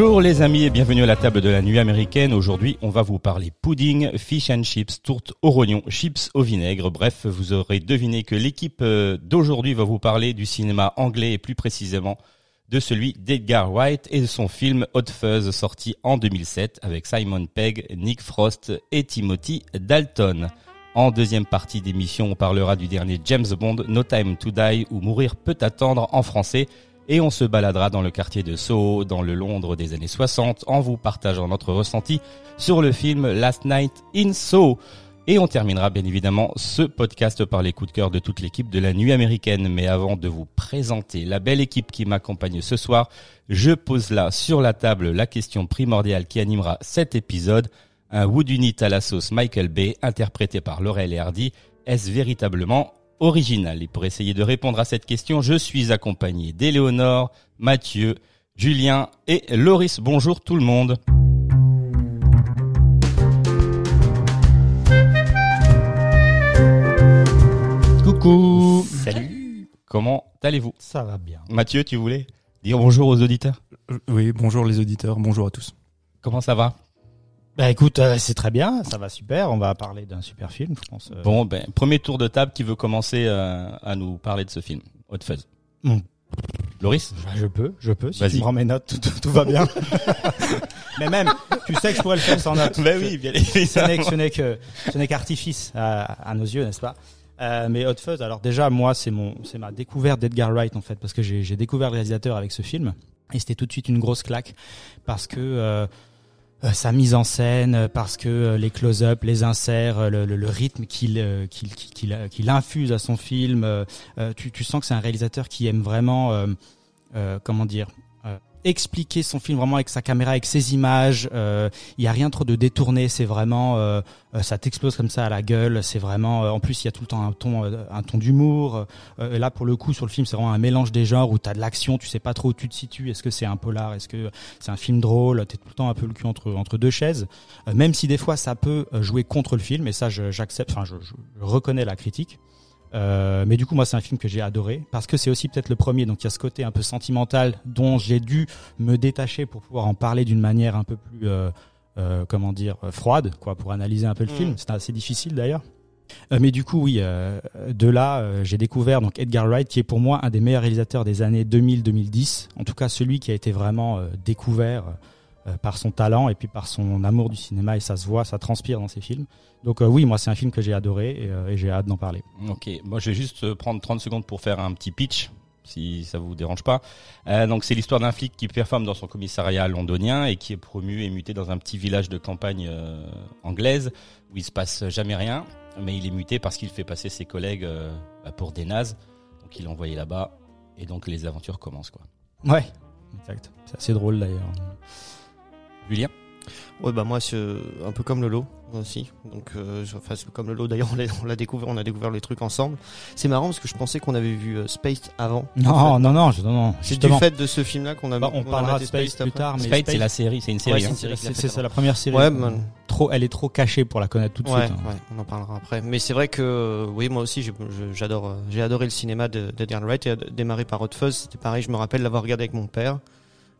Bonjour les amis et bienvenue à la table de la nuit américaine. Aujourd'hui, on va vous parler pudding, fish and chips, tourte au rognon, chips au vinaigre. Bref, vous aurez deviné que l'équipe euh, d'aujourd'hui va vous parler du cinéma anglais et plus précisément de celui d'Edgar Wright et de son film Hot Fuzz sorti en 2007 avec Simon Pegg, Nick Frost et Timothy Dalton. En deuxième partie d'émission, on parlera du dernier James Bond, No Time to Die ou Mourir peut attendre en français et on se baladera dans le quartier de Soho, dans le Londres des années 60, en vous partageant notre ressenti sur le film Last Night in Soho. Et on terminera bien évidemment ce podcast par les coups de cœur de toute l'équipe de la nuit américaine. Mais avant de vous présenter la belle équipe qui m'accompagne ce soir, je pose là sur la table la question primordiale qui animera cet épisode. Un Wood Unit à la sauce Michael Bay, interprété par Laurel et Hardy, est-ce véritablement original Et pour essayer de répondre à cette question, je suis accompagné d'Éléonore, Mathieu, Julien et Loris. Bonjour tout le monde. Coucou. Salut. Comment allez-vous? Ça va bien. Mathieu, tu voulais dire bonjour aux auditeurs? Oui, bonjour les auditeurs, bonjour à tous. Comment ça va? Bah écoute, euh, c'est très bien, ça va super. On va parler d'un super film, je pense. euh. Bon, ben, premier tour de table qui veut commencer euh, à nous parler de ce film, Hot Fuzz? Bon. Loris? Bah, je peux, je peux. Si tu me rends mes notes, tout, tout- tout va bien. Mais même, tu sais que je pourrais le faire sans notes. Ben oui, bien évidemment. ce n'est que, ce n'est qu'artifice à, à nos yeux, n'est-ce pas? Euh, mais Hot Fuzz, alors déjà moi c'est mon, c'est ma découverte d'Edgar Wright en fait, parce que j'ai découvert le réalisateur avec ce film et c'était tout de suite une grosse claque parce que euh, sa mise en scène, euh, parce que euh, les close-up, les inserts, euh, le, rythme qu'il euh, qu'il euh, qu'il infuse à son film, euh, euh, tu, tu sens que c'est un réalisateur qui aime vraiment, euh, euh, comment dire, euh, expliquer son film vraiment avec sa caméra, avec ses images. euh, Il y a rien trop de détourné, c'est vraiment, euh, euh, ça t'explose comme ça à la gueule. C'est vraiment, euh, en plus il y a tout le temps un ton, euh, un ton d'humour. Euh, là pour le coup sur le film c'est vraiment un mélange des genres où t'as de l'action, tu sais pas trop où tu te situes. Est-ce que c'est un polar, est-ce que c'est un film drôle T'es tout le temps un peu le cul entre entre deux chaises. Euh, même si des fois ça peut euh, jouer contre le film, et ça j'accepte. Enfin je reconnais la critique. Euh, mais du coup, moi, c'est un film que j'ai adoré parce que c'est aussi peut-être le premier. Donc, il y a ce côté un peu sentimental dont j'ai dû me détacher pour pouvoir en parler d'une manière un peu plus, euh, euh, comment dire, froide, quoi, pour analyser un peu le Mm. film. C'est assez difficile d'ailleurs. Mais du coup, oui, de là, j'ai découvert donc Edgar Wright, qui est pour moi un des meilleurs réalisateurs des années 2000-2010. En tout cas, celui qui a été vraiment découvert euh, par son talent et puis par son amour du cinéma et ça se voit, ça transpire dans ses films. Donc euh, oui, moi, c'est un film que j'ai adoré et, euh, et j'ai hâte d'en parler. Ok, moi je vais juste prendre 30 secondes pour faire un petit pitch, si ça vous dérange pas. Donc c'est l'histoire d'un flic qui performe dans son commissariat londonien et qui est promu et muté dans un petit village de campagne anglaise où il se passe jamais rien, mais il est muté parce qu'il fait passer ses collègues bah, pour des nazes. Donc il est envoyé là-bas et donc les aventures commencent quoi. Ouais, exact. C'est assez drôle d'ailleurs. Julien Ouais, bah moi, c'est euh, un peu comme Lolo aussi. Donc, euh, je- enfin, c'est comme Lolo, d'ailleurs, on l'a- on l'a découvert, on a découvert les trucs ensemble. C'est marrant parce que je pensais qu'on avait vu euh, Space avant. Non, En fait. non, non, je- non, non. C'est du fait de ce film-là qu'on a Bah, on parlera de Space plus tard, mais Spade c'est la série, c'est une série. Ouais, hein. c'est une série. C'est c'est- c'est la première série. Ouais, trop, elle est trop cachée pour la connaître tout de Ouais, suite. hein. ouais, on en parlera après. Mais c'est vrai que, euh, oui, moi aussi, j'adore, j'ai adoré le cinéma de, de Dan Wright et a démarré par Hot Fuzz. C'était pareil, je me rappelle l'avoir regardé avec mon père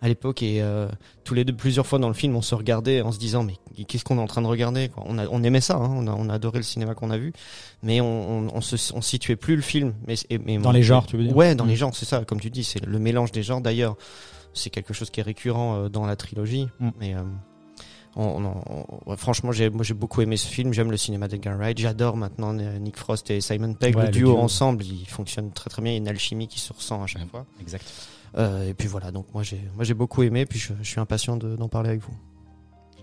à l'époque et euh, tous les deux, plusieurs fois dans le film, on se regardait en se disant, mais qu'est-ce qu'on est en train de regarder quoi on, a, on aimait ça, hein, on, a, on a adoré le cinéma qu'on a vu, mais on, on, on se, on situait plus le film. Mais, mais Dans les genres, tu veux dire Ouais, dans Mm. les genres, c'est ça, comme tu dis, c'est le mélange des genres. D'ailleurs, c'est quelque chose qui est récurrent euh, dans la trilogie, Mm. mais euh, on, on- on- ouais, franchement, j'ai, moi j'ai beaucoup aimé ce film. J'aime le cinéma d'Edgar Wright. J'adore maintenant euh, Nick Frost et Simon Pegg. Ouais, le, duo ensemble, il fonctionne très très bien. Il y a une alchimie qui se ressent à chaque fois. Exact. Euh, et puis voilà, donc moi j'ai, moi j'ai beaucoup aimé. Puis je, je suis impatient de- d'en parler avec vous.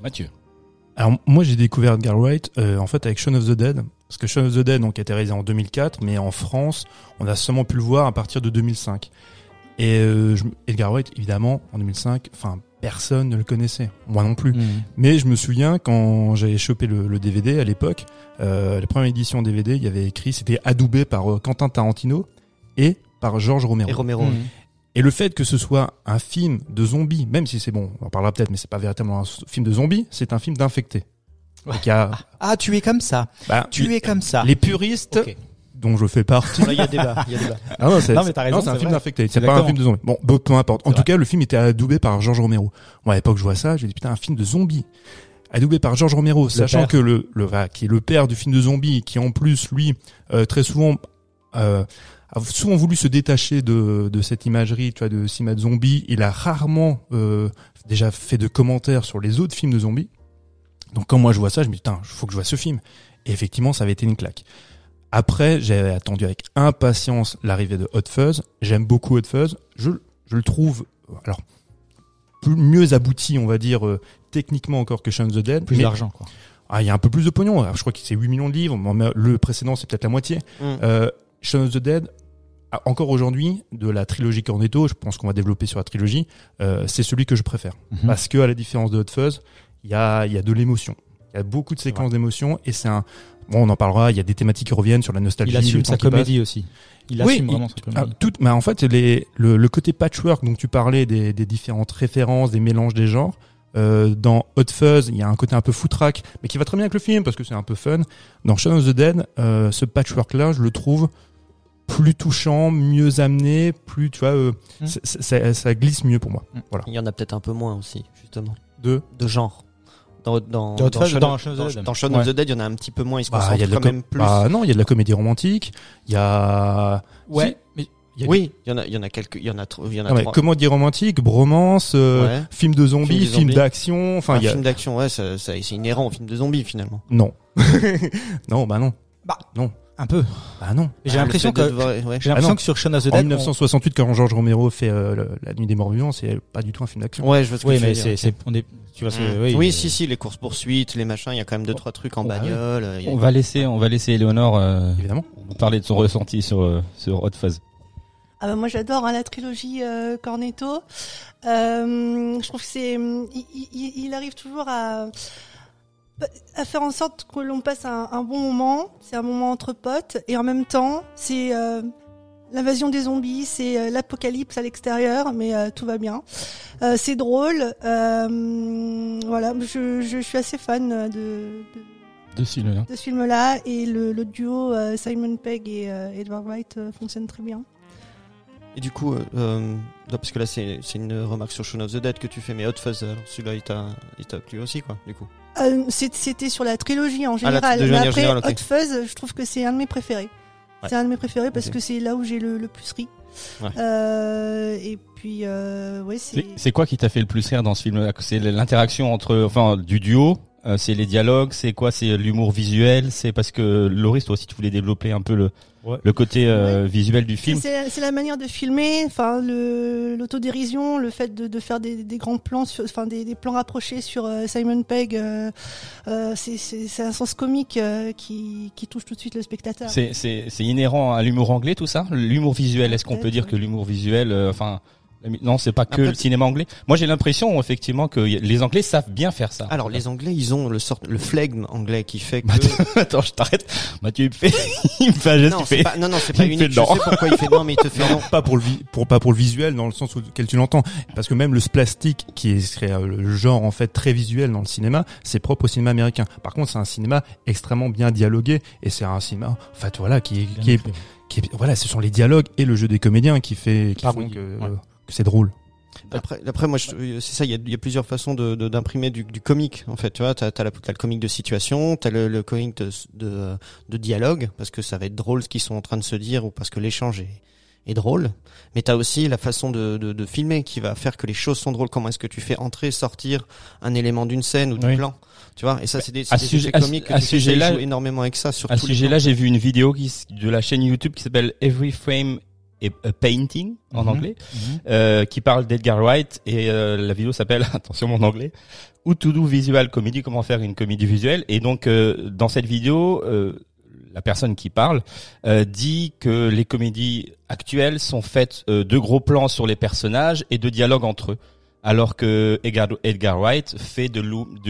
Mathieu. Alors moi j'ai découvert Edgar Wright euh, en fait avec Shaun of the Dead parce que Shaun of the Dead donc a été réalisé en 2004 mais en France on a seulement pu le voir à partir de 2005 et euh, je- Edgar Wright évidemment en 2005 enfin personne ne le connaissait moi non plus Mm. mais je me souviens quand j'avais chopé le, le DVD à l'époque euh, la première édition DVD il y avait écrit c'était adoubé par euh, Quentin Tarantino et par George Romero Et Romero. Mm. Et le fait que ce soit un film de zombies, même si c'est bon, on en parlera peut-être, mais c'est pas véritablement un film de zombies, c'est un film d'infectés. Y a, Ah, tu es comme ça. bah, Tu es comme ça. les puristes, dont je fais partie. Il y a débat. Il y a débat. Ah non, c'est, Non, mais t'as raison, non, c'est un film vrai. d'infectés. C'est pas un film de zombies. Bon, peu, importe. En tout cas, le film était adoubé par George Romero. Moi, à l'époque, je vois ça, j'ai dit putain, un film de zombies. Adoubé par George Romero, sachant père. que le, le, qui est le père du film de zombies, qui en plus, lui, euh, très souvent, euh, a souvent voulu se détacher de, de cette imagerie, tu vois, de cinéma de zombies. Il a rarement euh, déjà fait de commentaires sur les autres films de zombies. Donc quand moi je vois ça, je me dis putain, faut que je vois ce film. Et effectivement, ça avait été une claque. Après, j'avais attendu avec impatience l'arrivée de Hot Fuzz. J'aime beaucoup Hot Fuzz. Je, je le trouve, alors, plus, mieux abouti, on va dire, euh, techniquement encore que Shaun the Dead. Plus d'argent, quoi. ah, il y a un peu plus de pognon. Alors, je crois que c'est 8 millions de livres. Le précédent, c'est peut-être la moitié. Mm. Euh, Shaun of the Dead, ah, encore aujourd'hui, de la trilogie Cornetto, je pense qu'on va développer sur la trilogie, euh, c'est celui que je préfère. Mhm. Parce que, à la différence de Hot Fuzz, il y a, il y a de l'émotion. Il y a beaucoup de séquences d'émotion et c'est un, bon, on en parlera, il y a des thématiques qui reviennent sur la nostalgie. Il assume sa comédie aussi. Il Oui, assume il- vraiment sa Ah, comédie. tout, mais en fait, les, le, le côté patchwork dont tu parlais, des, des différentes références, des mélanges des genres, euh, dans Hot Fuzz, il y a un côté un peu footrack, mais qui va très bien avec le film parce que c'est un peu fun. Dans Shaun of the Dead, euh, ce patchwork-là, je le trouve plus touchant, mieux amené, plus, tu vois, euh, Mm. ça- ça, ça glisse mieux pour moi. Mm. Voilà. Il y en a peut-être un peu moins aussi, justement. De, De genre. Dans, dans, Shaun dans of- Shaun of the dans- Dead. dans Shaun Ouais. of the Dead, il y en a un petit peu moins. Il se bah, concentre il y a de la quand même plus. bah, non, il y a de la comédie romantique, il y a, Ouais. Si, mais il y a oui, il y en a, il y en a quelques, il y en a, il y en a Ah ouais, trois. comédie romantique, bromance, euh, Ouais. film de zombies, Film d'action, enfin il y a film d'action, ouais, ça, ça- c'est inhérent au film de zombies finalement. non. non, bah non. Bah, non. Un peu. Bah non. J'ai Ah, l'impression que devoir- ouais. j'ai l'impression non. que sur Shaun of the En Dead, on- 1968 quand George Romero fait euh, le- La Nuit des Morts Vivants, c'est pas du tout un film d'action. Ouais, je vois ce que Oui, tu veux mais dire. c'est, c'est, on est, tu vois, c'est, Mm. oui, oui, euh, si, si, les courses poursuites, les machins, il y a quand même deux trois trucs en Oh, bah oui. bagnole. euh, a- On va laisser, on va laisser Eleonore euh, Évidemment. parler de son ressenti sur euh, sur Hot Fuzz. Ah bah moi j'adore hein, la trilogie euh, Cornetto. Euh, je trouve que c'est, il, il- il arrive toujours à à faire en sorte que l'on passe un, un bon moment. C'est un moment entre potes et en même temps c'est euh, l'invasion des zombies, c'est euh, l'apocalypse à l'extérieur, mais euh, tout va bien. Euh, c'est drôle. Euh, voilà, je, je, je suis assez fan de, de, De ce film-là. et le, le duo euh, Simon Pegg et Edward Wright euh, fonctionne très bien. Et du coup, euh, euh, non, parce que là c'est c'est une remarque sur Shaun of the Dead que tu fais, mais Hot Fuzz, celui-là il t'a il t'a plu aussi quoi, du coup. Euh, C'était sur la trilogie en Ah, la général. de mais après, générale. Hot Fuzz, je trouve que c'est un de mes préférés. Ouais. C'est un de mes préférés parce que c'est là où j'ai le, le plus ri. Ouais. Euh, et puis, euh, ouais, c'est. C'est quoi qui t'a fait le plus rire dans ce film-là C'est l'interaction entre, enfin, du duo. euh, c'est les dialogues. C'est quoi? C'est l'humour visuel. C'est parce que Loris, toi aussi, tu voulais développer un peu le Ouais. le côté euh, visuel du film. c'est- c'est la manière de filmer, enfin le l'autodérision, le fait de, de faire des, des grands plans, sur, enfin des, des plans rapprochés sur euh, Simon Pegg. euh, euh, c'est- c'est c'est un sens comique euh, qui, qui touche tout de suite le spectateur. C'est c'est c'est inhérent à l'humour anglais tout ça? L'humour visuel. Est-ce qu'on peut dire ouais. que l'humour visuel, euh, enfin. Non, c'est pas que Après, le cinéma anglais. Moi, j'ai l'impression effectivement que les Anglais savent bien faire ça. Alors les Anglais, ils ont le sort le flegme anglais qui fait que Mathieu, attends, je t'arrête. Mathieu, il me fait, il me fait un geste, non, fait. pas, non, non, c'est pas unique. Je non. Sais pourquoi il fait non, mais il te fait non. pas pour le vi- pour pas pour le visuel dans le sens où- auquel tu l'entends parce que même le splastic qui est serait, euh, le genre en fait très visuel dans le cinéma c'est propre au cinéma américain par contre c'est un cinéma extrêmement bien dialogué et c'est un cinéma en fait voilà qui est, qui est, qui est- voilà ce sont les dialogues et le jeu des comédiens qui fait qui Pardon. font que, Ouais. Que c'est drôle Après, après moi, je- c'est ça. Il y a, il y a plusieurs façons de de- d'imprimer du, du comique. En fait, tu vois, t'as as, la- t'as le comique de situation, t'as le, le comique de, de de dialogue parce que ça va être drôle ce qu'ils sont en train de se dire ou parce que l'échange est est drôle. Mais t'as aussi la façon de, de de filmer qui va faire que les choses sont drôles. Comment est-ce que tu fais entrer, sortir un élément d'une scène ou du Oui. plan Tu vois Et ça, c'est des, des sujet- effets à- comiques que à tu sujet-là- jouent énormément avec ça. Sur À tous ce les sujet-là, j'ai vu une vidéo qui, de la chaîne YouTube qui s'appelle Every Frame et A Painting en Mhm. anglais, Mhm. euh, qui parle d'Edgar Wright et euh, la vidéo s'appelle attention mon anglais How to do visual comedy comment faire une comédie visuelle et donc euh, dans cette vidéo euh, la personne qui parle euh, dit que les comédies actuelles sont faites euh, de gros plans sur les personnages et de dialogues entre eux alors que Edgar, Edgar Wright fait de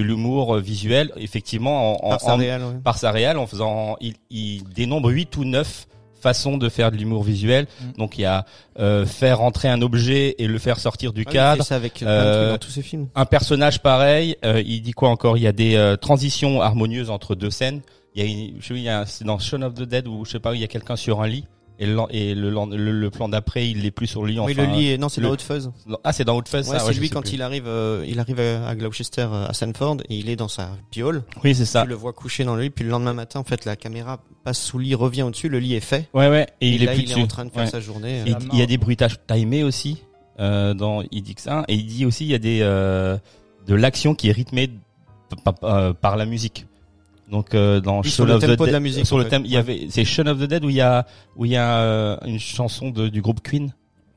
l'humour euh, visuel effectivement en, en- Par sa en- réal, ouais. par sa réal en faisant il, il dénombre 8 ou 9 façons de faire de l'humour visuel Mm. donc il y a euh, faire entrer un objet et le faire sortir du Ouais, il cadre ça avec Euh, dans tous ses films. un personnage pareil, euh, il dit quoi encore? Il y a des euh, transitions harmonieuses entre deux scènes. Il y a, une, je sais, il y a c'est dans Shaun of the Dead où je sais pas, il y a quelqu'un sur un lit et le et le, le, le plan d'après, il est plus sur le lit. oui, enfin, le lit, est- non, c'est le- dans Hot Fuzz. Ah, c'est dans Hot Fuzz. Ouais, ça, c'est lui quand plus. il arrive, euh, il arrive à Gloucester, euh, à Sanford, et il est dans sa piole. Oui, c'est ça. Tu le vois couché dans le lit, puis le lendemain matin, en fait, la caméra passe sous le lit, revient au-dessus, le lit est fait. Ouais, ouais. Et, Et, il est plus il dessus. est en train de faire Ouais. sa journée. Et euh, il y a des bruitages timés aussi. Euh, dans, il dit que ça. Et il dit aussi il y a des euh, de l'action qui est rythmée par la musique. Donc euh, dans Oui, Shaun sur le of the tempo de Dead- la musique, sur le fait. thème, il y avait c'est Shaun of the Dead où il y a où il y a euh, une chanson de, du groupe Queen.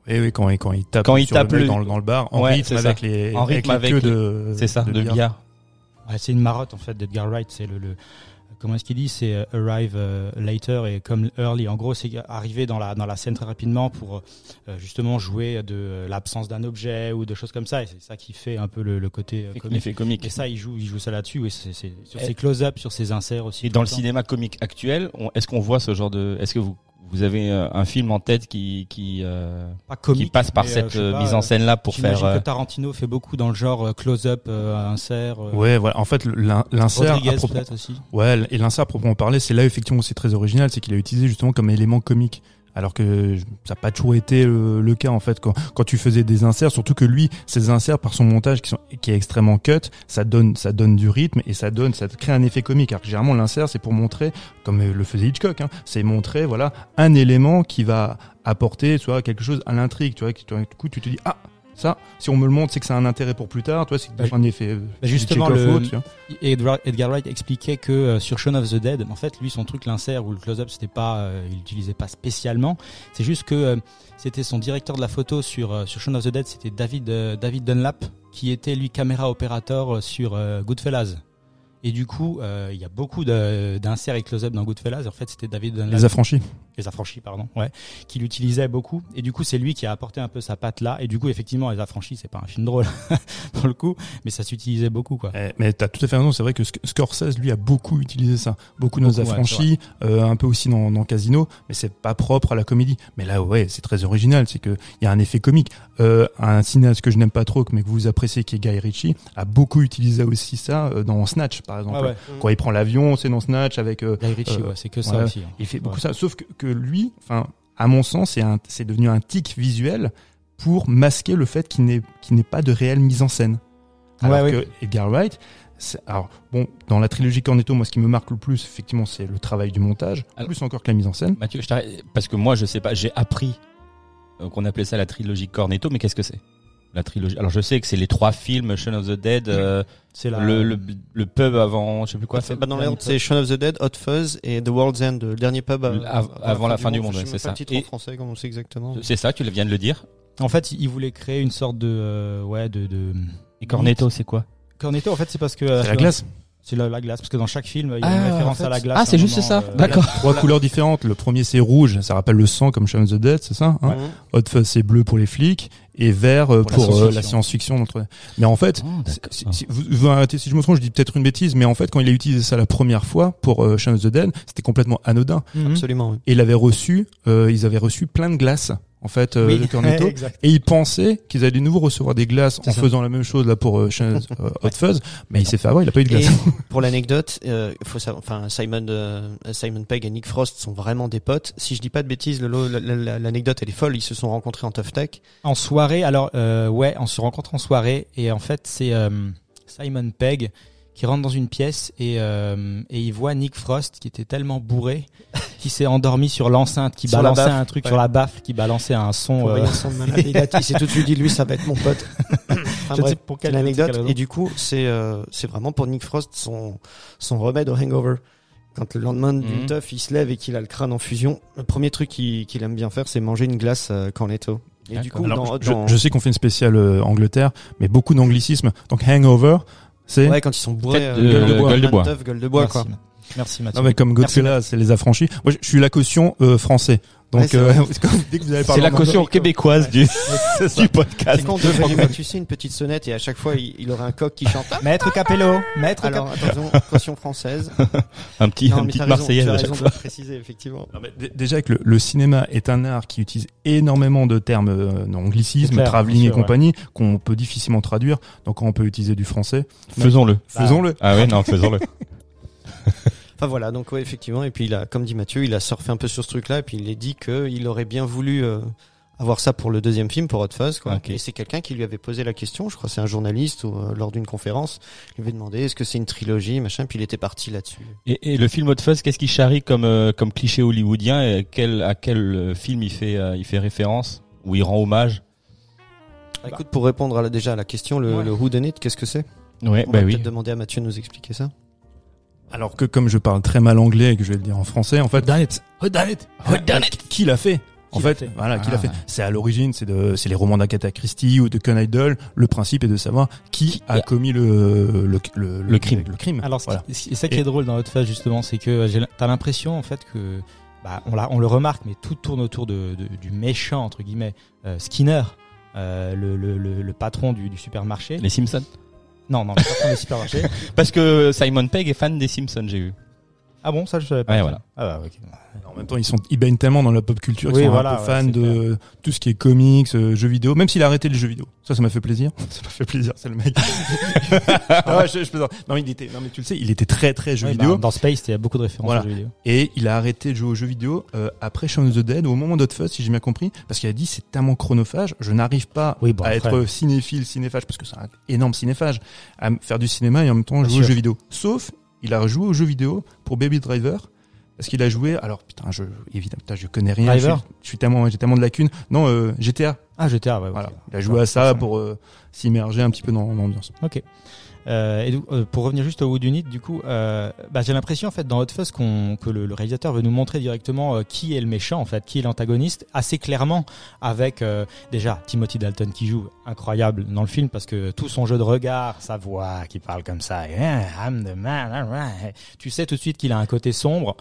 Oui, oui, quand, il- quand il tape Quand il tape le mec le- dans, le- dans le bar, en Ouais, rythme c'est ça. avec les, En rythme avec les avec de, C'est ça, de, billard. Ouais, c'est une marotte en fait d'Edgar Wright. C'est le, le comment est-ce qu'il dit C'est euh, arrive euh, later et comme early. En gros, c'est arriver dans la dans la scène très rapidement pour euh, justement jouer de l'absence d'un objet ou de choses comme ça. Et c'est ça qui fait un peu le, le côté comique. Comique. Et ça, il joue, il joue ça là-dessus. Oui, c'est sur ses close-up, sur ses inserts aussi. Et dans le temps. cinéma comique actuel, est-ce qu'on voit ce genre de Est-ce que vous vous avez euh, un film en tête qui qui euh, Pas comique, qui passe par euh, cette euh, pas, mise en euh, scène là pour faire euh, que Tarantino fait beaucoup dans le genre euh, close-up, euh, insert. euh, Ouais, voilà. En fait, l'in- l'insert, propos- ouais, et l'insert à proprement parler, c'est là effectivement où c'est très original, c'est qu'il a utilisé justement comme élément comique. Alors que ça n'a pas toujours été le, le cas en fait quand, tu faisais des inserts, surtout que lui, ses inserts par son montage qui, est extrêmement cut, ça donne ça donne du rythme et ça donne ça crée un effet comique. Alors que généralement l'insert c'est pour montrer, comme euh, le faisait Hitchcock, hein, c'est montrer voilà un élément qui va apporter vois quelque chose à l'intrigue, tu vois, qui, du coup tu te dis ah ça si on me le montre c'est que ça a un intérêt pour plus tard, tu vois c'est Bah, un effet. euh, bah, justement, le- ou autre, tu vois. Edgar, Wright expliquait que euh, sur Shaun of the Dead, en fait, lui, son truc, l'insert ou le close-up, c'était pas, euh, il l'utilisait pas spécialement. C'est juste que euh, c'était son directeur de la photo sur sur Shaun of the Dead, c'était David David Dunlap, qui était lui caméra opérateur sur Goodfellas. Et du coup, il y a beaucoup d'inserts et close-up dans Goodfellas. En fait, c'était David Dunlap Les affranchis. Les affranchis pardon ouais qui l'utilisait beaucoup et du coup c'est lui qui a apporté un peu sa patte là et du coup effectivement les affranchis c'est pas un film drôle pour le coup mais ça s'utilisait beaucoup quoi Eh, mais t'as tout à fait raison, c'est vrai que Sc- Scorsese lui a beaucoup utilisé ça, beaucoup dans Beaucoup, ouais, affranchis, euh, un peu aussi dans, dans Casino, mais c'est pas propre à la comédie. Mais là ouais, c'est très original, c'est que il y a un effet comique. Euh, un cinéaste que je n'aime pas trop, mais que vous appréciez, qui est Guy Ritchie, a beaucoup utilisé aussi ça euh, dans Snatch par exemple. ouais, ouais. Quand il prend l'avion, c'est dans Snatch avec. Guy Ritchie ouais, c'est que ça aussi hein. il fait beaucoup ça, sauf que, que lui, enfin, à mon sens, c'est devenu un tic visuel pour masquer le fait qu'il n'est, pas de réelle mise en scène. Alors Ouais, que. Edgar Wright, alors bon, dans la trilogie Cornetto, moi, ce qui me marque le plus, effectivement, c'est le travail du montage, Alors- plus encore que la mise en scène. Mathieu, je parce que moi je sais pas, j'ai appris euh, qu'on appelait ça la trilogie Cornetto, mais qu'est-ce que c'est? La trilogie. Alors je sais que c'est les trois films Shaun of the Dead, euh, c'est la le, le le pub avant, je sais plus quoi. Bah, dans Dernier l'ordre, c'est Shaun of the Dead, Hot Fuzz et The World's End, le dernier pub euh, Av- avant la fin du monde, c'est ça. le titre Et- en français, comme on sait exactement. C'est ça, tu viens de le dire. en fait il voulait créer une sorte de euh, ouais de, de Et Cornetto, c'est quoi Cornetto en fait c'est parce que euh, C'est la glace. c'est la, la glace parce que dans chaque film il y a Ah, une référence en fait. à la glace Ah, c'est juste moment, ça. euh, D'accord. Trois couleurs différentes. Le premier, c'est rouge, ça rappelle le sang comme Shaun of the Dead, c'est ça hein Ouais. Hot Fuzz, c'est bleu pour les flics et vert euh, Pour la pour, euh, la science-fiction. Mais en fait, Oh, Si- si- si- vous, vous arrêtez si je me trompe, je dis peut-être une bêtise, mais en fait, quand il a utilisé ça la première fois pour euh, Shaun of the Dead, c'était complètement anodin. Mhm. Absolument, oui. Et il avait reçu, euh, ils avaient reçu plein de glaces, en fait, euh, Oui. de Cornetto. Et ils pensaient qu'ils allaient de nouveau recevoir des glaces en ça. faisant la même chose là pour euh, euh, Hot Fuzz, mais il s'est fait avoir, il a pas eu de Et glace. pour l'anecdote, euh, faut savoir, enfin Simon, euh, Simon Pegg et Nick Frost sont vraiment des potes. Si je dis pas de bêtises, le- le- la- la- l'anecdote elle est folle. Ils se sont rencontrés en Tough Tech. En soirée, alors euh, ouais, on se rencontre en soirée et en fait c'est euh, Simon Pegg qui rentre dans une pièce et euh, et il voit Nick Frost qui était tellement bourré qui s'est endormi sur l'enceinte, qui Sur balançait baffle, un truc ouais. sur la baffle, qui balançait un son. Euh. Il, a- il s'est tout de suite dit lui ça va être mon pote. Enfin, je ne bref, sais pour c'est quelle raison. Et du coup c'est euh, c'est vraiment pour Nick Frost son son remède au hangover. Quand le lendemain Mhm. d'une teuf, il se lève et qu'il a le crâne en fusion, le premier truc qu'il aime bien faire, c'est manger une glace euh, cornetto. Et du coup, Alors, dans, je, dans- je sais qu'on fait une spéciale euh, Angleterre, mais beaucoup d'anglicismes. Donc hangover, c'est ouais, quand ils sont bourrés, euh, gueule de bois, gueule de bois. teuf, gueule de bois, Merci, quoi. Merci Mathieu. non mais comme Godzilla, c'est les affranchis. Moi, je, je suis la caution euh, français. Donc Ouais, c'est euh, dès que vous avez C'est parlé la en caution québécoise du, du podcast. Est-ce qu'on devrait lui mettre, tu sais, une petite sonnette et à chaque fois, il, il aurait un coq qui chante. Maître Capello, Maître Alors, attention, caution française. Un petit, Non, un marseillaise as à chaque de fois. le préciser, effectivement. Non, mais d- déjà que le, le cinéma est un art qui utilise énormément de termes euh, C'est anglicismes, clair, travelling et ouais. compagnie qu'on peut difficilement traduire. Donc on peut utiliser du français. Faisons-le. Faisons-le. Ah ouais, non, faisons-le. Enfin voilà, donc ouais, effectivement. Et puis il a, comme dit Mathieu, il a surfé un peu sur ce truc-là et puis il a dit qu'il aurait bien voulu euh, avoir ça pour le deuxième film, pour Hot Fuzz. Quoi. Et c'est quelqu'un qui lui avait posé la question, je crois que c'est un journaliste ou, euh, lors d'une conférence, il lui avait demandé est-ce que c'est une trilogie, machin, puis il était parti là-dessus. Et, et le film Hot Fuzz, qu'est-ce qu'il charrie comme, euh, comme cliché hollywoodien et quel, À quel film il fait, euh, il fait référence Ou il rend hommage? Bah, écoute, pour répondre à la- déjà à la question, le, Ouais. le Who Done It, qu'est-ce que c'est? Ouais, On bah va oui. peut-être demander à Mathieu de nous expliquer ça. Alors que comme je parle très mal anglais et que je vais le dire en français, en fait, Done it? Who done it? Who done it? qui l'a fait? En fait, fait? voilà, qui l'a Ah. fait. C'est à l'origine, c'est de, c'est les romans d'Agatha Christie ou de Conan Doyle. Le principe est de savoir qui a Yeah. commis le le, le, Le crime. Le crime. Alors, voilà. c'est ça qui Et- est drôle dans Hot Fuzz justement, c'est que t'as l'impression en fait que, bah, on, l'a- on le remarque, mais tout tourne autour de, de- du méchant entre guillemets euh, Skinner, euh, le, le, le, le patron du, du supermarché. Les Simpsons. Non, non, du supermarché. Parce que Simon Pegg est fan des Simpsons, j'ai vu. Ah bon, ça je savais pas. Ouais, voilà. Ah bah, ok. En même temps, ils sont, ils baignent tellement dans la pop culture, Oui, qu'ils sont voilà, un peu ouais, fans de tout ce qui est comics, euh, jeux vidéo. Même s'il a arrêté les jeux vidéo, ça, ça m'a fait plaisir. Ça m'a fait plaisir, c'est le mec. ah ouais, je, je plaisante. Non, il était, non mais tu le sais, il était très très jeux Ouais, vidéo. bah, dans Space, il y a beaucoup de références Voilà. aux jeux vidéo. Et il a arrêté de jouer aux jeux vidéo euh, après Shaun of the Dead, au moment d'Hot Fuzz, si j'ai bien compris, parce qu'il a dit c'est tellement chronophage, je n'arrive pas Oui, bon, à après. être cinéphile, cinéphage, parce que c'est un énorme cinéphage, à faire du cinéma et en même temps Bien jouer aux jeux vidéo. Sauf, il a joué aux jeux vidéo pour Baby Driver. Parce qu'il a joué, alors putain, je, évidemment, putain, je connais rien. Driver je, suis, je suis tellement, j'ai tellement de lacunes. Non, euh, GTA. Ah, GTA, ouais. Voilà. Il a joué à ça pour euh, s'immerger un petit peu dans l'ambiance. Ok. Euh, et donc, euh, pour revenir juste au Wood Unit, du coup, euh, bah, j'ai l'impression en fait dans Hot Fuzz qu'on, que le, le réalisateur veut nous montrer directement euh, qui est le méchant, en fait, qui est l'antagoniste, assez clairement, avec euh, déjà Timothy Dalton qui joue incroyable dans le film parce que tout son jeu de regard, sa voix qui parle comme ça, Yeah, I'm the man, alright. tu sais tout de suite qu'il a un côté sombre.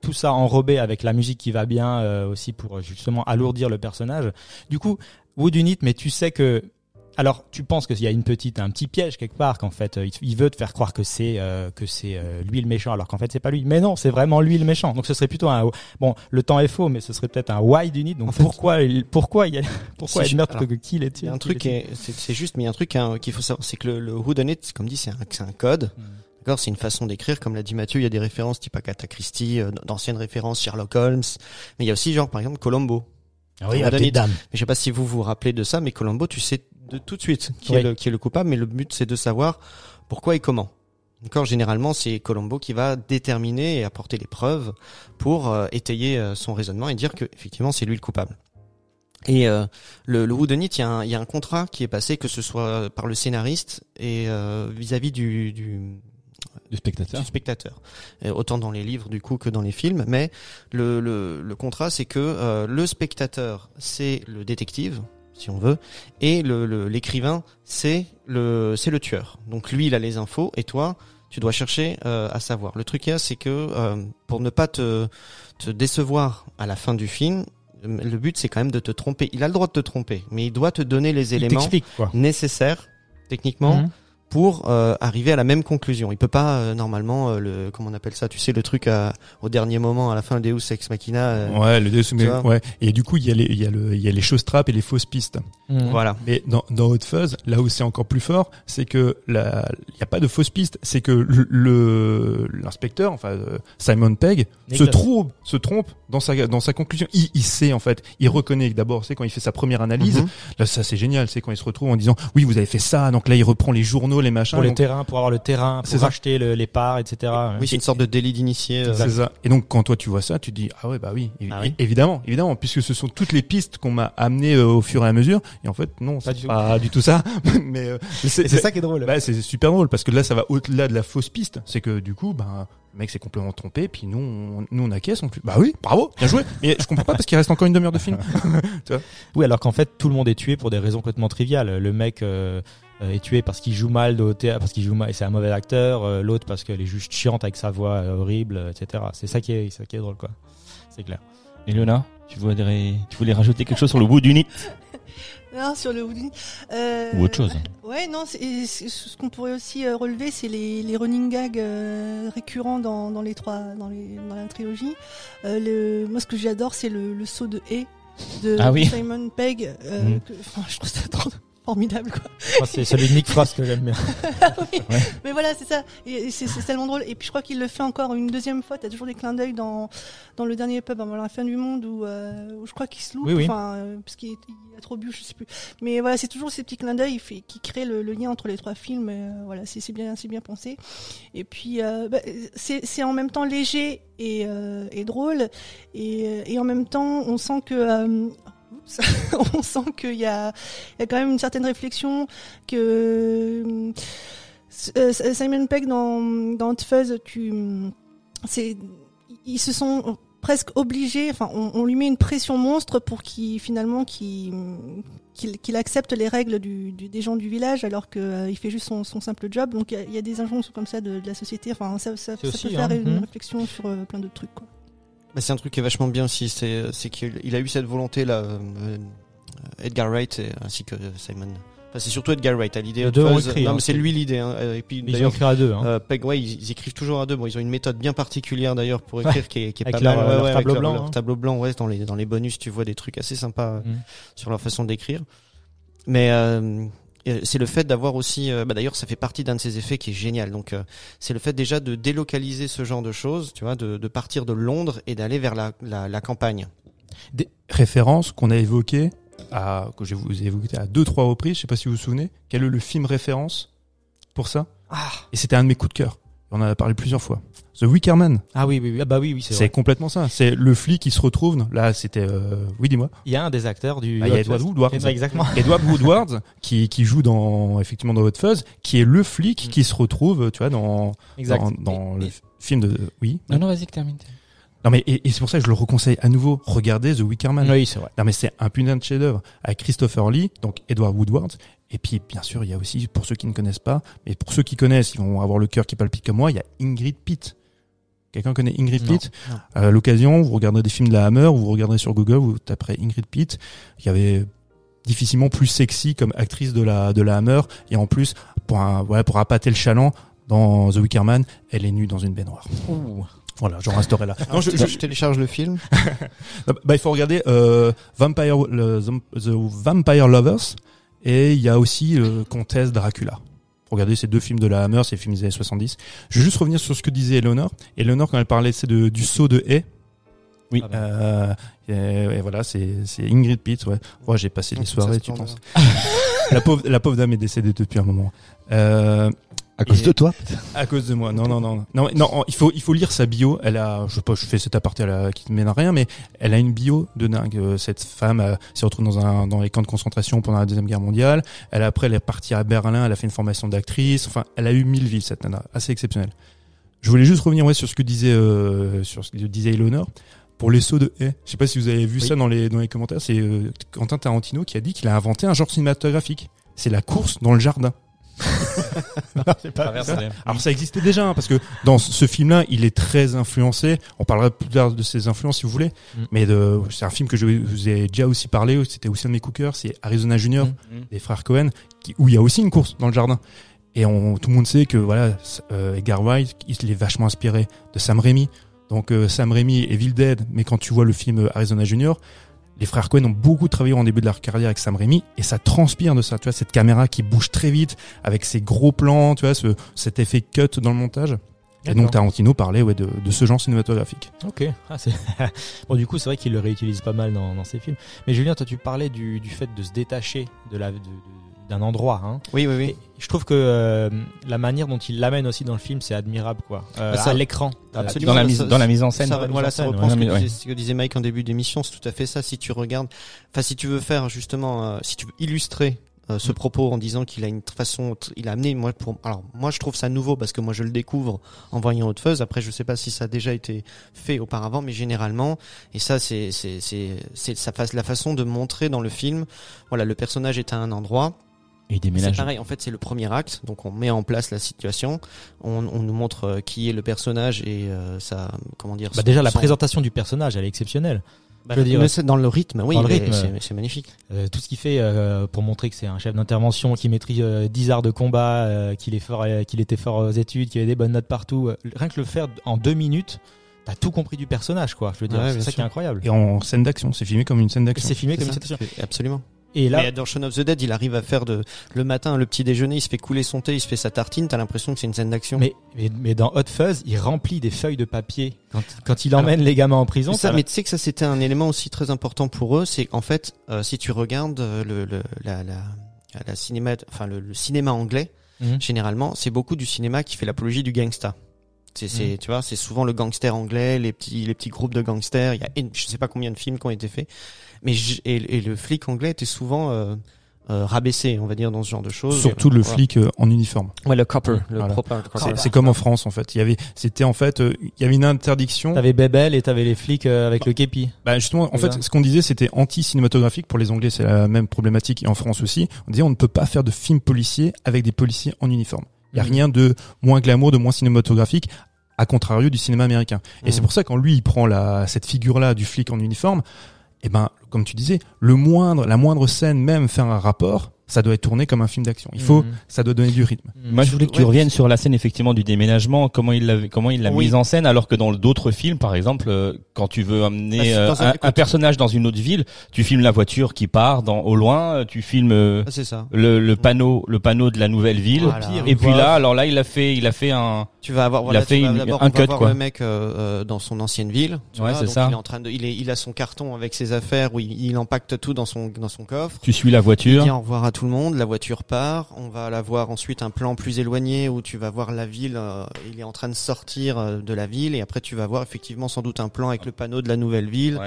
Tout ça enrobé avec la musique qui va bien euh, aussi pour euh, justement alourdir le personnage. Du coup, Wood Unit, mais tu sais que alors, tu penses qu'il y a une petite, un petit piège quelque part, qu'en fait, euh, il- il veut te faire croire que c'est euh, que c'est euh, lui le méchant, alors qu'en fait c'est pas lui. Mais non, c'est vraiment lui le méchant. Donc ce serait plutôt un bon. Le temps est faux, mais ce serait peut-être un wide unit. Donc En fait- pourquoi, il, pourquoi il y a, pourquoi il que qui l'est Il y a un truc, c'est juste, mais il y a un truc hein, qu'il faut savoir, c'est que le, le Who Done It, comme dit, c'est un, un code. Hmm. D'accord, c'est une façon d'écrire, comme l'a dit Mathieu, il y a des références type Agatha Christie, euh, d'anciennes références Sherlock Holmes, mais il y a aussi genre par exemple Colombo. Ah oui, dame. Mais je sais pas si vous vous rappelez de ça, mais Colombo, tu sais de tout de suite qui, Oui. est, le, qui est le coupable, mais le but c'est de savoir pourquoi et comment. D'accord, généralement c'est Colombo qui va déterminer et apporter les preuves pour euh, étayer euh, son raisonnement et dire que effectivement c'est lui le coupable. Et euh, le, le Whodunit, il y, a un- il y a un contrat qui est passé, que ce soit par le scénariste et vis-à-vis du, du, Du spectateur. du spectateur. Et autant dans les livres du coup que dans les films, mais le, le, le contrat c'est que le spectateur c'est le détective si on veut et le le- l'écrivain c'est le c'est le tueur. Donc lui il a les infos et toi tu dois chercher euh, à savoir. Le truc c'est que euh, pour ne pas te te décevoir à la fin du film, le but c'est quand même de te tromper. Il a le droit de te tromper, mais il doit te donner les Il éléments nécessaires techniquement Mhm. Pour euh, arriver à la même conclusion. Il peut pas euh, normalement euh, le comment on appelle ça, tu sais le truc à, au dernier moment à la fin Deus ex machina. euh, Ouais, le Deus, mais- ouais. Et du coup, il y a les, il y a le, il y a les choses trappes et les fausses pistes. Mhm. Voilà. Mais dans, dans Hot Fuzz, là où c'est encore plus fort, c'est que il n'y a pas de fausse piste. C'est que le- le l'inspecteur, enfin euh, Simon Pegg, se trompe, se trompe dans sa dans sa conclusion. Il, il sait en fait, il reconnaît que d'abord, c'est quand il fait sa première analyse. Mhm. Là, ça c'est génial. C'est quand il se retrouve en disant, oui, vous avez fait ça. Donc là, il reprend les journaux, les machins. Pour les donc- terrains, pour avoir le terrain, C'est pour acheter le- les parts, etc. Oui, c'est une sorte de délit d'initié. euh, C'est ça. Et donc quand toi tu vois ça, tu te dis ah ouais bah oui, Ah oui. évidemment, évidemment, puisque ce sont toutes les pistes qu'on m'a amenées euh, au fur et à mesure. Et en fait, non, Pas c'est du tout. pas du tout ça. mais euh, C'est ça qui est drôle. bah, c'est super drôle parce que là, ça va au-delà de la fausse piste. C'est que du coup, ben, le mec s'est complètement trompé. Puis nous, on, nous, on acquiesce. On plus. Bah oui, bravo, bien joué. Mais je comprends pas parce qu'il reste encore une demi-heure de film. Oui, alors qu'en fait, tout le monde est tué pour des raisons complètement triviales. Le mec euh, euh, est tué parce qu'il joue mal au théâtre, parce qu'il joue mal, et c'est un mauvais acteur. euh, L'autre parce qu'elle est juste chiante avec sa voix euh, horrible, etc. C'est ça qui est, c'est ça qui est drôle, quoi. C'est clair. Elona, tu voudrais, tu voulais rajouter quelque chose sur le bout du nid? Non, sur le. Euh, ou autre chose Ouais, non, c'est- c'est- ce qu'on pourrait aussi euh, relever, c'est les, les running gags euh, récurrents dans, dans les trois, dans, les, dans la trilogie. Euh, le, moi, ce que j'adore, c'est le, le saut de haie de Ah oui. Simon Pegg. euh, Mhm. que- enfin, je trouve ça trop formidable, quoi. Moi, c'est celui de Nick Frost que j'aime bien. Oui, Mais voilà, c'est ça. Et c'est c'est tellement drôle. Et puis je crois qu'il le fait encore une deuxième fois. T'as toujours des clins d'œil dans dans le dernier pub avant la fin du monde où, euh, où je crois qu'il se loupe. Oui, oui. Enfin, euh, parce qu'il est- il a trop bu, je sais plus. Mais voilà, c'est toujours ces petits clins d'œil fait- qui créent le, le lien entre les trois films. Et, euh, voilà, c'est c'est bien, c'est bien pensé. Et puis bah, c'est c'est en même temps léger et, et drôle. Et, et en même temps, on sent que euh, on sent qu'il y a, il y a quand même une certaine réflexion que euh, Simon Pegg dans, dans Fuzz, tu, c'est, ils se sont presque obligés, enfin, on, on lui met une pression monstre pour qu'il finalement qu'il qu'il qu'il accepte les règles du, du- des gens du village alors que euh, fait juste son, son simple job. Donc il y a- il y, a des injonctions comme ça de, de la société. Enfin, ça, ça, ça C'est peut faire hein. une Mhm. réflexion sur euh, plein d'autres trucs. Quoi. Bah, c'est un truc qui est vachement bien aussi, c'est c'est qu'il il a eu cette volonté là, euh, euh, Edgar Wright et, ainsi que Simon. Enfin, c'est surtout Edgar Wright à l'idée. Ont Fuzz. écrit, non, hein, mais c'est lui l'idée. Hein. euh, Et puis Ils ont écrit à deux. Hein. euh, Pegg, ouais, ils, ils écrivent toujours à deux. Bon, ils ont une méthode bien particulière d'ailleurs pour écrire qui est, qui est Avec pas leur- mal. leur tableau blanc, leur hein. tableau blanc, ouais, dans les dans les bonus, tu vois des trucs assez sympas euh, Mm. sur leur façon d'écrire. Mais euh, euh, c'est le fait d'avoir aussi, euh, bah d'ailleurs, ça fait partie d'un de ces effets qui est génial. Donc, euh, c'est le fait déjà de délocaliser ce genre de choses, tu vois, de, de partir de Londres et d'aller vers la, la, la campagne. Des références qu'on a évoquées, à, que je vous ai évoquées à deux, trois reprises. Je sais pas si vous vous souvenez. Quel est le film référence pour ça? Et c'était un de mes coups de cœur. On en a parlé plusieurs fois. The Wicker Man. Ah oui, oui, oui. Ah bah oui, oui, c'est complètement ça. C'est le flic qui se retrouve. Là, c'était, euh, oui, dis-moi. Il y a un des acteurs du. Ah, il y a Edward. Woodward. Exactement. Edward Woodward qui, qui joue dans effectivement dans Hot Fuzz, qui est le flic Mm. qui se retrouve, tu vois, dans Exact. dans, dans Et- le et- film de oui. Non, non, vas-y, termine. Non mais et, et c'est pour ça que je le reconseille à nouveau. Regardez The Wicker Man. Oui, c'est vrai. Non mais c'est un putain de chef-d'œuvre avec Christopher Lee, donc Edward Woodward. Et puis bien sûr il y a aussi pour ceux qui ne connaissent pas, mais pour ceux qui connaissent, ils vont avoir le cœur qui palpite comme moi. Il y a Ingrid Pitt. Quelqu'un connaît Ingrid Pitt non. À l'occasion, vous regarderez des films de la Hammer, ou vous regarderez sur Google, vous taperez Ingrid Pitt. Il y avait difficilement plus sexy comme actrice de la de la Hammer. Et en plus, pour un, ouais, pour appâter le chaland, dans The Wicker Man, elle est nue dans une baignoire. Voilà, j'en resterai là. Non, je, je télécharge le film. Bah, il faut regarder euh, Vampire, le- The Vampire Lovers et il y a aussi euh, Comtesse Dracula. Faut regarder ces deux films de la Hammer, ces films des années 70. Je vais juste revenir sur ce que disait Eleanor. Eleanor, quand elle parlait c'est de, du saut de haie, Oui. Ah bah. euh, et, et voilà, c'est c'est Ingrid Pitt. Ouais, ouais j'ai passé des soirées, tu penses La pauvre, la pauvre dame est décédée depuis un moment. Euh, À cause Et- de toi à cause de moi. Non, non, non, non, non. Il faut, il faut lire sa bio. Elle a, je sais pas, je fais cet aparté la, qui ne mène à rien, mais elle a une bio de dingue. Euh, Cette femme euh, s'est retrouvée dans un, dans les camps de concentration pendant la deuxième guerre mondiale. Elle après, elle est partie à Berlin. Elle a fait une formation d'actrice. Enfin, elle a eu mille vies cette nana, assez exceptionnelle. Je voulais juste revenir ouais sur ce que disait, euh, sur ce que disait Eleanor. Pour les sauts de haie, je sais pas si vous avez vu Oui. ça dans les dans les commentaires. C'est euh, Quentin Tarantino qui a dit qu'il a inventé un genre cinématographique. C'est la course dans le jardin. Alors ça existait déjà hein, parce que dans ce film-là, il est très influencé. On parlera plus tard de ses influences si vous voulez, Mm. mais de, c'est un film que je vous ai déjà aussi parlé. C'était aussi un de mes C'est Arizona Junior Mm. des frères Cohen, qui, où il y a aussi une course dans le jardin. Et on, tout le monde sait que voilà, euh, Edgar Wright, il est vachement inspiré de Sam Raimi. Donc euh, Sam Raimi est Evil Dead, mais quand tu vois le film Arizona Junior, les frères Cohen ont beaucoup travaillé en début de leur carrière avec Sam Raimi et ça transpire de ça. Tu vois cette caméra qui bouge très vite avec ses gros plans, tu vois ce, cet effet cut dans le montage. Et donc. Tarantino parlait ouais, de, de ce genre cinématographique. Ok. Ah, bon, du coup, c'est vrai qu'il le réutilise pas mal dans, dans ses films. Mais Julien, toi, tu parlais du, du fait de se détacher de la, de- de- d'un endroit. Hein. Oui, oui, oui. Et je trouve que euh, la manière dont il l'amène aussi dans le film, c'est admirable, quoi. Euh, Bah, ça- à l'écran. Absolument. Dans la mise, ça- dans la mise en scène. Ça, voilà, ça reprend ouais. ce, que Ouais. disait, ce que disait Mike en début d'émission. C'est tout à fait ça. Si tu regardes, enfin, si tu veux faire justement, euh, si tu veux illustrer euh, ce propos en disant qu'il a une façon, il a amené, moi, pour, alors, moi, je trouve ça nouveau parce que moi, je le découvre en voyant Hot Fuzz. Après, je sais pas si ça a déjà été fait auparavant, mais généralement, et ça, c'est, c'est, c'est, c'est la façon de montrer dans le film. Voilà, le personnage est à un endroit. Et il C'est déménage. pareil, en fait, c'est le premier acte, donc on met en place la situation, on, on nous montre euh, qui est le personnage et euh, ça, comment dire. Bah, son- déjà, la son- présentation du personnage, elle est exceptionnelle. bah, je veux dire, dans le rythme, oui, dans le mais rythme. c'est- c'est magnifique. Euh, tout ce qu'il fait euh, pour montrer que c'est un chef d'intervention, qui maîtrise euh, 10 arts de combat, euh, qu'il est fort, euh, qu'il était fort aux études, qu'il avait des bonnes notes partout. euh, rien que le faire en deux minutes, t'as tout compris du personnage, quoi. Je veux dire, Ouais, c'est ça sûr. qui est incroyable. Et en scène d'action, c'est filmé comme une scène d'action. C'est filmé comme une C'est ça situation. Absolument. Et là, mais dans Shaun of the Dead, il arrive à faire de le matin le petit déjeuner, il se fait couler son thé, il se fait sa tartine, t'as l'impression que c'est une scène d'action. mais, mais, mais dans Hot Fuzz, il remplit des feuilles de papier quand, quand il emmène les gamins en prison. Mais ça, mais tu sais que ça c'était un élément aussi très important pour eux, c'est qu'en fait, euh, si tu regardes euh, le, le la, la, la cinéma, enfin le, le cinéma anglais, Mhm. généralement, c'est beaucoup du cinéma qui fait l'apologie du gangsta. C'est, c'est, tu vois, c'est souvent le gangster anglais, les petits, les petits groupes de gangsters. Il y a, une- je sais pas combien de films qui ont été faits, mais j- et, et le flic anglais était souvent euh, euh, rabaissé, on va dire, dans ce genre de choses. Surtout le Voilà. flic euh, en uniforme. Ouais, le copper, le Voilà. proper copper. C'est- C'est comme en France en fait. Il y avait, c'était en fait, euh, il y avait une interdiction. T'avais Bebel et t'avais les flics euh, avec le képi. Bah justement, en fait, ce qu'on disait, c'était anti-cinématographique. Pour les Anglais, c'est la même problématique et en France aussi. On disait, on ne peut pas faire de film policier avec des policiers en uniforme. Il y a Mhm. rien de moins glamour, de moins cinématographique, à contrario du cinéma américain. Et Mhm. c'est pour ça quand lui, il prend la cette figure-là du flic en uniforme, eh ben, comme tu disais, le moindre, la moindre scène, même faire un rapport, ça doit être tourné comme un film d'action. Il faut, Mhm. ça doit donner du rythme. Moi, je voulais que tu Ouais, reviennes sur la scène effectivement du déménagement, comment il l'a, comment il l'a Oui. mise en scène, alors que dans d'autres films, par exemple, euh, quand tu veux Bah, amener c'est euh, un- un, écoute. un personnage dans une autre ville, tu filmes la voiture qui part dans au loin, euh, tu filmes euh, Ah, ça. le, le panneau, le panneau de la nouvelle ville. Voilà. Et puis là, alors là, il a fait, il a fait un. Tu vas avoir, Il voilà, a fait tu vas une- un cut, voir quoi. le mec euh, dans son ancienne ville. tu Ouais, vois, ça. Il est en train de, il est, il a son carton avec ses affaires où il, il empacte tout dans son dans son coffre. Tu suis la Il voiture. dit au revoir à tout le monde, la voiture part, on va la voir ensuite un plan plus éloigné où tu vas voir la ville, euh, il est en train de sortir euh, de la ville et après tu vas voir effectivement sans doute un plan avec le panneau de la nouvelle ville.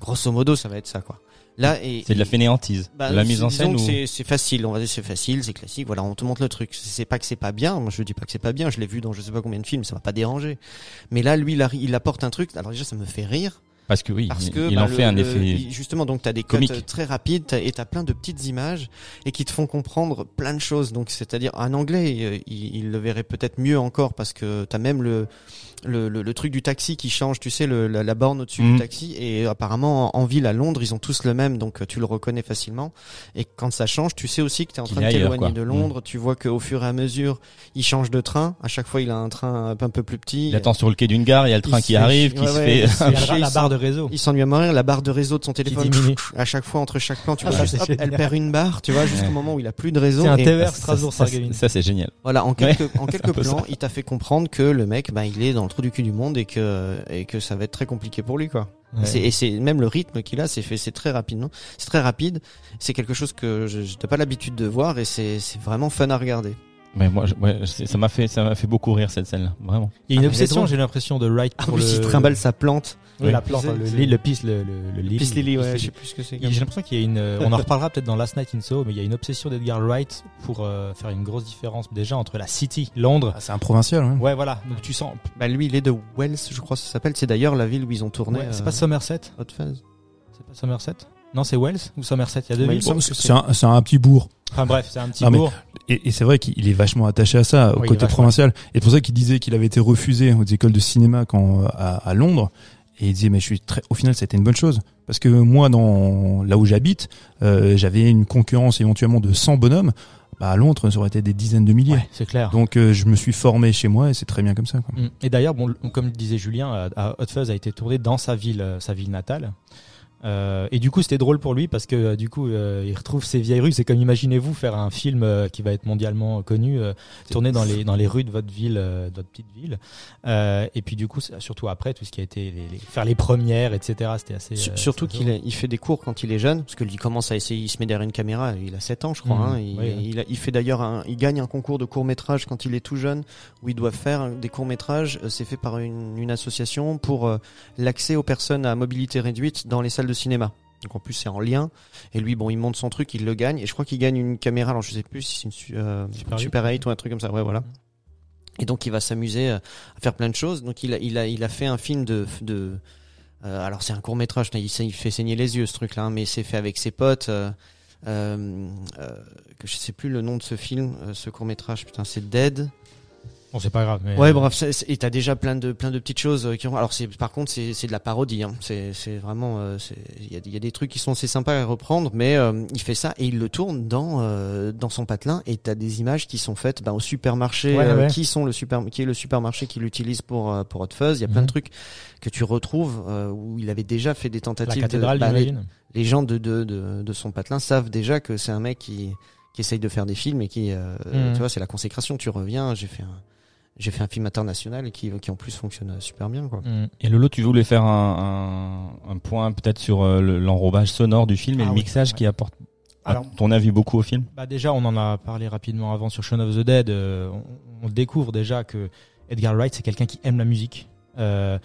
Grosso modo, ça va être ça quoi. Là et C'est de la fainéantise, bah, de la mise en scène. Ou... c'est c'est facile, on va dire c'est facile, c'est classique. Voilà, on te montre le truc. C'est pas que c'est pas bien. Moi, je dis pas que c'est pas bien. Je l'ai vu dans je sais pas combien de films, ça m'a pas dérangé. Mais là, lui, il apporte un truc. Alors déjà, ça me fait rire Parce que oui, parce il, que il bah, en le- fait un le- effet. justement. Donc, t'as des comique. codes très rapides et t'as plein de petites images et qui te font comprendre plein de choses. Donc, c'est-à-dire un anglais, euh, il, il le verrait peut-être mieux encore parce que t'as même le le, le, le truc du taxi qui change, tu sais, le, la, la borne au-dessus Mhm. du taxi. Et apparemment, en, en ville à Londres, ils ont tous le même, donc euh, tu le reconnais facilement. Et quand ça change, tu sais aussi que tu es en train de t'éloigner de Londres. Tu vois qu'au fur et à mesure, il change de train. À chaque fois, il a un train un peu, un peu plus petit. Il attend sur le quai d'une gare, il y a le train qui arrive, qui Ouais, se ouais, fait. il Il y a fait la, la chier, barre il de réseau. il s'ennuie à mourir, la barre de réseau de son téléphone, à chaque fois entre chaque plan, tu Ah, vois, juste, hop, elle perd une barre, tu vois, jusqu'au Ouais. moment où il a plus de réseau. C'est un TER Strasbourg ça, ça, c'est génial. Voilà, en quelques, en quelques plans, il t'a fait comprendre que le mec, bah, il est dans le trou du cul du monde et que, et que ça va être très compliqué pour lui, quoi. Ouais. C'est- Et c'est même le rythme qu'il a, c'est fait, c'est très rapide, non? C'est très rapide. C'est quelque chose que je n'ai pas l'habitude de voir et c'est c'est vraiment fun à regarder. Mais moi, je- ouais, ça m'a fait, ça m'a fait beaucoup rire cette scène-là, vraiment. Il y a une Ah, obsession, j'ai l'impression, de Wright Ah pour oui, le... il trimballe sa plante. Oui, la plante, le, li- le piste, le, le, le lily. Peace Lily, ouais, je sais lily. plus ce que c'est. J'ai l'impression qu'il y a une, euh, on en reparlera peut-être dans Last Night in Soho, mais il y a une obsession d'Edgar Wright pour euh, faire une grosse différence déjà entre la City, Londres. Ah, c'est un provincial. Hein. Ouais, voilà. Donc tu sens. Bah, lui, il est de Wells, je crois que ça s'appelle. C'est d'ailleurs la ville où ils ont tourné. Ouais, c'est euh, pas Somerset. Hot. C'est pas Somerset? Non, c'est Wells ou Somerset. Il y a deux villes. c'est un, c'est un petit bourg. Enfin bref, c'est un petit Non, mais- bourg. Et, et c'est vrai qu'il est vachement attaché à ça, au Oui, côté provincial. Et c'est pour ça qu'il disait qu'il avait été refusé aux écoles de cinéma quand à, à Londres. Et il disait mais je suis très. Au final, ça a été une bonne chose parce que moi, dans là où j'habite, euh, j'avais une concurrence éventuellement de 100 bonhommes. Bah, à Londres, ça aurait été des dizaines de milliers. Ouais, c'est clair. Donc euh, je me suis formé chez moi et c'est très bien comme ça. Quoi. Mm. Et d'ailleurs, bon, comme disait Julien, euh, Hot Fuzz a été tourné dans sa ville, euh, sa ville natale. Euh, et du coup, c'était drôle pour lui parce que euh, du coup, euh, il retrouve ses vieilles rues. C'est comme imaginez-vous faire un film euh, qui va être mondialement connu, euh, tourner dans les dans les rues de votre ville, euh, de votre petite ville. Euh, et puis du coup, surtout après tout ce qui a été les, les- faire les premières, etc. C'était assez. Sur- Surtout qu'il il fait des cours quand il est jeune, parce que lui il commence à essayer, il se met derrière une caméra, il a 7 ans je crois. Mhm. hein, il, Oui, il a- il fait d'ailleurs, il gagne un concours de court métrage quand il est tout jeune, où il doit faire des courts métrages. C'est fait par une, une association pour l'accès aux personnes à mobilité réduite dans les salles de cinéma. Donc en plus c'est en lien. Et lui bon il monte son truc, il le gagne. Et je crois qu'il gagne une caméra. Alors je sais plus si c'est une euh, Super Super, 8. 8 ou un truc comme ça. Ouais voilà. Et donc il va s'amuser euh, à faire plein de choses. Donc il a, il a, il a fait un film de, de euh, alors c'est un court métrage, il, il fait saigner les yeux ce truc-là, hein, mais c'est fait avec ses potes. Euh, euh, que je sais plus le nom de ce film, ce court métrage. Putain, c'est Dead. Bon, c'est pas grave. Mais, Ouais, euh, bref, c'est- c'est- et t'as déjà plein de plein de petites choses euh, qui ont. Alors c'est par contre c'est c'est de la parodie. Hein. C'est c'est vraiment euh, il y a, il y a des trucs qui sont assez sympas à reprendre, mais euh, il fait ça et il le tourne dans euh, dans son patelin et t'as des images qui sont faites ben, au supermarché. Ouais, ouais. Qui sont le super qui est le supermarché qu'il utilise pour pour Hot Fuzz. Il y a plein Mhm. de trucs que tu retrouves euh, où il avait déjà fait des la tentatives. cathédrale, de, bah, les, les gens de, de de de son patelin savent déjà que c'est un mec qui qui essaye de faire des films et qui euh, Mhm. tu vois c'est la consécration. Tu reviens, j'ai fait un j'ai fait un film international qui, qui en plus fonctionne super bien quoi. Mm. Et Lolo, tu voulais faire un, un, un point peut-être sur euh, le- l'enrobage sonore du film et Ah le oui, mixage ouais. qui apporte, Alors- ton avis, beaucoup au film? Bah déjà, on en a parlé rapidement avant sur Shaun of the Dead. euh, on, on découvre déjà que Edgar Wright, c'est quelqu'un qui aime la musique. Euh,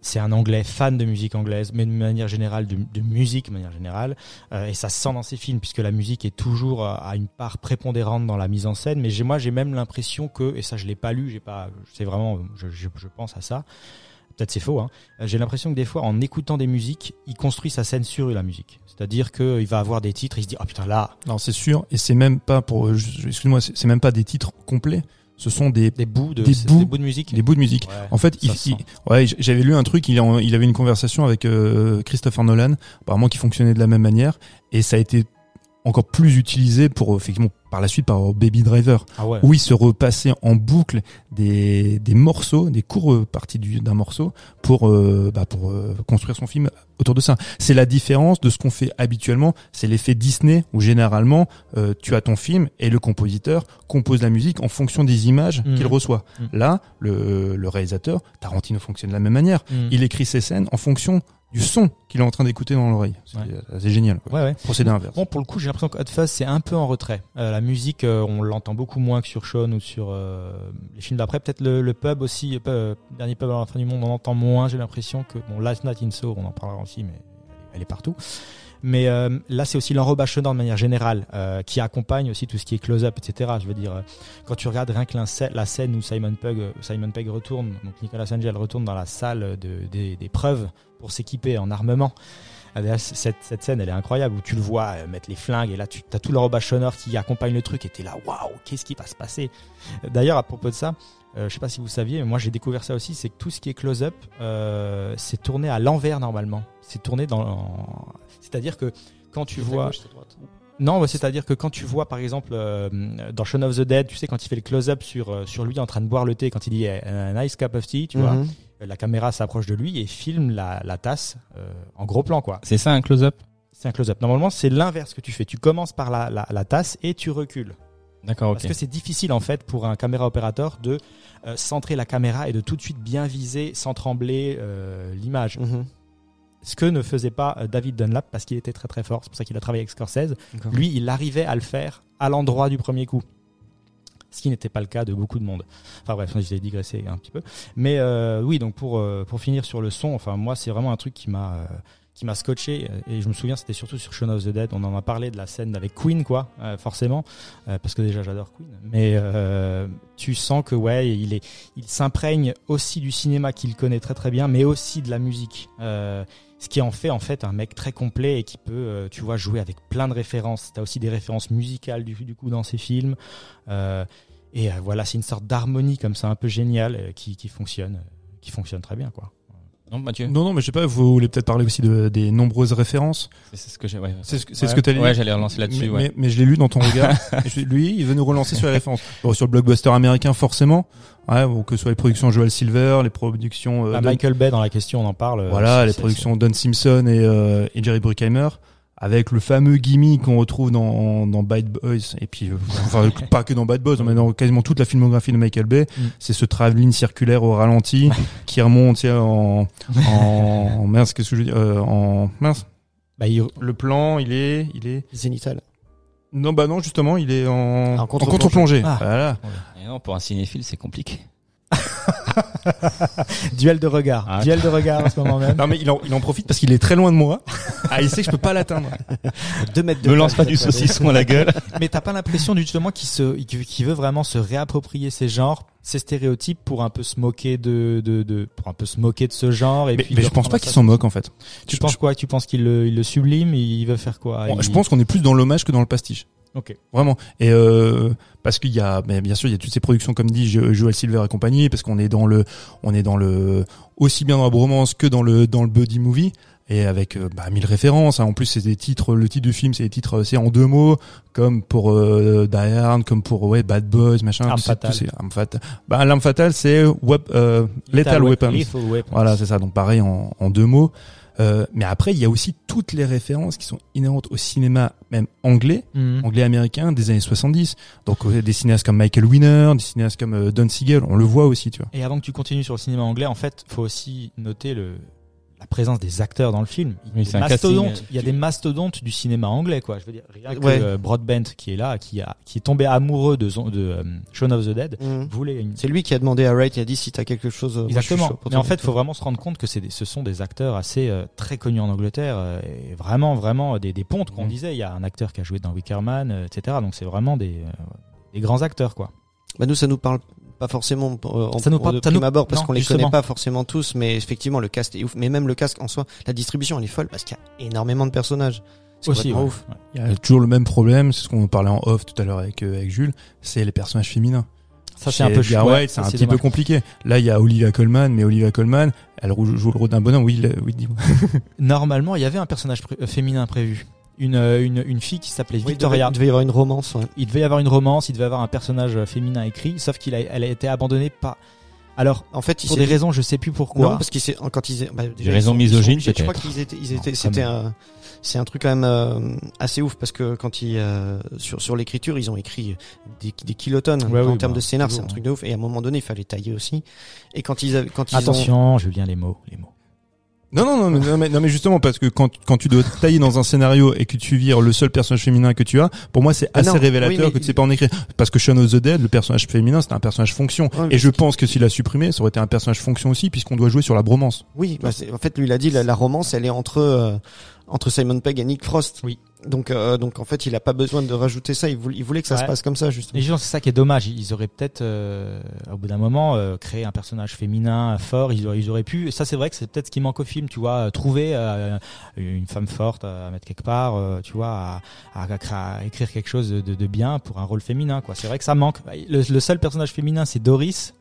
c'est un anglais fan de musique anglaise, mais de manière générale, de, musique de manière générale. Euh, et ça se sent dans ses films, puisque la musique est toujours euh, à une part prépondérante dans la mise en scène. Mais moi, j'ai même l'impression que, et ça, je l'ai pas lu, pas, c'est vraiment, je, pense à ça. Peut-être c'est faux. Hein. Euh, J'ai l'impression que des fois, en écoutant des musiques, il construit sa scène sur la musique. C'est-à-dire qu'il va avoir des titres, il se dit, oh putain là, Non, c'est sûr. Et c'est même pas pour, excuse-moi, c'est même pas des titres complets. Ce sont des, des bouts de, Des c'est- bouts- des bouts de musique. des bouts de musique. Ouais, En fait, il, ouais, j'avais lu un truc. Il, il avait une conversation avec euh, Christopher Nolan, apparemment qui fonctionnait de la même manière, et ça a été encore plus utilisé pour effectivement par la suite par Baby Driver, Ah ouais. où il se repassait en boucle des, des morceaux, des courtes parties du- d'un morceau pour euh, bah, pour euh, construire son film autour de ça. C'est la différence de ce qu'on fait habituellement. C'est l'effet Disney où généralement euh, tu as ton film et le compositeur compose la musique en fonction des images Mhm. qu'il reçoit. Mhm. Là, le, le réalisateur Tarantino fonctionne de la même manière. Mm. Il écrit ses scènes en fonction du son qu'il est en train d'écouter dans l'oreille. C'est Ouais. c'est génial. quoi. Ouais, ouais. Procédé inverse. Bon, pour le coup, j'ai l'impression que Hot Fuzz, c'est un peu en retrait. Euh, la musique, euh, on l'entend beaucoup moins que sur Shaun ou sur euh, les films d'après. Peut-être le, le pub aussi, euh, Dernier pub à la fin du monde, on entend moins, j'ai l'impression que... Bon, Last Night in Soho, on en parlera aussi, mais elle est, partout. Mais euh, là, c'est aussi l'enrobage sonore de manière générale, euh, qui accompagne aussi tout ce qui est close-up, etc. Je veux dire, euh, quand tu regardes rien que la scè- la scène où Simon Pegg, euh, Simon Pegg retourne, donc Nicolas Angel retourne dans la salle de, des, des preuves pour s'équiper en armement. Ah, Cette, cette scène, elle est incroyable où tu le vois euh, mettre les flingues et là, tu as tout l'enrobage sonore qui accompagne le truc et t'es là, waouh, qu'est-ce qui va se passer? D'ailleurs, à propos de ça, euh, je sais pas si vous saviez, mais moi j'ai découvert ça aussi, c'est que tout ce qui est close-up, euh, c'est tourné à l'envers normalement. C'est tourné dans, c'est-à-dire que quand tu vois, non, c'est-à-dire que quand tu vois, par exemple, euh, dans Shaun of the Dead, tu sais, quand il fait le close-up sur, euh, sur lui en train de boire le thé, quand il dit a nice cup of tea, tu vois, Mhm. euh, la caméra s'approche de lui et filme la, la tasse euh, en gros plan, quoi. C'est ça un close-up? C'est un close-up. Normalement, c'est l'inverse que tu fais. Tu commences par la, la, la tasse et tu recules. D'accord, ok. Parce que c'est difficile, en fait, pour un caméra opérateur de euh, centrer la caméra et de tout de suite bien viser sans trembler euh, l'image. Mhm. Ce que ne faisait pas euh, David Dunlap parce qu'il était très très fort. C'est pour ça qu'il a travaillé avec Scorsese. Lui, il arrivait à le faire à l'endroit du premier coup. Ce qui n'était pas le cas de beaucoup de monde. Enfin bref, j'ai digressé un petit peu. Mais euh, oui, donc pour, euh, pour finir sur le son, enfin moi c'est vraiment un truc qui m'a qui m'a scotché euh, et je me souviens c'était surtout sur Shaun of the Dead. On en a parlé de la scène avec Queen quoi, euh, forcément, euh, parce que déjà j'adore Queen. Mais tu sens que ouais, il s'imprègne aussi du cinéma qu'il connaît très très bien, mais aussi de la musique. Ce qui en fait en fait un mec très complet et qui peut, tu vois, jouer avec plein de références. T'as aussi des références musicales du, coup dans ses films. Et voilà, c'est une sorte d'harmonie comme ça, un peu géniale, qui, qui fonctionne, qui fonctionne très bien, quoi. Non, Mathieu Non, non, mais je sais pas, vous voulez peut-être parler aussi de, des nombreuses références. C'est ce que j'ai. Ouais. C'est ce, que- c'est Ouais. ce que t'as lu Ouais, j'allais relancer là-dessus. mais, ouais. mais, mais je l'ai lu dans ton regard. Je- lui, il veut nous relancer sur les références. Bon, sur le blockbuster américain, forcément. Ouais, bon, que ce soit les productions Joel Silver, les productions... euh, Bah, Don- Michael Bay dans la question, on en parle. euh, voilà, les productions Don Simpson et, euh, et Jerry Bruckheimer. Avec le fameux gimmick qu'on retrouve dans, dans Bad Boys, et puis, euh, enfin, pas que dans Bad Boys, mais dans quasiment toute la filmographie de Michael Bay, Mm. c'est ce travelling circulaire au ralenti, qui remonte, tu sais, en, en, mince, qu'est-ce que je veux dire, euh, en, mince. Bah, il- Le plan, il est, il est, Zénithal. non, bah non, justement, il est en, En contre-plongée. Ah. Voilà. Et non, pour un cinéphile, c'est compliqué. duel de regard. Ah. Duel de regard à ce moment même. Non, mais il en, il en profite parce qu'il est très loin de moi. Ah, il sait que je peux pas l'atteindre. Deux mètres de Me lance pas du saucisson à la gueule. Mais t'as pas l'impression du- justement qu'il se, qu'il veut vraiment se réapproprier ces genres, ces stéréotypes pour un peu se moquer de, de, de pour un peu se moquer de ce genre et Mais, puis mais je pense pas qu'il s'en moque, en fait. Tu Je- penses quoi? Tu penses qu'il le, il le sublime? Il veut faire quoi? Bon, Il- Je pense qu'on est plus dans l'hommage que dans le pastiche. Ok. Vraiment. Et euh, parce qu'il y a, mais bien sûr, il y a toutes ces productions comme dit Jo- Joel Silver et compagnie, parce qu'on est dans le, on est dans le, aussi bien dans la bromance que dans le, dans le buddy movie. Et avec euh, bah, mille références. hein. En plus, c'est des titres. Le titre du film, c'est des titres, euh, c'est en deux mots, comme pour euh, Die Hard, comme pour ouais Bad Boys, machin. Arme C'est- fatale. Arme fatale. Bah, l'arme fatale, c'est euh, Lethal, Weapons. Lethal Weapons. Voilà, c'est ça. Donc pareil en, en deux mots. Euh, mais après, il y a aussi toutes les références qui sont inhérentes au cinéma, même anglais, Mhm. anglais-américain des années 70. Donc euh, des cinéastes comme Michael Winner, des cinéastes comme euh, Don Siegel, on le voit aussi, tu vois. Et avant que tu continues sur le cinéma anglais, en fait, faut aussi noter le la présence des acteurs dans le film. Il y a, Oui, des mastodontes, casting, il y a des mastodontes du cinéma anglais, quoi. Je veux dire, rien que Ouais. euh, Broadbent qui est là, qui a, qui est tombé amoureux de, de euh, Shaun of the Dead, Mhm. voulait une. C'est lui qui a demandé à Wright, il a dit si t'as quelque chose. euh, moi, Exactement. Mais en fait, faut vraiment se rendre compte que c'est ce sont des acteurs assez euh, très connus en Angleterre euh, et vraiment, vraiment des, des pontes qu'on Mhm. disait. Il y a un acteur qui a joué dans Wickerman, euh, etc. Donc c'est vraiment des, euh, des grands acteurs, quoi. Bah nous, ça nous parle pas forcément euh, en, Ça nous parle- de prime nous- abord parce non, qu'on les justement. connaît pas forcément tous, mais effectivement le cast est ouf. Mais même le cast en soi, la distribution elle est folle parce qu'il y a énormément de personnages. C'est Aussi, ouais. ouf. Il y a toujours le même problème, c'est ce qu'on parlait en off tout à l'heure avec, euh, avec Jules, c'est les personnages féminins. Ça c'est un peu chouette, c'est un petit peu compliqué. Là, il y a Olivia Colman, mais Olivia Colman, elle joue joue le rôle d'un bonhomme. Oui, le- oui, dis-moi. Normalement, il y avait un personnage pré- euh, féminin prévu. Une, une, une fille qui s'appelait Oui, il devait, Victoria. il devait y avoir une romance. Ouais. Il devait y avoir une romance, il devait y avoir un personnage euh, féminin écrit, sauf qu'il a, elle a été abandonnée par. Alors, En fait, il pour des dit- raisons, je sais plus pourquoi. Non, parce qu'ils s'est- quand ils bah, déjà, raisons misogynes. Je crois qu'ils étaient, ils étaient, c'était un, c'est un truc quand même euh, assez ouf parce que quand ils euh, sur sur l'écriture, ils ont écrit des, des kilotonnes Ouais, en oui, termes bah, de scénar, c'est un truc de ouf. Et à un moment donné, il fallait tailler aussi. Et quand ils quand ils ont, Attention, Julien, les mots, les mots. Non, non, non, mais, non, mais, non, mais justement, parce que quand, quand tu dois tailler dans un scénario et que tu vires le seul personnage féminin que tu as, pour moi, c'est Ah assez non, révélateur oui, que tu sais pas en écrire. Parce que Shaun of the Dead, le personnage féminin, c'était un personnage fonction. Ouais, et je pense que s'il a supprimé, ça aurait été un personnage fonction aussi, puisqu'on doit jouer sur la bromance. Oui, bah, en fait, lui, il a dit la, la romance, elle est entre euh, entre Simon Pegg et Nick Frost. Oui. Donc, euh, donc en fait, il a pas besoin de rajouter ça. Il voulait, il voulait que ça Ouais. se passe comme ça, justement. Et justement, c'est ça qui est dommage. Ils auraient peut-être, euh, au bout d'un moment, euh, créé un personnage féminin fort. Ils auraient, ils auraient pu. Ça, c'est vrai que c'est peut-être ce qui manque au film. Tu vois, euh, trouver euh, une femme forte à mettre quelque part. euh, tu vois, à, à, à écrire quelque chose de, de bien pour un rôle féminin. Quoi. C'est vrai que ça manque. Le, le seul personnage féminin, c'est Doris,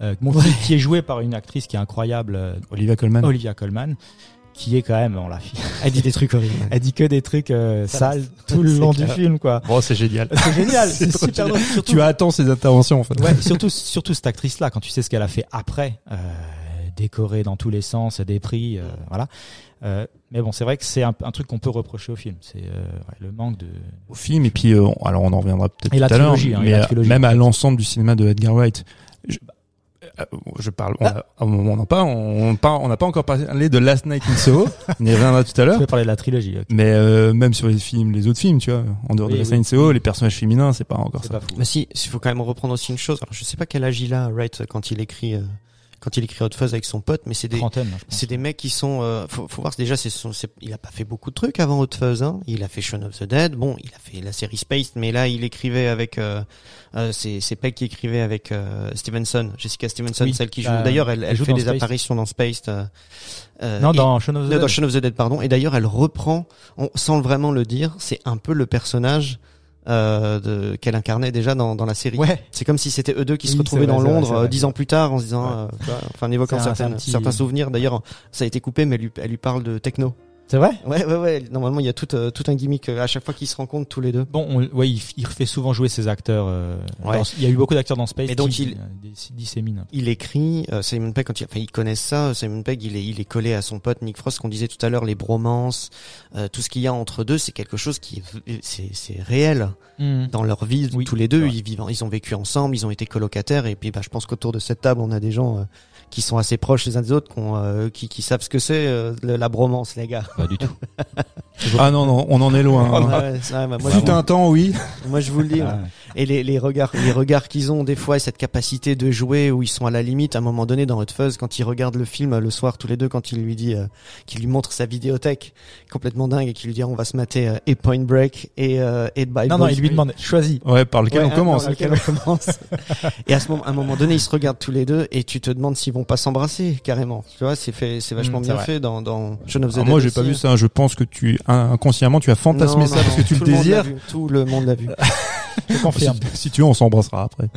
euh, bon, qui, qui est joué par une actrice qui est incroyable, euh, Olivia Colman. Olivia Colman, qui est quand même, on l'a Elle dit des trucs horribles. Elle dit que des trucs euh, Ça, sales tout le c'est long clair. du film, quoi. Bon, c'est génial. C'est génial, c'est super génial. drôle. Surtout, Tu attends ces interventions, en fait. Ouais, surtout, surtout cette actrice-là, quand tu sais ce qu'elle a fait après, euh, décorée dans tous les sens, des prix, euh, voilà. Euh, mais bon, c'est vrai que c'est un, un truc qu'on peut reprocher au film, c'est euh, ouais, le manque de. Au film, et puis, euh, alors on en reviendra peut-être Et tout la à l'heure, trilogie, hein, et mais la euh, trilogie. même à l'ensemble du cinéma de Edgar Wright. Je, je parle, on, a- à un moment, on en parle, on, parle- on n'a pas encore parlé de Last Night in Soho, on y reviendra tout à Je l'heure. vais parler de la trilogie. Mais euh, même sur les films, les autres films, tu vois, en dehors Oui, de Last oui. Night in Soho, les personnages féminins, c'est pas encore ça. pas fou. Mais si, il faut quand même reprendre aussi une chose. Alors, je sais pas quel âge il a, Wright, quand il écrit, euh, quand il écrit Hot Fuzz avec son pote, mais c'est des, c'est des mecs qui sont, euh, faut, faut voir, déjà, c'est il a pas fait beaucoup de trucs avant Hot Fuzz, hein. Il a fait Shaun of the Dead, bon, il a fait la série Space, mais là, il écrivait avec, euh, euh, c'est, c'est Peg qui écrivait avec, euh, Stevenson, Jessica Stevenson, Oui, celle qui joue, d'ailleurs, elle, elle elle joue fait des apparitions dans Space, euh, euh, Non, et- dans Shaun of the non, dans Dead. Shaun of the Dead, pardon. Et d'ailleurs, elle reprend, on, sans vraiment le dire, c'est un peu le personnage euh, de, qu'elle incarnait déjà dans, dans la série. Ouais. C'est comme si c'était eux deux qui se retrouvaient vrai, dans Londres euh, dix ans plus tard en se disant, Ouais. euh, enfin en évoquant un petit- certains souvenirs. D'ailleurs, ça a été coupé, mais elle lui, elle lui parle de techno. C'est vrai? Ouais, ouais, ouais. Normalement, il y a tout, euh, tout un gimmick euh, à chaque fois qu'ils se rencontrent tous les deux. Bon, on- ouais, il, il fait souvent jouer ses acteurs. euh, Ouais. dans- il y a eu beaucoup d'acteurs dans Space Et donc, qui il- euh, disséminent. Il écrit euh, Simon Pegg quand il, enfin, ils connaissent ça. Simon Pegg, il est, il est collé à son pote Nick Frost. Qu'on disait tout à l'heure, les bromances, euh, tout ce qu'il y a entre deux, c'est quelque chose qui, est- c'est, c'est réel dans leur vie. Oui, tous les deux, c'est vrai. ils vivent, ils ont vécu ensemble, ils ont été colocataires. Et puis, bah, je pense qu'autour de cette table, on a des gens euh, qui sont assez proches les uns des autres, qui, ont, euh, qui, qui savent ce que c'est euh, la bromance, les gars. Pas du tout. Ah non, non, on en est loin. hein. Ouais, ouais, bah, moi, Fut un temps, oui. moi, je vous le dis. Ah, Et les, les regards, les regards qu'ils ont des fois, et cette capacité de jouer où ils sont à la limite. À un moment donné, dans Hot Fuzz, quand ils regardent le film le soir tous les deux, quand il lui dit, euh, qu'il lui montre sa vidéothèque complètement dingue et qu'il lui dit on va se mater euh, et Point Break et euh, et Bye non, non, il lui demande, choisis. Ouais, par lequel Ouais, on hein, commence. dans lequel on commence. et à ce moment, à un moment donné, ils se regardent tous les deux et tu te demandes s'ils vont pas s'embrasser carrément. Tu vois, c'est fait, c'est vachement Mm, bien vrai. fait dans dans Shaun of the Alors Dead moi, j'ai pas vu ça. Je pense que tu inconsciemment, tu as fantasmé Non, ça non, parce que tu tout le monde l'a désires. vu, Tout le monde l'a vu. Si, si tu veux, on s'embrassera après.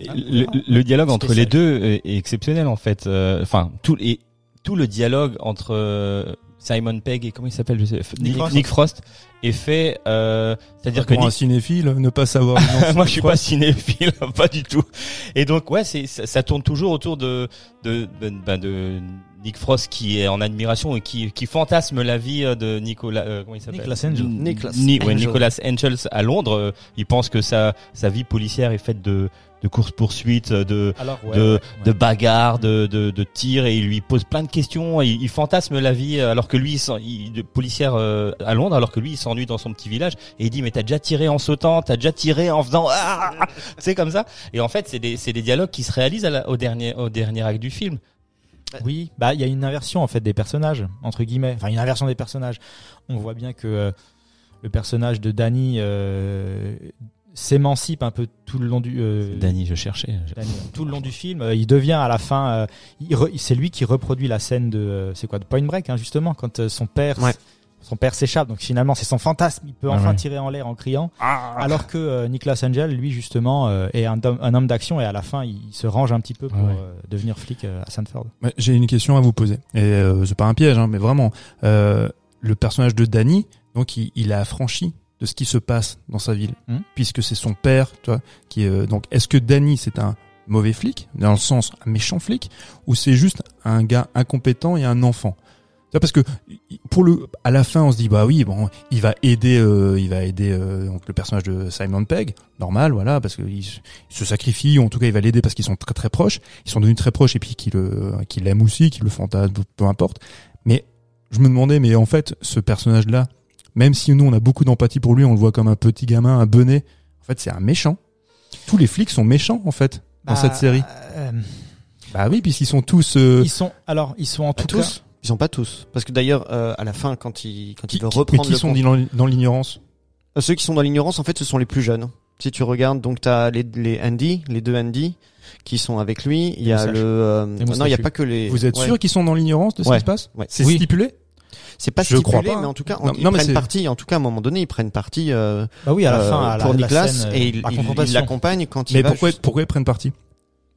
Le, le dialogue entre Spécial. les deux est, est exceptionnel en fait. Euh, Enfin, tout et tout le dialogue entre euh, Simon Pegg et comment il s'appelle je sais, Nick, Frost. Nick Frost est fait. Euh, C'est-à-dire que Pour un Nick, cinéphile, ne pas savoir. non, moi je suis pas cinéphile, pas du tout. Et donc ouais, c'est ça, ça tourne toujours autour de de de, ben, de Nick Frost qui est en admiration et qui qui fantasme la vie de Nicolas euh, comment il s'appelle? Nicolas Angel. Nicolas Ni- ouais, Angel. Nicolas Angels à Londres. euh, il pense que sa sa vie policière est faite de de courses poursuites, de Alors, ouais, de, ouais, ouais. de bagarres, de, de, de tirs, et il lui pose plein de questions. Il, il fantasme la vie, euh, alors que lui, il, s'en- il de policière euh, à Londres, alors que lui, il s'ennuie dans son petit village. Et il dit, mais t'as déjà tiré en sautant, t'as déjà tiré en faisant, ah, c'est comme ça. Et en fait, c'est des, c'est des dialogues qui se réalisent à la- au dernier, au dernier acte du film. Oui, bah il y a une inversion en fait des personnages entre guillemets. Enfin une inversion des personnages. On voit bien que euh, le personnage de Danny euh, s'émancipe un peu tout le long du euh, Danny, je cherchais. Danny, tout le long du film. Euh, il devient à la fin, euh, il re- c'est lui qui reproduit la scène de euh, c'est quoi de Point Break hein, justement quand euh, son père Ouais. son père s'échappe. Donc finalement c'est son fantasme. Il peut Ah enfin ouais. tirer en l'air en criant. Alors que euh, Nicolas Angel, lui justement, euh, est un, homme- un homme d'action et à la fin il se range un petit peu pour Ah ouais. euh, devenir flic euh, à Sanford. J'ai une question à vous poser. Et euh, c'est pas un piège, hein, mais vraiment, euh, le personnage de Danny, donc il, il a affranchi de ce qui se passe dans sa ville, Mhm. puisque c'est son père, tu vois, qui est, euh, donc est-ce que Danny c'est un mauvais flic, dans le sens un méchant flic, ou c'est juste un gars incompétent et un enfant? Tu vois, parce que pour le, à la fin, on se dit bah oui, bon, il va aider, euh, il va aider euh, donc le personnage de Simon Pegg, normal, voilà, parce qu'il se sacrifie, ou en tout cas il va l'aider parce qu'ils sont très très proches, ils sont devenus très proches et puis qu'il qu'il l'aime aussi, qu'il le fantasme, peu importe. Mais je me demandais, mais en fait, ce personnage-là, même si nous on a beaucoup d'empathie pour lui, on le voit comme un petit gamin, un benet, en fait c'est un méchant. Tous les flics sont méchants en fait dans Bah, cette série. euh, Bah oui, puisqu'ils sont tous. euh, Ils sont alors ils sont en tout tous. cas Ils sont pas tous. Parce que d'ailleurs, euh, à la fin, quand il, quand qui, il veut qui- mais reprendre qui le sont dans, l'ignorance Euh, Ceux qui sont dans l'ignorance, en fait, ce sont les plus jeunes. Si tu regardes, donc t'as les, les Andy, les deux Andy, qui sont avec lui. Il y a le, euh, non, il y a pas que les. Vous êtes ouais. sûr qu'ils sont dans l'ignorance de ce Ouais. qui se passe Ouais. C'est Oui. stipulé C'est pas Je stipulé, crois pas, mais en tout cas, Non, ils non, prennent parti. En tout cas, à un moment donné, ils prennent parti euh, bah oui à la euh, fin à la, pour la Nicolas scène, euh, et il la il- quand il Mais va. pourquoi, juste- pourquoi ils prennent parti?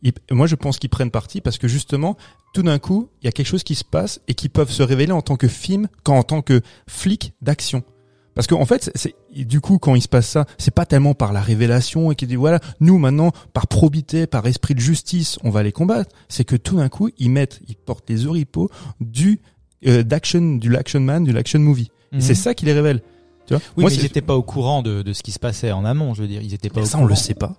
Ils- Moi, je pense qu'ils prennent parti parce que justement, tout d'un coup, il y a quelque chose qui se passe et qui peuvent se révéler en tant que film, quand en tant que flic d'action. Parce qu'en en fait, c'est- du coup quand il se passe ça, c'est pas tellement par la révélation et qui dit voilà, nous maintenant par probité, par esprit de justice, on va les combattre. C'est que tout d'un coup, ils mettent, ils portent les oripeaux du euh, d'action, du l'action man, du l'action movie. Et Mhm. c'est ça qui les révèle. Tu vois Oui, Moi, mais ils c'est- n'étaient pas au courant de, de ce qui se passait en amont, je veux dire. Ils étaient pas Mais au ça, courant. on le sait pas.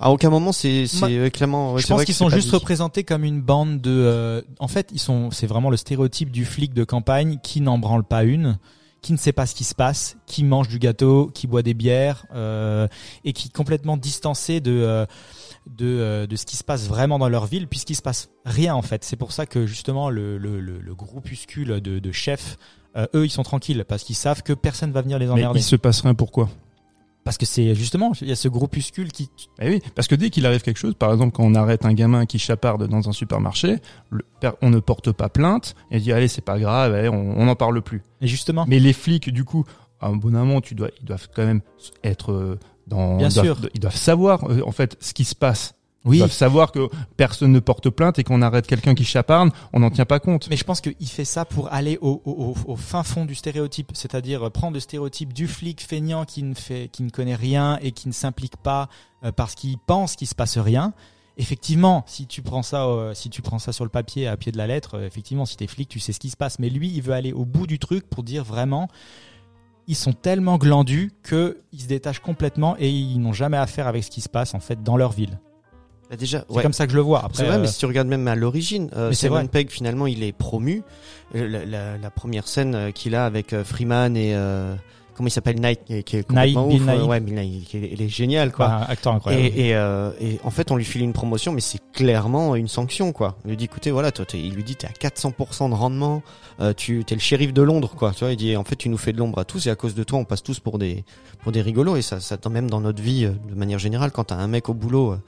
À aucun moment, c'est c'est euh, clairement. Je c'est pense qu'ils sont c'est juste dit. représentés comme une bande de. euh, en fait, ils sont. C'est vraiment le stéréotype du flic de campagne qui n'en branle pas une, qui ne sait pas ce qui se passe, qui mange du gâteau, qui boit des bières euh, et qui est complètement distancé de. euh, de, euh, de ce qui se passe vraiment dans leur ville puisqu'il se passe rien en fait. C'est pour ça que justement le, le, le, le groupuscule de, de chefs, euh, eux ils sont tranquilles parce qu'ils savent que personne va venir les Mais emmerder. il se passe rien pourquoi? Parce que c'est justement, il y a ce groupuscule qui... Eh oui, parce que dès qu'il arrive quelque chose, par exemple quand on arrête un gamin qui chaparde dans un supermarché, le on ne porte pas plainte et dit allez c'est pas grave, allez, on on n'en parle plus. Et justement, Mais les flics du coup à un bon moment, tu dois, ils doivent quand même être euh, dans. Bien ils doivent- sûr. Ils doivent savoir euh, en fait ce qui se passe. Ils Oui. doivent savoir que personne ne porte plainte et qu'on arrête quelqu'un qui chaparne, on n'en tient pas compte. Mais je pense qu'il fait ça pour aller au, au, au- au fin fond du stéréotype, c'est-à-dire prendre le stéréotype du flic feignant qui ne fait, qui ne connaît rien et qui ne s'implique pas euh, parce qu'il pense qu'il se passe rien. Effectivement, si tu prends ça, euh, si tu prends ça sur le papier à pied de la lettre, euh, effectivement, si t'es flic, tu sais ce qui se passe. Mais lui, il veut aller au bout du truc pour dire vraiment, ils sont tellement glandus que ils se détachent complètement et ils n'ont jamais affaire avec ce qui se passe en fait dans leur ville. Bah, déjà, C'est ouais. comme ça que je le vois. C'est Après, vrai, euh, mais si tu regardes même à l'origine, euh, c'est Simon vrai. Pegg finalement il est promu. Euh, La, la- la première scène euh, qu'il a avec euh, Freeman et comment il s'appelle Knight, qui est, qui est complètement ouf. Ouais, Bill Nighy, qui est- il est génial quoi. un acteur incroyable. Et, et, euh, et en fait, on lui file une promotion, mais c'est clairement une sanction, quoi. Il lui dit, écoutez, voilà, toi, il lui dit, t'es à 400% de rendement, euh, tu t'es le shérif de Londres, quoi. Tu vois, il dit, en fait, tu nous fais de l'ombre à tous, et à cause de toi, on passe tous pour des pour des rigolos, et ça, ça même dans notre vie, euh, de manière générale, quand t'as un mec au boulot euh,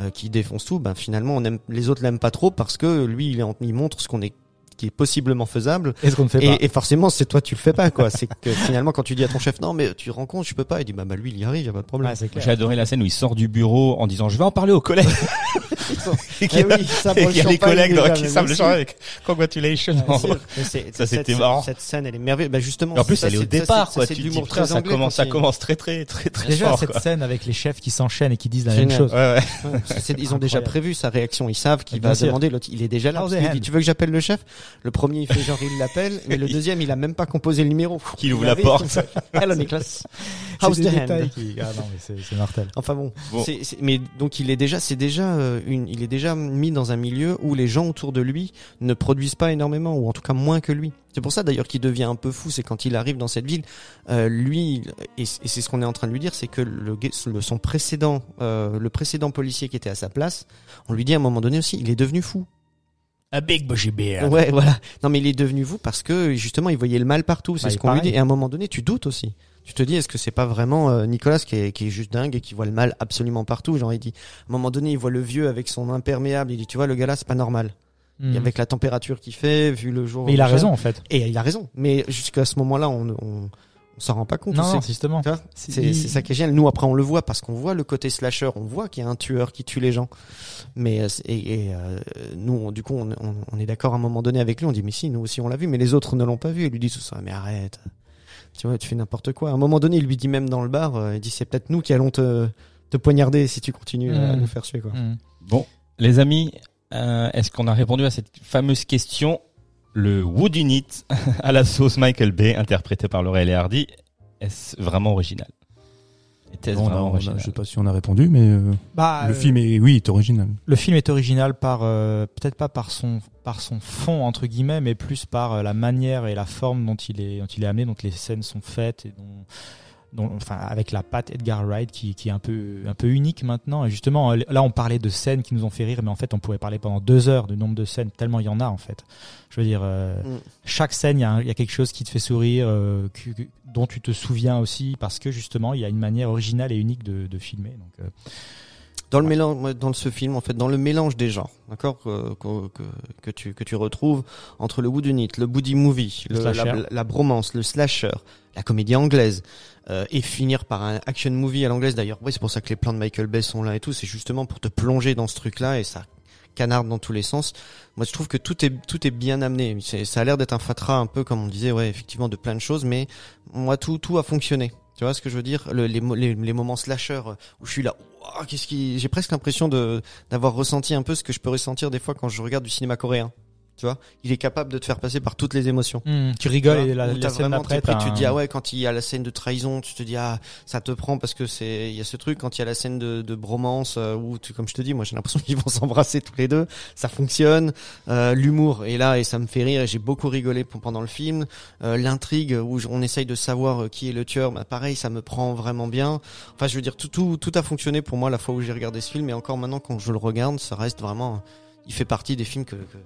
euh, qui défonce tout, ben finalement, on aime, les autres l'aiment pas trop parce que lui, il, il montre ce qu'on est qui est possiblement faisable Est-ce qu'on ne fait pas et, et forcément c'est toi tu le fais pas quoi c'est que finalement quand tu dis à ton chef non mais tu rends compte je peux pas il dit bah, bah lui il y arrive y a pas de problème. J'ai adoré la scène où il sort du bureau en disant je vais en parler aux collègues. et qu'il y a, Eh oui, et qu'il y a les collègues déjà, qui savent le avec congratulations. Ça, cette- c'était marrant. Cette scène, elle est merveilleuse. Bah justement. en plus, ça, elle est au départ, quoi. Tu dis, ça commence, ça il- commence très, très, très, très Déjà cette scène avec les chefs qui s'enchaînent et qui disent la même chose. Ils ont déjà prévu sa réaction. Ils savent qu'il va demander. L'autre, il est déjà là. Tu veux que j'appelle le chef? Le premier, il fait genre il l'appelle, mais le deuxième, il a même pas composé le numéro. Qu'il ouvre la arrive porte. Hello Nicolas. C'est How's des the hand qui- Ah non, mais c'est mortel. Enfin bon, mais donc il est déjà, c'est déjà euh, une, il est déjà mis dans un milieu où les gens autour de lui ne produisent pas énormément, ou en tout cas moins que lui. C'est pour ça d'ailleurs qu'il devient un peu fou, c'est quand il arrive dans cette ville, euh, lui, et, c'est ce qu'on est en train de lui dire, c'est que le, le- son précédent, euh, le précédent policier qui était à sa place, on lui dit à un moment donné aussi, il est devenu fou. A big bushy beard. Ouais, voilà. Non, mais il est devenu fou parce que justement, il voyait le mal partout. C'est Bah, ce qu'on lui dit. Et à un moment donné, tu doutes aussi. Tu te dis, est-ce que c'est pas vraiment euh, Nicolas qui est, qui est juste dingue et qui voit le mal absolument partout? Genre, il dit, à un moment donné, il voit le vieux avec son imperméable. Il dit, tu vois, le gars là, c'est pas normal. Et avec la température qu'il fait, vu le jour. Mais il a raison en fait. Et il a raison. Mais jusqu'à ce moment-là, on, on, on s'en rend pas compte. Non, justement. C'est- ça qui est génial. Nous, après, on le voit parce qu'on voit le côté slasher. On voit qu'il y a un tueur qui tue les gens. Mais euh, et, et, euh, nous, on- du coup, on, on- on est d'accord à un moment donné avec lui. On dit, mais si, nous aussi, on l'a vu, mais les autres ne l'ont pas vu. Et lui dit tout ça. Mais arrête. Tu vois, tu fais n'importe quoi. À un moment donné, il lui dit même dans le bar, euh, il dit, c'est peut-être nous qui allons te, te poignarder si tu continues à Mm. nous faire tuer, quoi. Mhm. Bon, les amis, euh, est-ce qu'on a répondu à cette fameuse question Le Wood Unit à la sauce Michael Bay, interprété par Laurel et Hardy, est-ce vraiment original? Était-ce Bon, vraiment on a- original? je sais pas si on a répondu, mais euh, Bah, le euh, film est, oui, est original. Le film est original par euh, peut-être pas par son par son fond entre guillemets, mais plus par euh, la manière et la forme dont il est dont il est amené, dont les scènes sont faites et dont, dont enfin avec la patte Edgar Wright qui, qui est un peu un peu unique maintenant. Et justement euh, là on parlait de scènes qui nous ont fait rire, mais en fait on pourrait parler pendant deux heures du nombre de scènes tellement il y en a en fait. Je veux dire euh, Mm. chaque scène il y, a y a quelque chose qui te fait sourire, euh, que- que- dont tu te souviens aussi parce que justement il y a une manière originale et unique de, de filmer. Donc euh, Dans le mélange, dans ce film, en fait, dans le mélange des genres, d'accord, que, que, que, que tu que tu retrouves entre le whodunit, le buddy movie, Le la, bromance, le slasher, la comédie anglaise, euh, et finir par un action movie à l'anglaise. D'ailleurs, oui, c'est pour ça que les plans de Michael Bay sont là et tout. C'est justement pour te plonger dans ce truc-là et ça canarde dans tous les sens. Moi, je trouve que tout est tout est bien amené. Ça a l'air d'être un fatras un peu comme on disait, ouais, effectivement, de plein de choses, mais moi, tout tout a fonctionné. Tu vois ce que je veux dire Le- les, mo- les, les moments slasher où je suis là, qu'est-ce qui J'ai presque l'impression de d'avoir ressenti un peu ce que je peux ressentir des fois quand je regarde du cinéma coréen. Tu vois Il est capable de te faire passer par toutes les émotions. tu rigoles Tu vois, et la, la scène pris, t'as tu te dis ah ouais quand il y a la scène de trahison tu te dis ah ça te prend parce que c'est il y a ce truc. Quand il y a la scène de, de bromance euh, où tu, comme je te dis moi j'ai l'impression qu'ils vont s'embrasser tous les deux. Ça fonctionne. Euh, l'humour est là et ça me fait rire et j'ai beaucoup rigolé pendant le film. Euh, l'intrigue où on essaye de savoir euh, qui est le tueur bah pareil ça me prend vraiment bien. Enfin je veux dire tout tout tout a fonctionné pour moi la fois où j'ai regardé ce film. Et encore maintenant quand je le regarde ça reste vraiment il fait partie des films que, que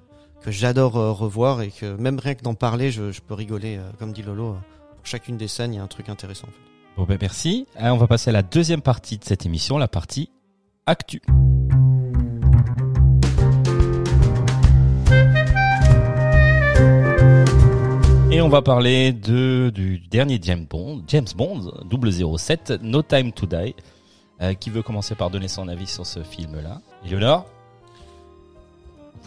que j'adore euh, revoir et que même rien que d'en parler, je, peux rigoler, euh, comme dit Lolo. euh, pour chacune des scènes, il y a un truc intéressant. Bon ben merci. On va passer à la deuxième partie de cette émission, la partie actu. Et on va parler du dernier James Bond, James Bond 007, No Time to Die. Qui veut commencer par donner son avis sur ce film-là Vous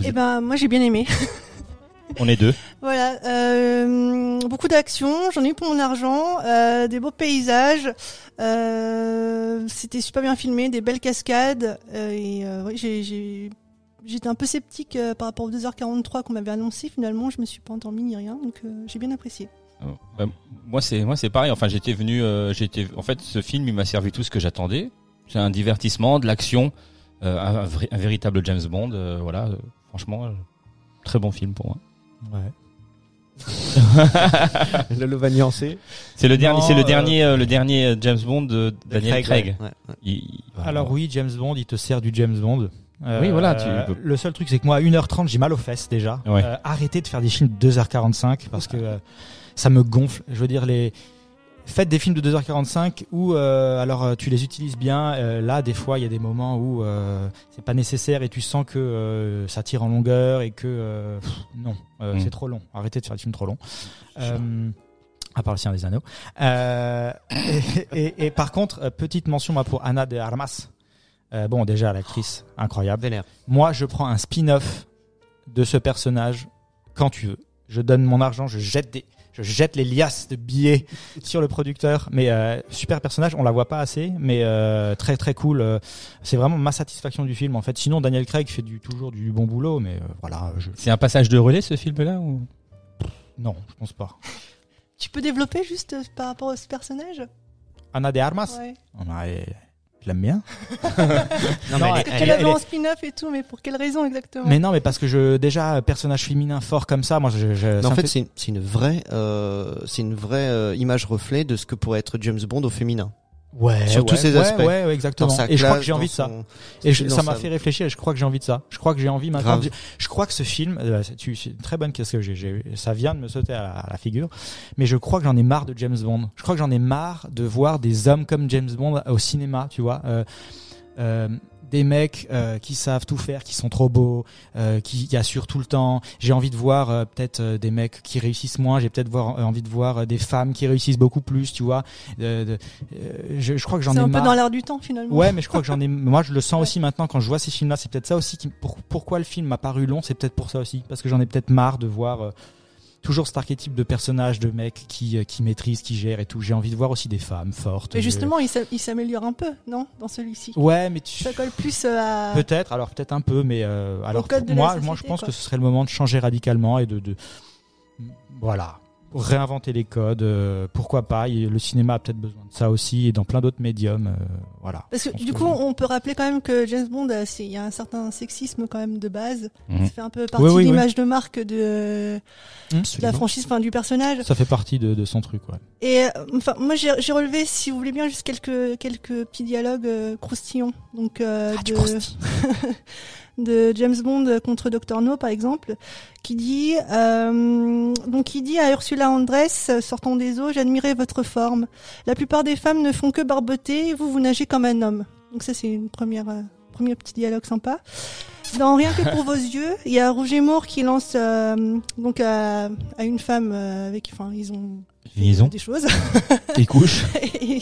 Eh ben, moi j'ai bien aimé. On est deux. Voilà, euh, beaucoup d'action, j'en ai eu pour mon argent, euh, des beaux paysages, euh, c'était super bien filmé, des belles cascades, et oui, j'ai, j'étais un peu sceptique par rapport aux 2h43 qu'on m'avait annoncé, finalement je me suis pas endormie ni rien, donc j'ai bien apprécié. Oh, bah, moi c'est moi c'est pareil. Enfin j'étais venu, j'étais en fait ce film il m'a servi tout ce que j'attendais. C'est un divertissement, de l'action, un, un un véritable James Bond. euh, voilà, euh, franchement euh, très bon film pour moi. Ouais. Le Lova nuancé. C'est le dernier, c'est le euh, dernier, euh, le dernier euh, James Bond de Daniel Craig. ouais, ouais. Il- il- voilà. Alors oui, James Bond, il te sert du James Bond. Euh, Oui, voilà, tu peux- Le seul truc, c'est que moi, à 1h30, j'ai mal aux fesses déjà. Ouais. Euh, arrêtez de faire des films de 2h45 parce que euh, ça me gonfle. Je veux dire, les faites des films de 2h45 où euh, alors euh, tu les utilises bien. Euh, là, des fois, il y a des moments où euh, c'est pas nécessaire et tu sens que euh, ça tire en longueur et que euh, pff, non, euh, Mm. c'est trop long. Arrêtez de faire des films trop longs. À part le Seigneur des Anneaux. Euh, et, et- et par contre, petite mention moi pour Anna de Armas. Euh, bon, déjà l'actrice incroyable. Vénère. Moi, je prends un spin-off de ce personnage quand tu veux. Je donne mon argent, je jette des, je jette les liasses de billets sur le producteur. Mais euh, super personnage, on la voit pas assez, mais euh, très très cool. Euh, C'est vraiment ma satisfaction du film en fait. Sinon, Daniel Craig fait du toujours du bon boulot, mais euh, voilà, je... C'est un passage de relais ce film-là ou? Non, je pense pas. Tu peux développer juste par rapport à ce personnage? Anna de Armas, ouais. Je l'aime bien. Non, Non, mais elle en spin-off et tout, mais pour quelle raison exactement? Mais non, mais parce que je déjà personnage féminin fort comme ça, moi, je, en fait, c'est une, c'est une vraie, euh, c'est une vraie euh, image reflet de ce que pourrait être James Bond au féminin. Ouais, sur tous ouais, ces ouais, aspects. Ouais, ouais, exactement. Et je crois que j'ai envie de ça. son- Et je- ça m'a sa- fait réfléchir. Et je crois que j'ai envie de ça. Je crois que j'ai envie maintenant. De- Je crois que ce film, euh, c'est une très bonne question que. Ça vient de me sauter à la, à la figure. Mais je crois que j'en ai marre de James Bond. Je crois que j'en ai marre de voir des hommes comme James Bond au cinéma. Tu vois. Euh, euh, des mecs euh, qui savent tout faire, qui sont trop beaux, euh, qui, qui assurent tout le temps. J'ai envie de voir euh, peut-être euh, des mecs qui réussissent moins. J'ai peut-être euh, envie de voir euh, des femmes qui réussissent beaucoup plus. Tu vois. De- de- euh, je, je crois que j'en C'est ai un peu marre. dans l'air du temps finalement. Ouais, mais je crois que j'en ai. Moi, je le sens aussi maintenant quand je vois ces films-là. C'est peut-être ça aussi qui. pour- pourquoi le film m'a paru long C'est peut-être pour ça aussi, parce que j'en ai peut-être marre de voir euh, toujours cet archétype de personnage, de mec qui euh, qui maîtrise, qui gère et tout. J'ai envie de voir aussi des femmes fortes. Mais justement, il s'a- il s'améliore un peu, non Dans celui-ci? Ouais, mais tu. Ça colle plus euh, à. Peut-être, alors peut-être un peu, mais euh, alors moi, société, moi, je pense quoi. que ce serait le moment de changer radicalement et de, de voilà, réinventer les codes. euh, pourquoi pas Et Le cinéma a peut-être besoin de ça aussi et dans plein d'autres médiums. euh, voilà. Parce que du coup, on peut rappeler quand même que James Bond, euh, il y a un certain sexisme quand même de base. Mhm. Ça fait un peu partie Oui, oui, de oui. l'image de marque de, Hum, de la franchise, enfin du personnage. Ça fait partie de, de son truc, ouais. Et euh, enfin, moi j'ai relevé, si vous voulez bien, juste quelques quelques petits dialogues euh, croustillants. Donc euh, Ah, du de. de James Bond contre Dr No par exemple, qui dit euh, donc il dit à Ursula Andress sortant des eaux, j'admirais votre forme. La plupart des femmes ne font que barboter, vous vous nagez comme un homme. Donc ça c'est une première euh, premier petit dialogue sympa. Dans Rien que pour vos yeux, il y a Roger Moore qui lance euh, donc à, à une femme euh, avec, enfin ils ont Liaison. des choses. Il couche. et,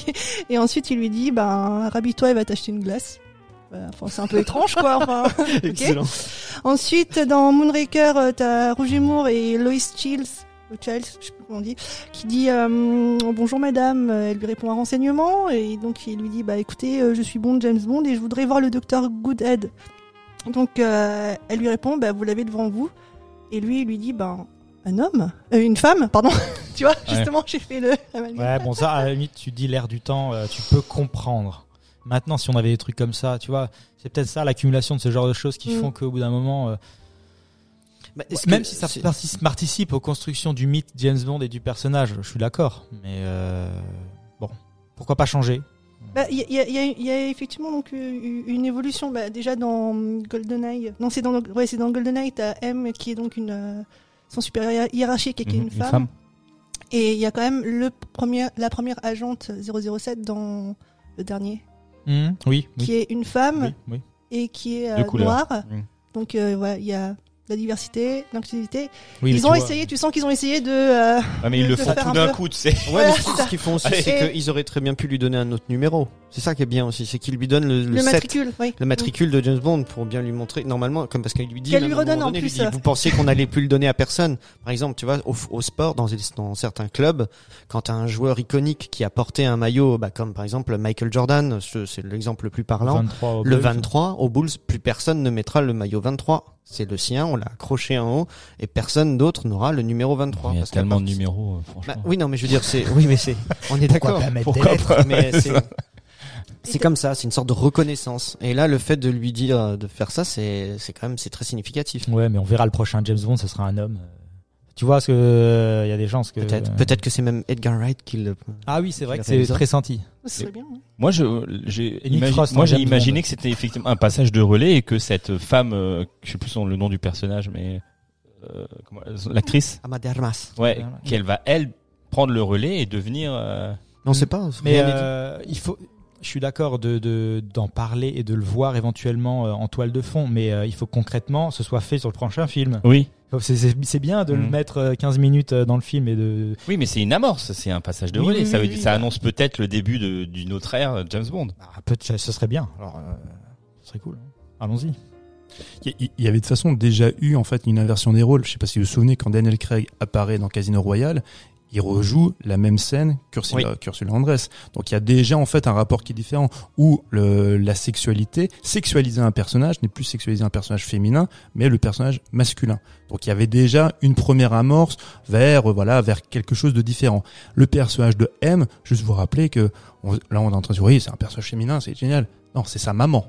et ensuite, il lui dit, ben, rhabille-toi, elle va t'acheter une glace. Voilà, Enfin, c'est un peu étrange, quoi. Enfin. Excellent. Ensuite, dans Moonraker, euh, t'as Roger Moore et Lois Childs, je sais plus comment on dit, qui dit euh, bonjour madame. Elle lui répond un renseignement et donc il lui dit bah écoutez, euh, je suis Bond, James Bond et je voudrais voir le docteur Goodhead. Donc euh, elle lui répond bah vous l'avez devant vous et lui il lui dit ben un homme, Euh, une femme, pardon. tu vois, justement j'ai fait le. Ouais, bon, ça, à la limite, tu dis l'air du temps, tu peux comprendre. Maintenant, si on avait des trucs comme ça, tu vois, c'est peut-être ça, l'accumulation de ce genre de choses qui Mm. font qu'au bout d'un moment, euh, Bah, même si ça participe aux constructions du mythe James Bond et du personnage, je suis d'accord. Mais euh, bon, pourquoi pas changer? Bah, Il y, a, y y effectivement donc euh, une évolution. Bah, déjà dans GoldenEye, non c'est dans ouais c'est dans GoldenEye t'as M qui est donc une son supérieur hiérarchique et qui est Mhm, une femme. Et il y a quand même le premier la première agente 007 dans le dernier Hmm, Oui, oui. qui est une femme oui, oui. et qui est euh, noire. Mhm. Donc euh, voilà il y a la diversité, l'inclusivité. Oui, ils tu ont vois, essayé, tu sens qu'ils ont essayé de. euh, Ah, mais ils de- le font tout un d'un coup, tu sais. Ouais, Voilà, mais c'est ce qu'ils font aussi, c'est qu'ils auraient très bien pu lui donner un autre numéro. C'est ça qui est bien aussi, c'est qu'ils lui donnent le, le, le, 7, matricule, oui. le matricule de James Bond pour bien lui montrer, normalement, comme parce qu'il lui dit, Qu'elle lui redonne donné, plus, dit, vous pensiez qu'on allait plus le donner à personne. Par exemple, tu vois, au, au sport, dans, dans certains clubs, quand t'as un joueur iconique qui a porté un maillot, bah, comme par exemple Michael Jordan, ce- c'est l'exemple le plus parlant. 23 au Le Bulls. 23, au Bulls, plus personne ne mettra le maillot 23. C'est le sien, on l'a accroché en haut, et personne d'autre n'aura le numéro 23. Il y a parce tellement de numéros, euh, Bah, franchement. oui, non, mais je veux dire, c'est, oui, mais c'est, on est Pourquoi d'accord. pas mettre Pourquoi des lettres pas Mais c'est, ça comme ça, c'est une sorte de reconnaissance. Et là, le fait de lui dire euh, de faire ça, c'est, c'est quand même, c'est très significatif. Ouais, mais on verra le prochain James Bond, ce sera un homme. Tu vois, ce que il y a des chances que Peut-être, peut-être que c'est même Edgar Wright qui le. Ah oui, c'est vrai que c'est réalisa. très senti. Ce serait bien. hein. Moi, je, j'ai, imagi- moi, j'ai James imaginé Bond. que c'était effectivement un passage de relais et que cette femme, euh, je sais plus son, le nom du personnage, mais euh, comment- l'actrice, Amadermas. ouais, qu'elle va elle prendre le relais et devenir. euh, Non, c'est pas. Mais euh, il faut. Je suis d'accord de de- d'en parler et de le voir éventuellement euh, en toile de fond, mais euh, il faut que concrètement ce soit fait sur le prochain film. Oui. C'est bien de le Mm. mettre euh, 15 minutes euh, dans le film et de. Oui, mais c'est une amorce, c'est un passage de Oui, relais. oui, ça, oui, veut- oui. ça annonce peut-être le début d'une autre ère James Bond. Ah, peut ce serait bien. Alors, euh, ce serait cool. Allons-y. Il y, avait de toute façon déjà eu en fait une inversion des rôles. Je sais pas si vous vous souvenez quand Daniel Craig apparaît dans Casino Royale, il rejoue la même scène qu'Ursula qu'Ursula Andress. Donc il y a déjà en fait un rapport qui est différent où le, la sexualité, sexualiser un personnage n'est plus sexualiser un personnage féminin, mais le personnage masculin. Donc il y avait déjà une première amorce vers voilà vers quelque chose de différent. Le personnage de M, juste vous rappeler que on- là on est en train de dire oui c'est un personnage féminin, c'est génial. Non, c'est sa maman.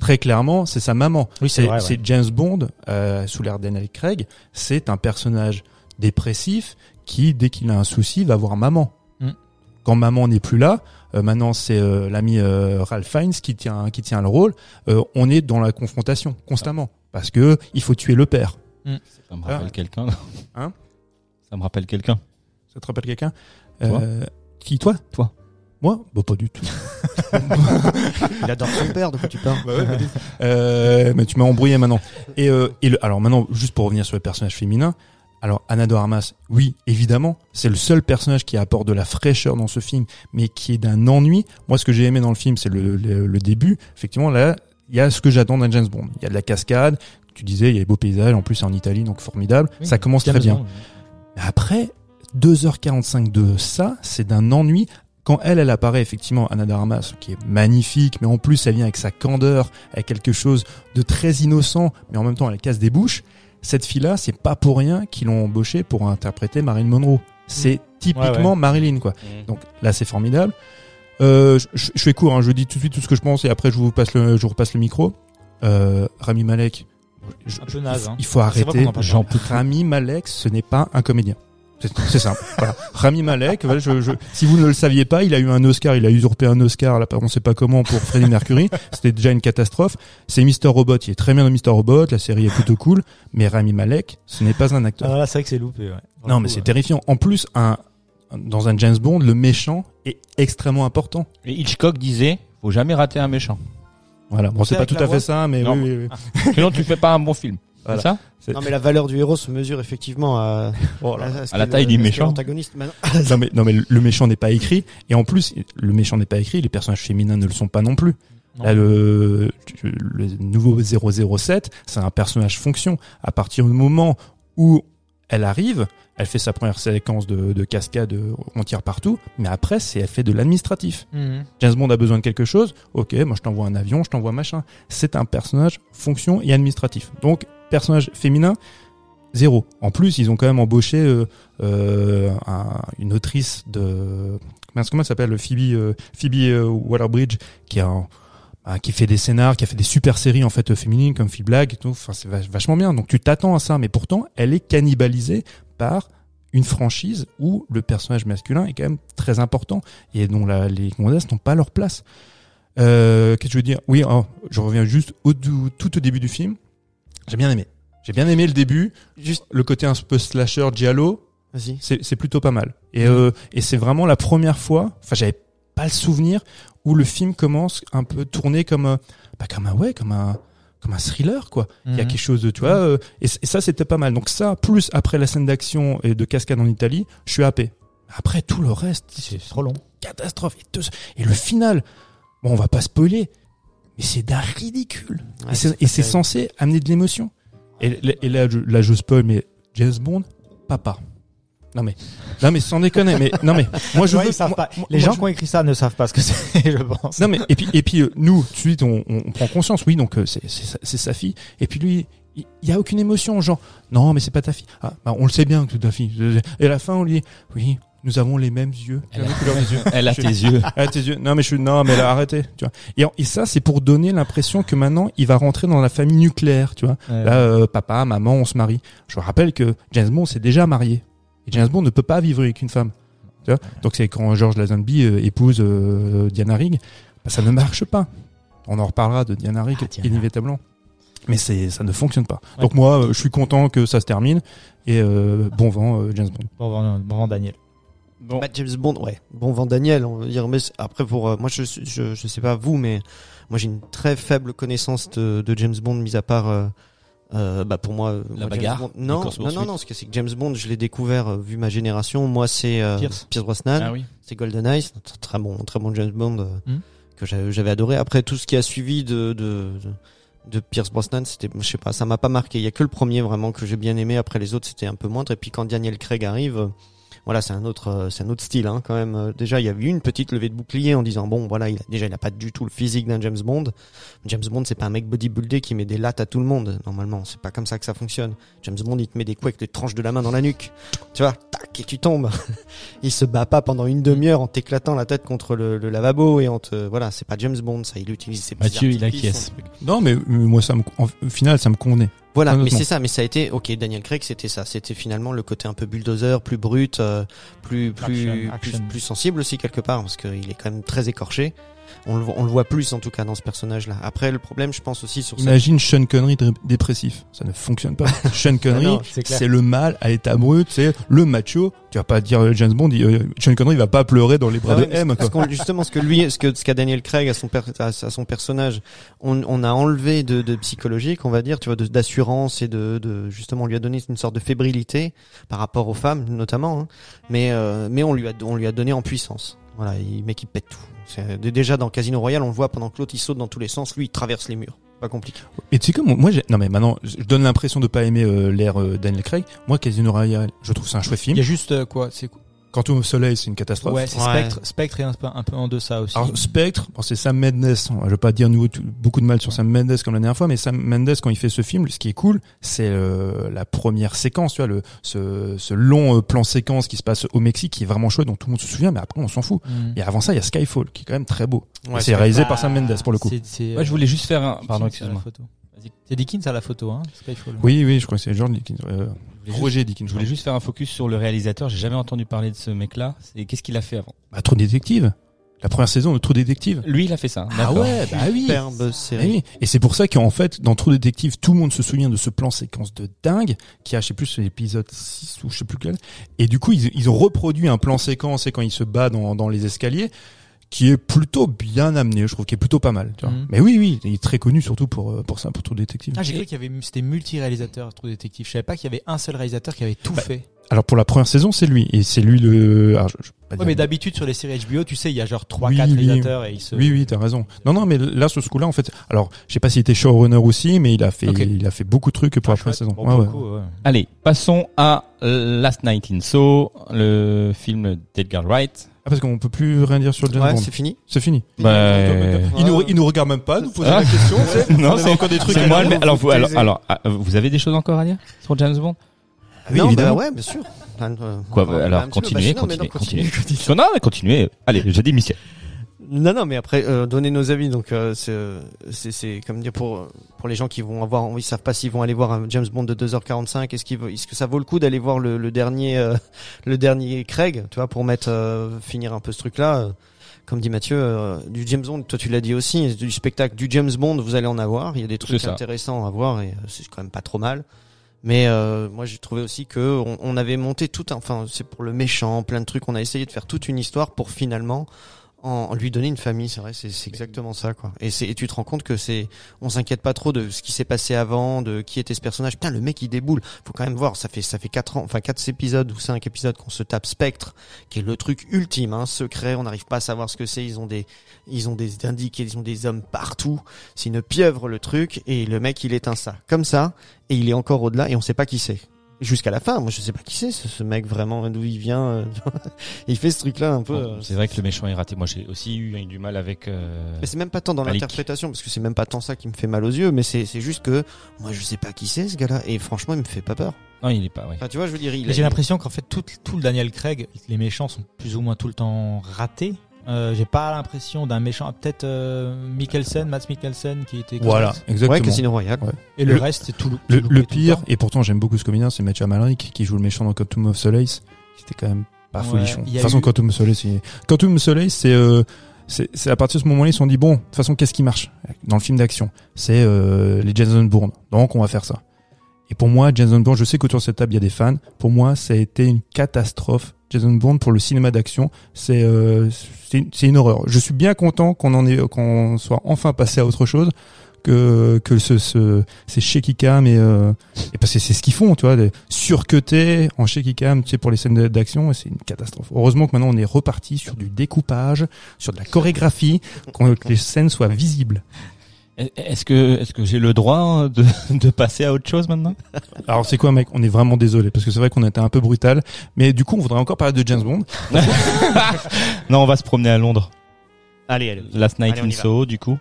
Très clairement, c'est sa maman. Oui, ouais. c'est James Bond, euh, sous l'air Daniel Craig, c'est un personnage dépressif qui, dès qu'il a un souci, va voir maman. Mm. Quand maman n'est plus là, euh, maintenant c'est euh, l'ami euh, Ralph Fiennes qui tient qui tient le rôle. euh, on est dans la confrontation constamment parce que il faut tuer le père. Ça me rappelle Ah. quelqu'un. Hein Ça me rappelle quelqu'un. Ça te rappelle quelqu'un Toi Euh, Qui toi Toi. Moi Bah pas du tout. Il adore son père, de quoi tu parles Euh, mais tu m'as embrouillé maintenant. Et, euh, et le, alors maintenant, juste pour revenir sur le personnage féminin, alors Anna de Armas, oui, évidemment, c'est le seul personnage qui apporte de la fraîcheur dans ce film, mais qui est d'un ennui. Moi, ce que j'ai aimé dans le film, c'est le, le, le début. Effectivement, là, il y a ce que j'attends d'un James Bond. Il y a de la cascade. Tu disais, il y a des beaux paysages. En plus, c'est en Italie, donc formidable. Oui, ça commence très bien. Bond. Mais après, 2h45 de ça, c'est d'un ennui. Quand elle, elle apparaît effectivement, Anna de Armas, qui est magnifique, mais en plus, elle vient avec sa candeur, avec quelque chose de très innocent, mais en même temps, elle casse des bouches. Cette fille-là, c'est pas pour rien qu'ils l'ont embauchée pour interpréter Marilyn Monroe. C'est typiquement Ouais, Marilyn, quoi. Donc là, c'est formidable. Euh, je, je- je fais court, hein, je dis tout de suite tout ce que je pense et après je vous passe le, je vous repasse le micro. Euh, Rami Malek, je- Un peu naze, hein. il faut C'est vrai arrêter. Jean Rami Malek, ce n'est pas un comédien. C'est simple. voilà. Rami Malek, voilà, je, je- si vous ne le saviez pas, il a eu un Oscar, il a usurpé un Oscar, là, on sait pas comment, pour Freddie Mercury. C'était déjà une catastrophe. C'est Mr. Robot, il est très bien dans Mr. Robot, la série est plutôt cool, mais Rami Malek, ce n'est pas un acteur. Ah, là, c'est vrai que c'est loupé. Ouais. Non, mais c'est terrifiant. En plus, un, dans un James Bond, le méchant est extrêmement important. Et Hitchcock disait, faut jamais rater un méchant. Voilà. Bon, c'est pas tout à voix fait ça, mais Non. oui, oui, oui. Sinon, tu fais pas un bon film. Voilà. C'est ça Non, mais la valeur du héros se mesure effectivement à, Oh là À la taille le- du qu'est méchant. non, mais, non, mais le méchant n'est pas écrit. Et en plus, le méchant n'est pas écrit, les personnages féminins ne le sont pas non plus. Non. Là, le, le nouveau 007, c'est un personnage fonction. À partir du moment où elle arrive, elle fait sa première séquence de, de cascade, euh, on tire partout, mais après, c'est elle fait de l'administratif. Mhm. James Bond a besoin de quelque chose, ok, moi je t'envoie un avion, je t'envoie machin. C'est un personnage fonction et administratif. Donc, personnage féminin, zéro. En plus, ils ont quand même embauché euh, euh, un- une autrice de... Comment elle s'appelle Phoebe, euh, Phoebe Waller-Bridge, qui a un- qui fait des scénars, qui a fait des super séries en fait féminines comme Phil Black et tout. Enfin, c'est vach- vachement bien. Donc tu t'attends à ça, mais pourtant elle est cannibalisée par une franchise où le personnage masculin est quand même très important et dont la, les gonzesses n'ont pas leur place. Euh, Qu'est-ce que je veux dire? Oui, oh, je reviens juste au tout au début du film. J'ai bien aimé. J'ai bien aimé le début, Juste, le côté un peu slasher giallo, c'est plutôt pas mal. Et, euh, et c'est vraiment la première fois, enfin j'avais pas le souvenir où le film commence un peu tourné comme euh, bah comme un ouais comme un comme un thriller quoi. Il y a Mhm. quelque chose de tu vois euh, et, ça c'était pas mal. Donc ça plus après la scène d'action et de cascade en Italie, je suis happé. Après tout le reste, C'est trop long. catastrophe et, deux- et le final. Bon, on va pas spoiler, mais c'est d'un ridicule. Ouais, et c'est censé amener de l'émotion. Et, et là, je, là, je spoil, mais James Bond, papa. Non mais, non mais sans déconner, mais non mais, moi je Ouais, veux. ils savent moi- pas. moi- Les moi, gens je- qui ont écrit ça ne savent pas ce que c'est, je pense. non mais et puis et puis euh, nous tout de suite on, on, on prend conscience oui donc euh, c'est c'est sa- c'est sa fille et puis lui il y a aucune émotion genre non mais c'est pas ta fille ah bah, on le sait bien que c'est ta fille et à la fin on lui dit oui nous avons les mêmes yeux Elle a- couleur des yeux Elle a Je- tes yeux. tes yeux non mais je suis non mais là arrêtez tu vois et, ça c'est pour donner l'impression que maintenant il va rentrer dans la famille nucléaire tu vois Ouais. là euh, papa maman on se marie je rappelle que James Bond s'est déjà marié et James Bond ne peut pas vivre avec une femme tu vois donc c'est quand George Lazenby euh, épouse euh, Diana Rigg bah, ça ne marche pas on en reparlera de Diana Rigg Ah, Diana. inévitablement mais c'est ça ne fonctionne pas donc moi euh, je suis content que ça se termine et euh, bon vent euh, James Bond Bon, bon, bon, bon, Daniel. Bon. Bah, James Bond, ouais. Bon, Van Daniel, on va dire. Mais après, pour euh, moi, je, je, je sais pas vous, mais moi, j'ai une très faible connaissance de, de James Bond, mis à part. Euh, bah pour moi, moi, James bagarre, Bond- non, non, non, non, ce que c'est que James Bond, je l'ai découvert euh, vu ma génération. Moi, c'est euh, Pierce. Brosnan, Ah oui. c'est GoldenEye, très bon, très bon James Bond euh, Hmm. que j'avais adoré. Après, tout ce qui a suivi de de, de, de Pierce Brosnan, c'était, je sais pas, ça m'a pas marqué. Il y a que le premier vraiment que j'ai bien aimé. Après les autres, c'était un peu moindre. Et puis quand Daniel Craig arrive. Voilà, c'est un autre, euh, c'est un autre style hein, quand même. Euh, Déjà, il y a eu une petite levée de bouclier en disant bon, voilà, il a, déjà, il a pas du tout le physique d'un James Bond. James Bond, c'est pas un mec bodybuildé qui met des lattes à tout le monde. Normalement, c'est pas comme ça que ça fonctionne. James Bond, il te met des coups avec les tranches de la main dans la nuque. Tu vois, tac, et tu tombes. il se bat pas pendant une demi-heure en t'éclatant la tête contre le, le lavabo et en te, voilà, c'est pas James Bond, ça. Il utilise ses petits Mathieu, il acquiesce. non mais moi ça me au final ça me convenait Voilà, mais c'est ça, mais ça a été, ok, Daniel Craig, c'était ça, c'était finalement le côté un peu bulldozer, plus brut, euh, plus plus Action, action. plus plus sensible aussi quelque part, parce qu'il est quand même très écorché. On le, voit- on le voit plus en tout cas dans ce personnage-là. Après, le problème, je pense aussi sur ça. Imagine Sean Connery dé- dépressif, ça ne fonctionne pas. Sean Connery, c'est le mal à l'état brut, c'est le macho. Tu vas pas dire euh, James Bond, il- euh, Sean Connery il va pas pleurer dans les bras Ah ouais, de M. Quoi. justement, ce que lui, ce que ce qu'a Daniel Craig à son per- à, à son personnage, on, on a enlevé de, de psychologique, on va dire, tu vois, d'assurance et de, de justement, on lui a donné une sorte de fébrilité par rapport aux femmes, notamment. hein. mais euh, mais on lui a on lui a donné en puissance. Voilà, il mec il pète tout. Dé- Déjà dans Casino Royale, on le voit pendant que l'autre il saute dans tous les sens, lui il traverse les murs. Pas compliqué. Et tu sais comme moi, j'ai- non mais maintenant, je donne l'impression de pas aimer euh, l'ère euh, Daniel Craig. Moi, Casino Royale, je trouve c'est un chouette Il film. y a juste euh, quoi C'est quoi? Quantum of Soleil, c'est une catastrophe. Ouais, c'est Ouais. Spectre. Spectre est un peu, un peu en deçà aussi. Alors Spectre, bon, c'est Sam Mendes. Je vais pas dire nouveau beaucoup de mal sur Sam Mendes comme la dernière fois, mais Sam Mendes quand il fait ce film, ce qui est cool, c'est euh, la première séquence, tu vois, le ce, ce long euh, plan séquence qui se passe au Mexique, qui est vraiment chouette, dont tout le monde se souvient, mais après on s'en fout. Mm. Et avant ça, il y a Skyfall, qui est quand même très beau. Ouais, c'est réalisé Bah, par Sam Mendes pour le coup. Moi, je euh, voulais juste faire un. Pardon, excuse-moi. C'est Dickens à la photo, hein Skyfall. Oui, oui, je crois que c'est George Dickens. Euh, Roger Dickens. Je voulais juste faire un focus sur le réalisateur. J'ai jamais entendu parler de ce mec-là. Et qu'est-ce qu'il a fait avant? Bah, True Détective. La première saison de True Détective. Lui, il a fait ça. Ah ouais, bah oui. Superbe Ah série. oui. Et c'est pour ça qu'en fait, dans True Détective, tout le monde se souvient de ce plan séquence de dingue, qui a, je sais plus, l'épisode 6 ou je sais plus quel. Et du coup, ils, ils ont reproduit un plan séquence, et quand il se bat dans, dans les escaliers, qui est plutôt bien amené, je trouve, qui est plutôt pas mal. Tu vois. Mhm. Mais oui, oui, il est très connu surtout pour, euh, pour ça, pour True Détective. Ah, j'ai cru qu'il y avait c'était multi-réalisateur True Détective. Je savais pas qu'il y avait un seul réalisateur qui avait tout Bah, fait. Alors pour la première saison, c'est lui, et c'est lui le. alors, je- je Ouais, dire- mais d'habitude sur les séries HBO, tu sais, il y a genre 3 Oui, 4 oui. réalisateurs et ils se Oui, oui, t'as raison. Non, non, mais là, sur ce coup-là, en fait, alors, je sais pas s'il était showrunner aussi, mais il a fait, il a fait beaucoup de trucs pour Ah, la première chouette. saison. Bon, Ouais, ouais. Allez, passons à Last Night in So, le film d'Edgar Wright. Ah, parce qu'on peut plus rien dire sur James Ouais, Bond. c'est fini. C'est fini. Bah, Il nous, il nous regarde même pas, nous poser Ah. la question, tu sais. non, c'est encore des trucs moi. mec. alors, vous, alors, alors, ah, vous avez des choses encore à dire sur James Bond? Oui, non, évidemment. bah ouais, bien sûr. Quoi, va- alors, continuez, Bah, non, mais continuez, continue, continue. Non, non, continuez. Allez, j'ai dit Michel. Non, non, mais après, euh, donner nos avis, donc euh, c'est, euh, c'est, c'est comme dire pour pour les gens qui vont avoir, ils savent pas s'ils vont aller voir un James Bond de 2h45. Est-ce qu'il, est-ce que ça vaut le coup d'aller voir le, le dernier, euh, le dernier Craig, tu vois, pour mettre euh, finir un peu ce truc-là. euh, comme dit Mathieu, euh, du James Bond, toi tu l'as dit aussi, du spectacle du James Bond, vous allez en avoir. Il y a des trucs intéressants à voir et c'est quand même pas trop mal. Mais euh, moi j'ai trouvé aussi que on, on avait monté tout, un, enfin c'est pour le méchant, plein de trucs. On a essayé de faire toute une histoire pour finalement en lui donner une famille, c'est vrai, c'est exactement ça quoi. Et et tu te rends compte que c'est on s'inquiète pas trop de ce qui s'est passé avant, de qui était ce personnage. Putain, le mec il déboule. Faut quand même voir, ça fait ça fait quatre ans, enfin quatre épisodes ou cinq épisodes qu'on se tape Spectre, qui est le truc ultime, hein, secret, on n'arrive pas à savoir ce que c'est, ils ont des ils ont des indiqués, ils ont des hommes partout. C'est une pieuvre le truc et le mec il éteint ça comme ça et il est encore au-delà et on sait pas qui c'est jusqu'à la fin. Moi, je sais pas qui c'est ce, ce mec vraiment d'où il vient. euh, il fait ce truc-là un peu. Bon, euh, c'est vrai que le méchant est raté. Moi, j'ai aussi eu du mal avec. euh, Mais c'est même pas tant dans l'interprétation parce que c'est même pas tant ça qui me fait mal aux yeux, mais c'est c'est juste que moi je sais pas qui c'est ce gars-là et franchement il me fait pas peur. Non, il est pas. Enfin tu vois, je veux dire, il Mais J'ai l'impression qu'en fait tout, tout le Daniel Craig, les méchants sont plus ou moins tout le temps ratés. Euh, J'ai pas l'impression d'un méchant, peut-être euh, Mikkelsen, Matt Mikkelsen qui était Voilà, correct. exactement. Ouais, Casino Royale. Ouais. Et le, Le- reste c'est tout. Le, le pire, et pourtant j'aime beaucoup ce comédien, c'est Mathieu Amalric qui joue le méchant dans Quantum of Solace. C'était quand même pas Ouais, folichon. De toute façon, eu- Quantum of Solace, c'est... Quantum of Solace, c'est, euh, c'est, c'est à partir de ce moment-là, ils se sont dit, bon, de toute façon, qu'est-ce qui marche? Dans le film d'action C'est euh, les Jason Bourne. Donc, on va faire ça. Et pour moi, Jason Bourne, je sais qu'autour de cette table, il y a des fans. Pour moi, ça a été une catastrophe. Jason Bourne, pour le cinéma d'action, c'est, euh, une- horreur. Je suis bien content qu'on en ait, qu'on soit enfin passé à autre chose que que ce, ce ces shaky cam et, euh, et parce que c'est ce qu'ils font, tu vois, des surcutés en shaky cam, tu sais, pour les scènes d'action, c'est une catastrophe. Heureusement que maintenant on est reparti sur du découpage, sur de la chorégraphie, que les scènes soient visibles. Est-ce que est-ce que j'ai le droit de, de passer à autre chose maintenant? Alors c'est quoi, mec? On est vraiment désolé parce que c'est vrai qu'on a été un peu brutal, mais du coup on voudrait encore parler de James Bond. Non, on va se promener à Londres. Allez, allez. Last Night Allez, in. Soho, du coup.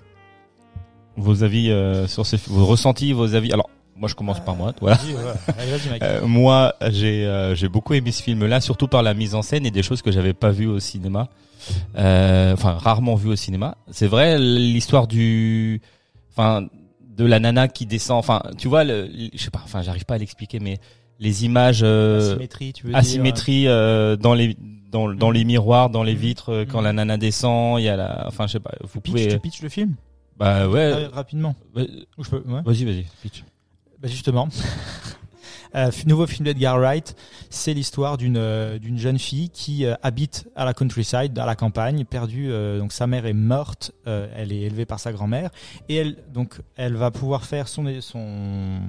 Vos avis euh, sur ces, vos ressentis, vos avis. Alors, moi, je commence par moi. Voilà. Vas-y, ouais. Allez, vas-y, mec. Euh, moi, j'ai euh, j'ai beaucoup aimé ce film-là, surtout par la mise en scène et des choses que j'avais pas vues au cinéma. Euh, Enfin, rarement vues au cinéma. C'est vrai, l'histoire du, enfin, de la nana qui descend. Enfin, tu vois, le, je sais pas. Enfin, j'arrive pas à l'expliquer, mais les images. euh, asymétrie, tu veux dire asymétrie euh, dans les dans, dans les miroirs, dans les Mhm. vitres euh, quand Mhm. la nana descend, il y a la enfin je sais pas, vous Pitch, pouvez tu pitches le film? Bah ouais, Euh, rapidement. ouais, Ou je peux, ouais. vas-y vas-y, pitch. Bah justement, euh, nouveau film d'Edgar Wright, c'est l'histoire d'une euh, d'une jeune fille qui euh, habite à la countryside, à la campagne, perdue. donc sa mère est morte, elle est élevée par sa grand-mère et elle donc elle va pouvoir faire son son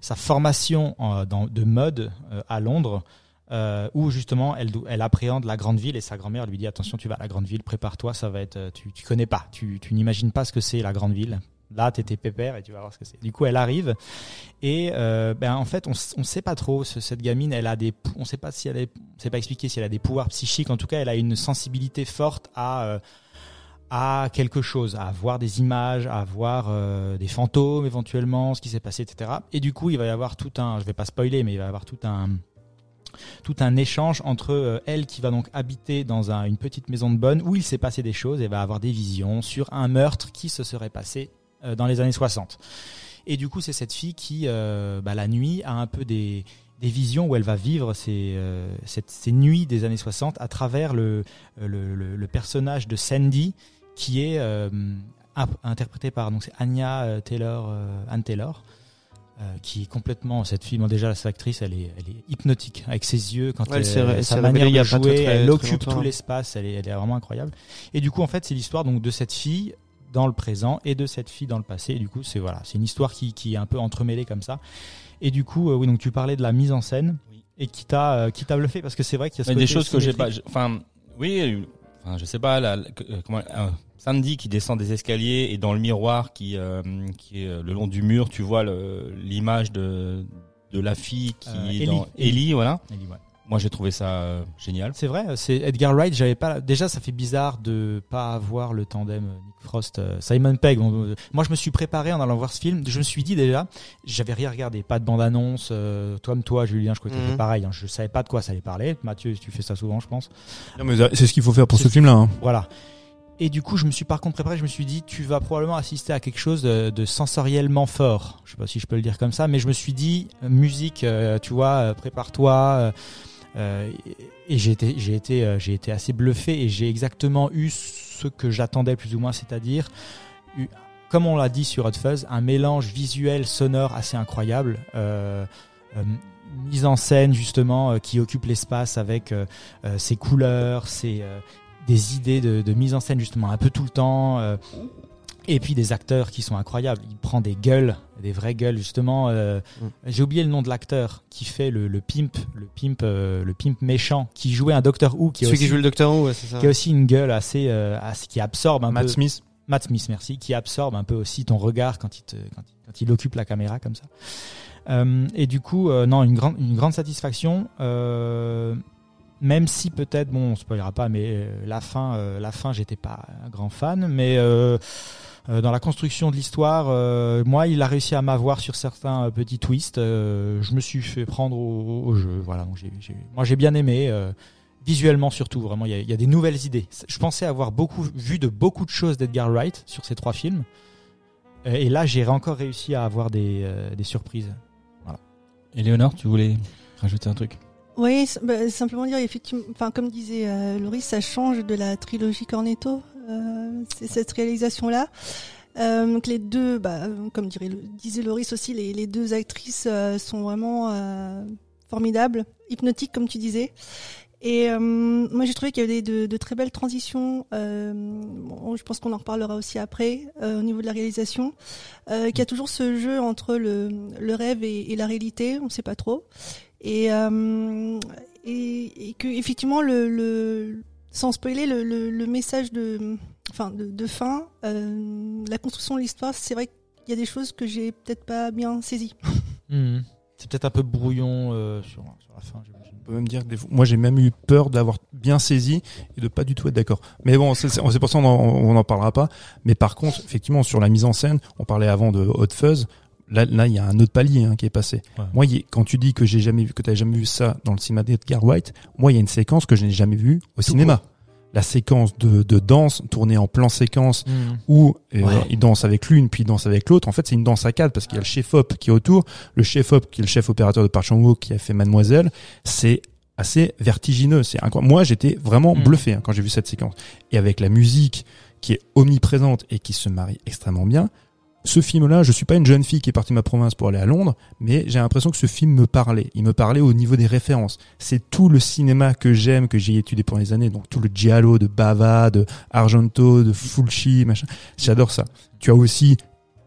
sa formation dans, de mode à Londres. Où justement elle, elle appréhende la grande ville et sa grand-mère lui dit attention tu vas à la grande ville prépare-toi ça va être tu, tu connais pas tu, tu n'imagines pas ce que c'est la grande ville là t'étais pépère et tu vas voir ce que c'est. Du coup elle arrive et euh, ben en fait on on sait pas trop. Ce- cette gamine elle a des on sait pas si elle est sait pas expliquer si elle a des pouvoirs psychiques. En tout cas elle a une sensibilité forte à euh, à quelque chose, à voir des images, à voir euh, des fantômes éventuellement, ce qui s'est passé, etc. Et du coup, il va y avoir tout un, je vais pas spoiler, mais il va y avoir tout un, tout un échange entre elle qui va donc habiter dans un- une petite maison de bonne où il s'est passé des choses et va avoir des visions sur un meurtre qui se serait passé dans les années 60. Et du coup, c'est cette fille qui, euh, bah, la nuit, a un peu des, des visions où elle va vivre ces, euh, cette- ces nuits des années 60 à travers le, le, le- le personnage de Sandy qui est euh, interprété par donc c'est Anya euh, Taylor, euh, Anne Taylor. euh, qui est complètement cette fille bon, déjà cette actrice elle est elle est hypnotique avec ses yeux quand Ouais, elle elle, ré- sa manière de jouer très, très- elle occupe tout l'espace elle est elle est vraiment incroyable et du coup en fait c'est l'histoire donc de cette fille dans le présent et de cette fille dans le passé et du coup c'est voilà c'est une histoire qui, qui est un peu entremêlée comme ça et du coup euh, oui donc tu parlais de la mise en scène Oui. et qui t'a euh, qui t'a bluffé parce que c'est vrai qu'il y a ce des choses que j'ai pas enfin oui, enfin je sais pas la, la- euh, comment euh, Sandy qui descend des escaliers et dans le miroir qui euh, qui est le long du mur, tu vois l'image de de la fille qui Euh, est Ellie. dans Ellie, voilà. Ouais. Moi j'ai trouvé ça euh, génial. C'est vrai, c'est Edgar Wright. J'avais pas. Déjà, ça fait bizarre de pas avoir le tandem euh, Nick Frost, euh, Simon Pegg. Bon, euh, moi, je me suis préparé en allant voir ce film. Je me suis dit déjà, j'avais rien regardé, pas de bande annonce. Euh, toi, toi, Julien, je crois que c'était pareil. hein. je savais pas de quoi ça allait parler. Mathieu, tu fais ça souvent, je pense. Non, mais c'est ce qu'il faut faire pour ce film-là. Hein. Voilà. Et du coup, je me suis par contre préparé. Je me suis dit, tu vas probablement assister à quelque chose de, de sensoriellement fort. Je sais pas si je peux le dire comme ça, mais je me suis dit, euh, musique, euh, tu vois, euh, prépare-toi. euh, euh, et j'ai été, j'ai été, euh, j'ai été assez bluffé et j'ai exactement eu ce que j'attendais plus ou moins, c'est-à-dire, comme on l'a dit sur Hot Fuzz, un mélange visuel, sonore assez incroyable. Euh, mise en scène justement qui occupe l'espace avec ses couleurs, ses, des idées de mise en scène justement un peu tout le temps. Et puis des acteurs qui sont incroyables. Il prend des gueules, des vraies gueules justement. euh, Mm. J'ai oublié le nom de l'acteur qui fait le, le pimp, le pimp, euh, le pimp méchant, qui jouait un Doctor Who, qui, a Celui aussi, qui joue le Docteur Who, ouais, c'est ça. qui a aussi une gueule assez, euh, assez qui absorbe un Matt peu. Smith. Matt Smith, merci, qui absorbe un peu aussi ton regard quand il, te, quand, il- quand il occupe la caméra comme ça. Euh, et du coup, euh, non, une grande, une grande satisfaction. euh, même si peut-être, bon, on spoilera pas, mais euh, la fin, euh, la fin, j'étais pas un grand fan, mais dans la construction de l'histoire, euh, moi, il a réussi à m'avoir sur certains euh, petits twists. euh, je me suis fait prendre au, jeu, voilà. Moi, j'ai bien aimé. euh, visuellement surtout, vraiment, il y a, des nouvelles idées. Je pensais avoir beaucoup vu de beaucoup de choses d'Edgar Wright sur ces trois films, Euh, et là, j'ai encore réussi à avoir des, euh, des surprises. Éléonore, tu voulais rajouter un truc? Oui, bah, simplement dire effectivement, enfin comme disait euh, Laurie, ça change de la trilogie Cornetto, euh, c'est cette réalisation-là. Euh, donc les deux, bah, comme dirait, disait Loris aussi, les, les deux actrices euh, sont vraiment euh, formidables, hypnotiques comme tu disais. Et euh, moi j'ai trouvé qu'il y avait de, de très belles transitions. Euh, bon, je pense qu'on en reparlera aussi après euh, au niveau de la réalisation. Euh, qu'il y a toujours ce jeu entre le, le rêve et, et la réalité, on ne sait pas trop. Et, euh, et, et que effectivement le, le sans spoiler le, le, le message de enfin de, de fin, euh, la construction de l'histoire, c'est vrai qu'il y a des choses que j'ai peut-être pas bien saisies. C'est peut-être un peu brouillon euh, sur, sur la fin, j'imagine. On peut même dire que des fois- moi j'ai même eu peur d'avoir bien saisi et de pas du tout être d'accord. Mais bon, c'est pour ça on en parlera pas. Mais par contre, effectivement, sur la mise en scène, on parlait avant de Hot Fuzz. Là, là, il y a un autre palier hein, qui est passé. Ouais. Moi, il y a- quand tu dis que j'ai jamais vu, que t'as jamais vu ça dans le cinéma d'Edgar White, moi, il y a une séquence que je n'ai jamais vue au cinéma. La séquence de, de danse tournée en plan séquence où euh, Ouais. il danse avec l'une puis il danse avec l'autre. En fait, c'est une danse à quatre parce qu'il y a le chef op qui est autour, le chef op qui est le chef opérateur de Park Chan-wook qui a fait Mademoiselle. C'est assez vertigineux. C'est incroyable. Moi, j'étais vraiment Mm. bluffé hein, quand j'ai vu cette séquence. Et avec la musique qui est omniprésente et qui se marie extrêmement bien. Ce film-là, je suis pas une jeune fille qui est partie de ma province pour aller à Londres, mais j'ai l'impression que ce film me parlait. Il me parlait au niveau des références. C'est tout le cinéma que j'aime, que j'ai étudié pendant les années. Donc tout le giallo de Bava, de Argento, de Fulci, machin. J'adore ça. Tu as aussi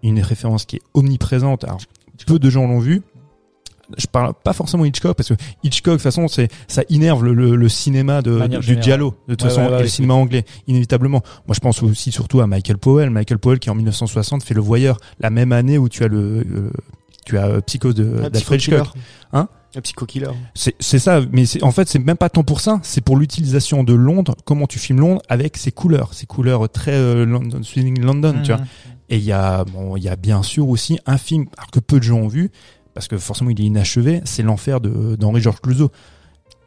une référence qui est omniprésente. Alors, peu de gens l'ont vu. Je parle pas forcément Hitchcock parce que Hitchcock de toute façon c'est ça innerve le, le, le cinéma de, Manière du giallo de toute Ouais, façon ouais, ouais, et le cinéma anglais inévitablement. Moi je pense aussi surtout à Michael Powell, Michael Powell qui en 1960 fait Le Voyeur la même année où tu as le euh, tu as euh, Psycho de d'Alfred. Hitchcock. Hein? Un psycho-killer. C'est c'est ça, mais c'est en fait c'est même pas tant pour ça, c'est pour l'utilisation de Londres, comment tu filmes Londres avec ses couleurs, ses couleurs très euh, London, Swinging London, tu vois. Et il y a bon, il y a bien sûr aussi un film alors que peu de gens ont vu parce que forcément il est inachevé, c'est l'enfer de d'Henri Georges Clouzot.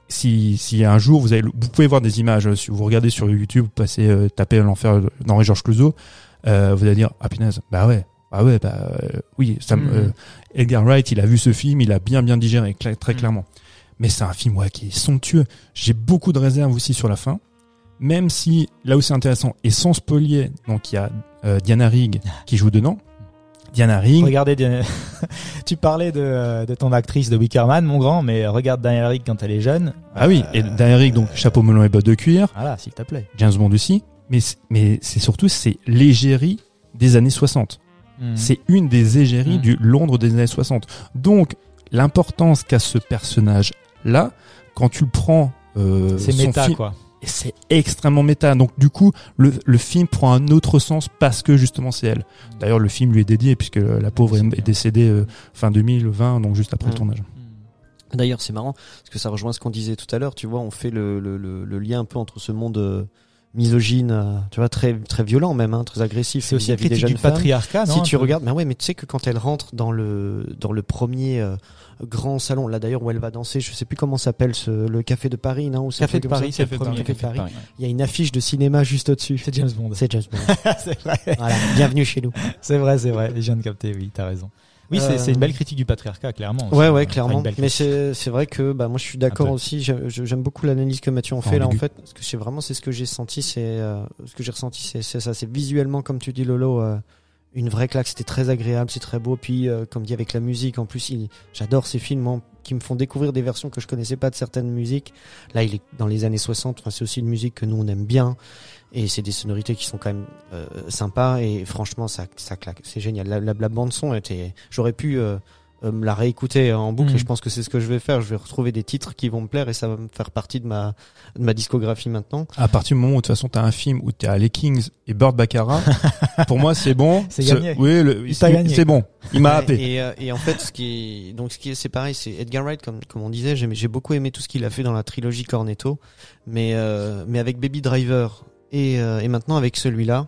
Si si un jour vous avez vous pouvez voir des images si vous regardez sur YouTube, passez euh, tapez l'enfer d'Henri Georges Clouzot, euh, vous allez dire ah punaise, bah ouais, bah ouais, bah euh, oui, ça euh, Edgar Wright, il a vu ce film, il a bien bien digéré très Mhm. clairement. Mais c'est un film ouais, qui est somptueux. J'ai beaucoup de réserves aussi sur la fin. Même si, là où c'est intéressant, et sans spolier, donc il y a euh, Diana Rigg qui joue dedans. Diana Rigg, Regardez, Diana- tu parlais de, euh, de ton actrice de Wickerman, mon grand, mais regarde Daniel Rick quand elle est jeune. ah oui, et Euh, Diana Rigg, donc chapeau melon et bottes de cuir, Voilà, s'il te plaît. James Bond aussi, mais c'est- mais c'est surtout c'est l'égérie des années 60. Mhm. C'est une des égéries Mhm. du Londres des années 60. Donc l'importance qu'a ce personnage là, quand tu le prends, euh, c'est méta, film- quoi. Et c'est extrêmement méta. Donc du coup, le, le film prend un autre sens parce que justement c'est elle. D'ailleurs, le film lui est dédié puisque la pauvre est, est décédée euh, fin 2020, donc juste après le Mm. tournage. D'ailleurs, c'est marrant parce que ça rejoint ce qu'on disait tout à l'heure. Tu vois, on fait le, le, le, le lien un peu entre ce monde euh, misogyne, euh, tu vois, très très violent même, hein, très agressif. C'est aussi des critique du patriarcat, non Si tu regardes, mais ouais, mais tu sais que quand elle rentre dans le dans le premier euh, grand salon, là d'ailleurs où elle va danser, je sais plus comment s'appelle ce, le café de Paris, non Café de Paris, c'est le premier. Café de Paris. Il y a une affiche de cinéma juste au-dessus. C'est James Bond. C'est James Bond. c'est vrai. voilà, bienvenue chez nous. C'est vrai, c'est vrai. Je viens de capter, oui, t'as raison. Oui, c'est Euh, une belle critique du patriarcat, clairement. Ouais, ouais, clairement. Mais c'est vrai que bah moi je suis d'accord aussi. J'aime beaucoup l'analyse que Mathieu en fait là en fait parce que c'est vraiment c'est ce que j'ai senti, c'est euh, ce que j'ai ressenti, c'est ça, c'est visuellement comme tu dis Lolo. euh, une vraie claque, c'était très agréable, c'est très beau. Puis, euh, comme dit avec la musique, en plus, j'adore ces films. Moi, qui me font découvrir des versions que je connaissais pas de certaines musiques. Là, il est dans les années 60. Enfin, c'est aussi une musique que nous on aime bien et c'est des sonorités qui sont quand même euh, sympas et franchement ça claque. C'est génial. La bande son était. J'aurais pu euh, euh, me la réécouter en boucle et je pense que c'est ce que je vais faire. Je vais retrouver des titres qui vont me plaire et ça va me faire partie de ma de ma discographie maintenant. À partir du moment où de toute façon t'as un film où t'as les Kings et Bird Baccarat, pour moi c'est bon. C'est Ce- gagné. Oui, le- c'est bon. Il m'a happé. Et, euh, et en fait, ce qui est, donc ce qui est, c'est pareil, c'est Edgar Wright, comme, comme on disait, j'ai, j'ai beaucoup aimé tout ce qu'il a fait dans la trilogie Cornetto, mais, euh, mais avec Baby Driver et, euh, et maintenant avec celui-là,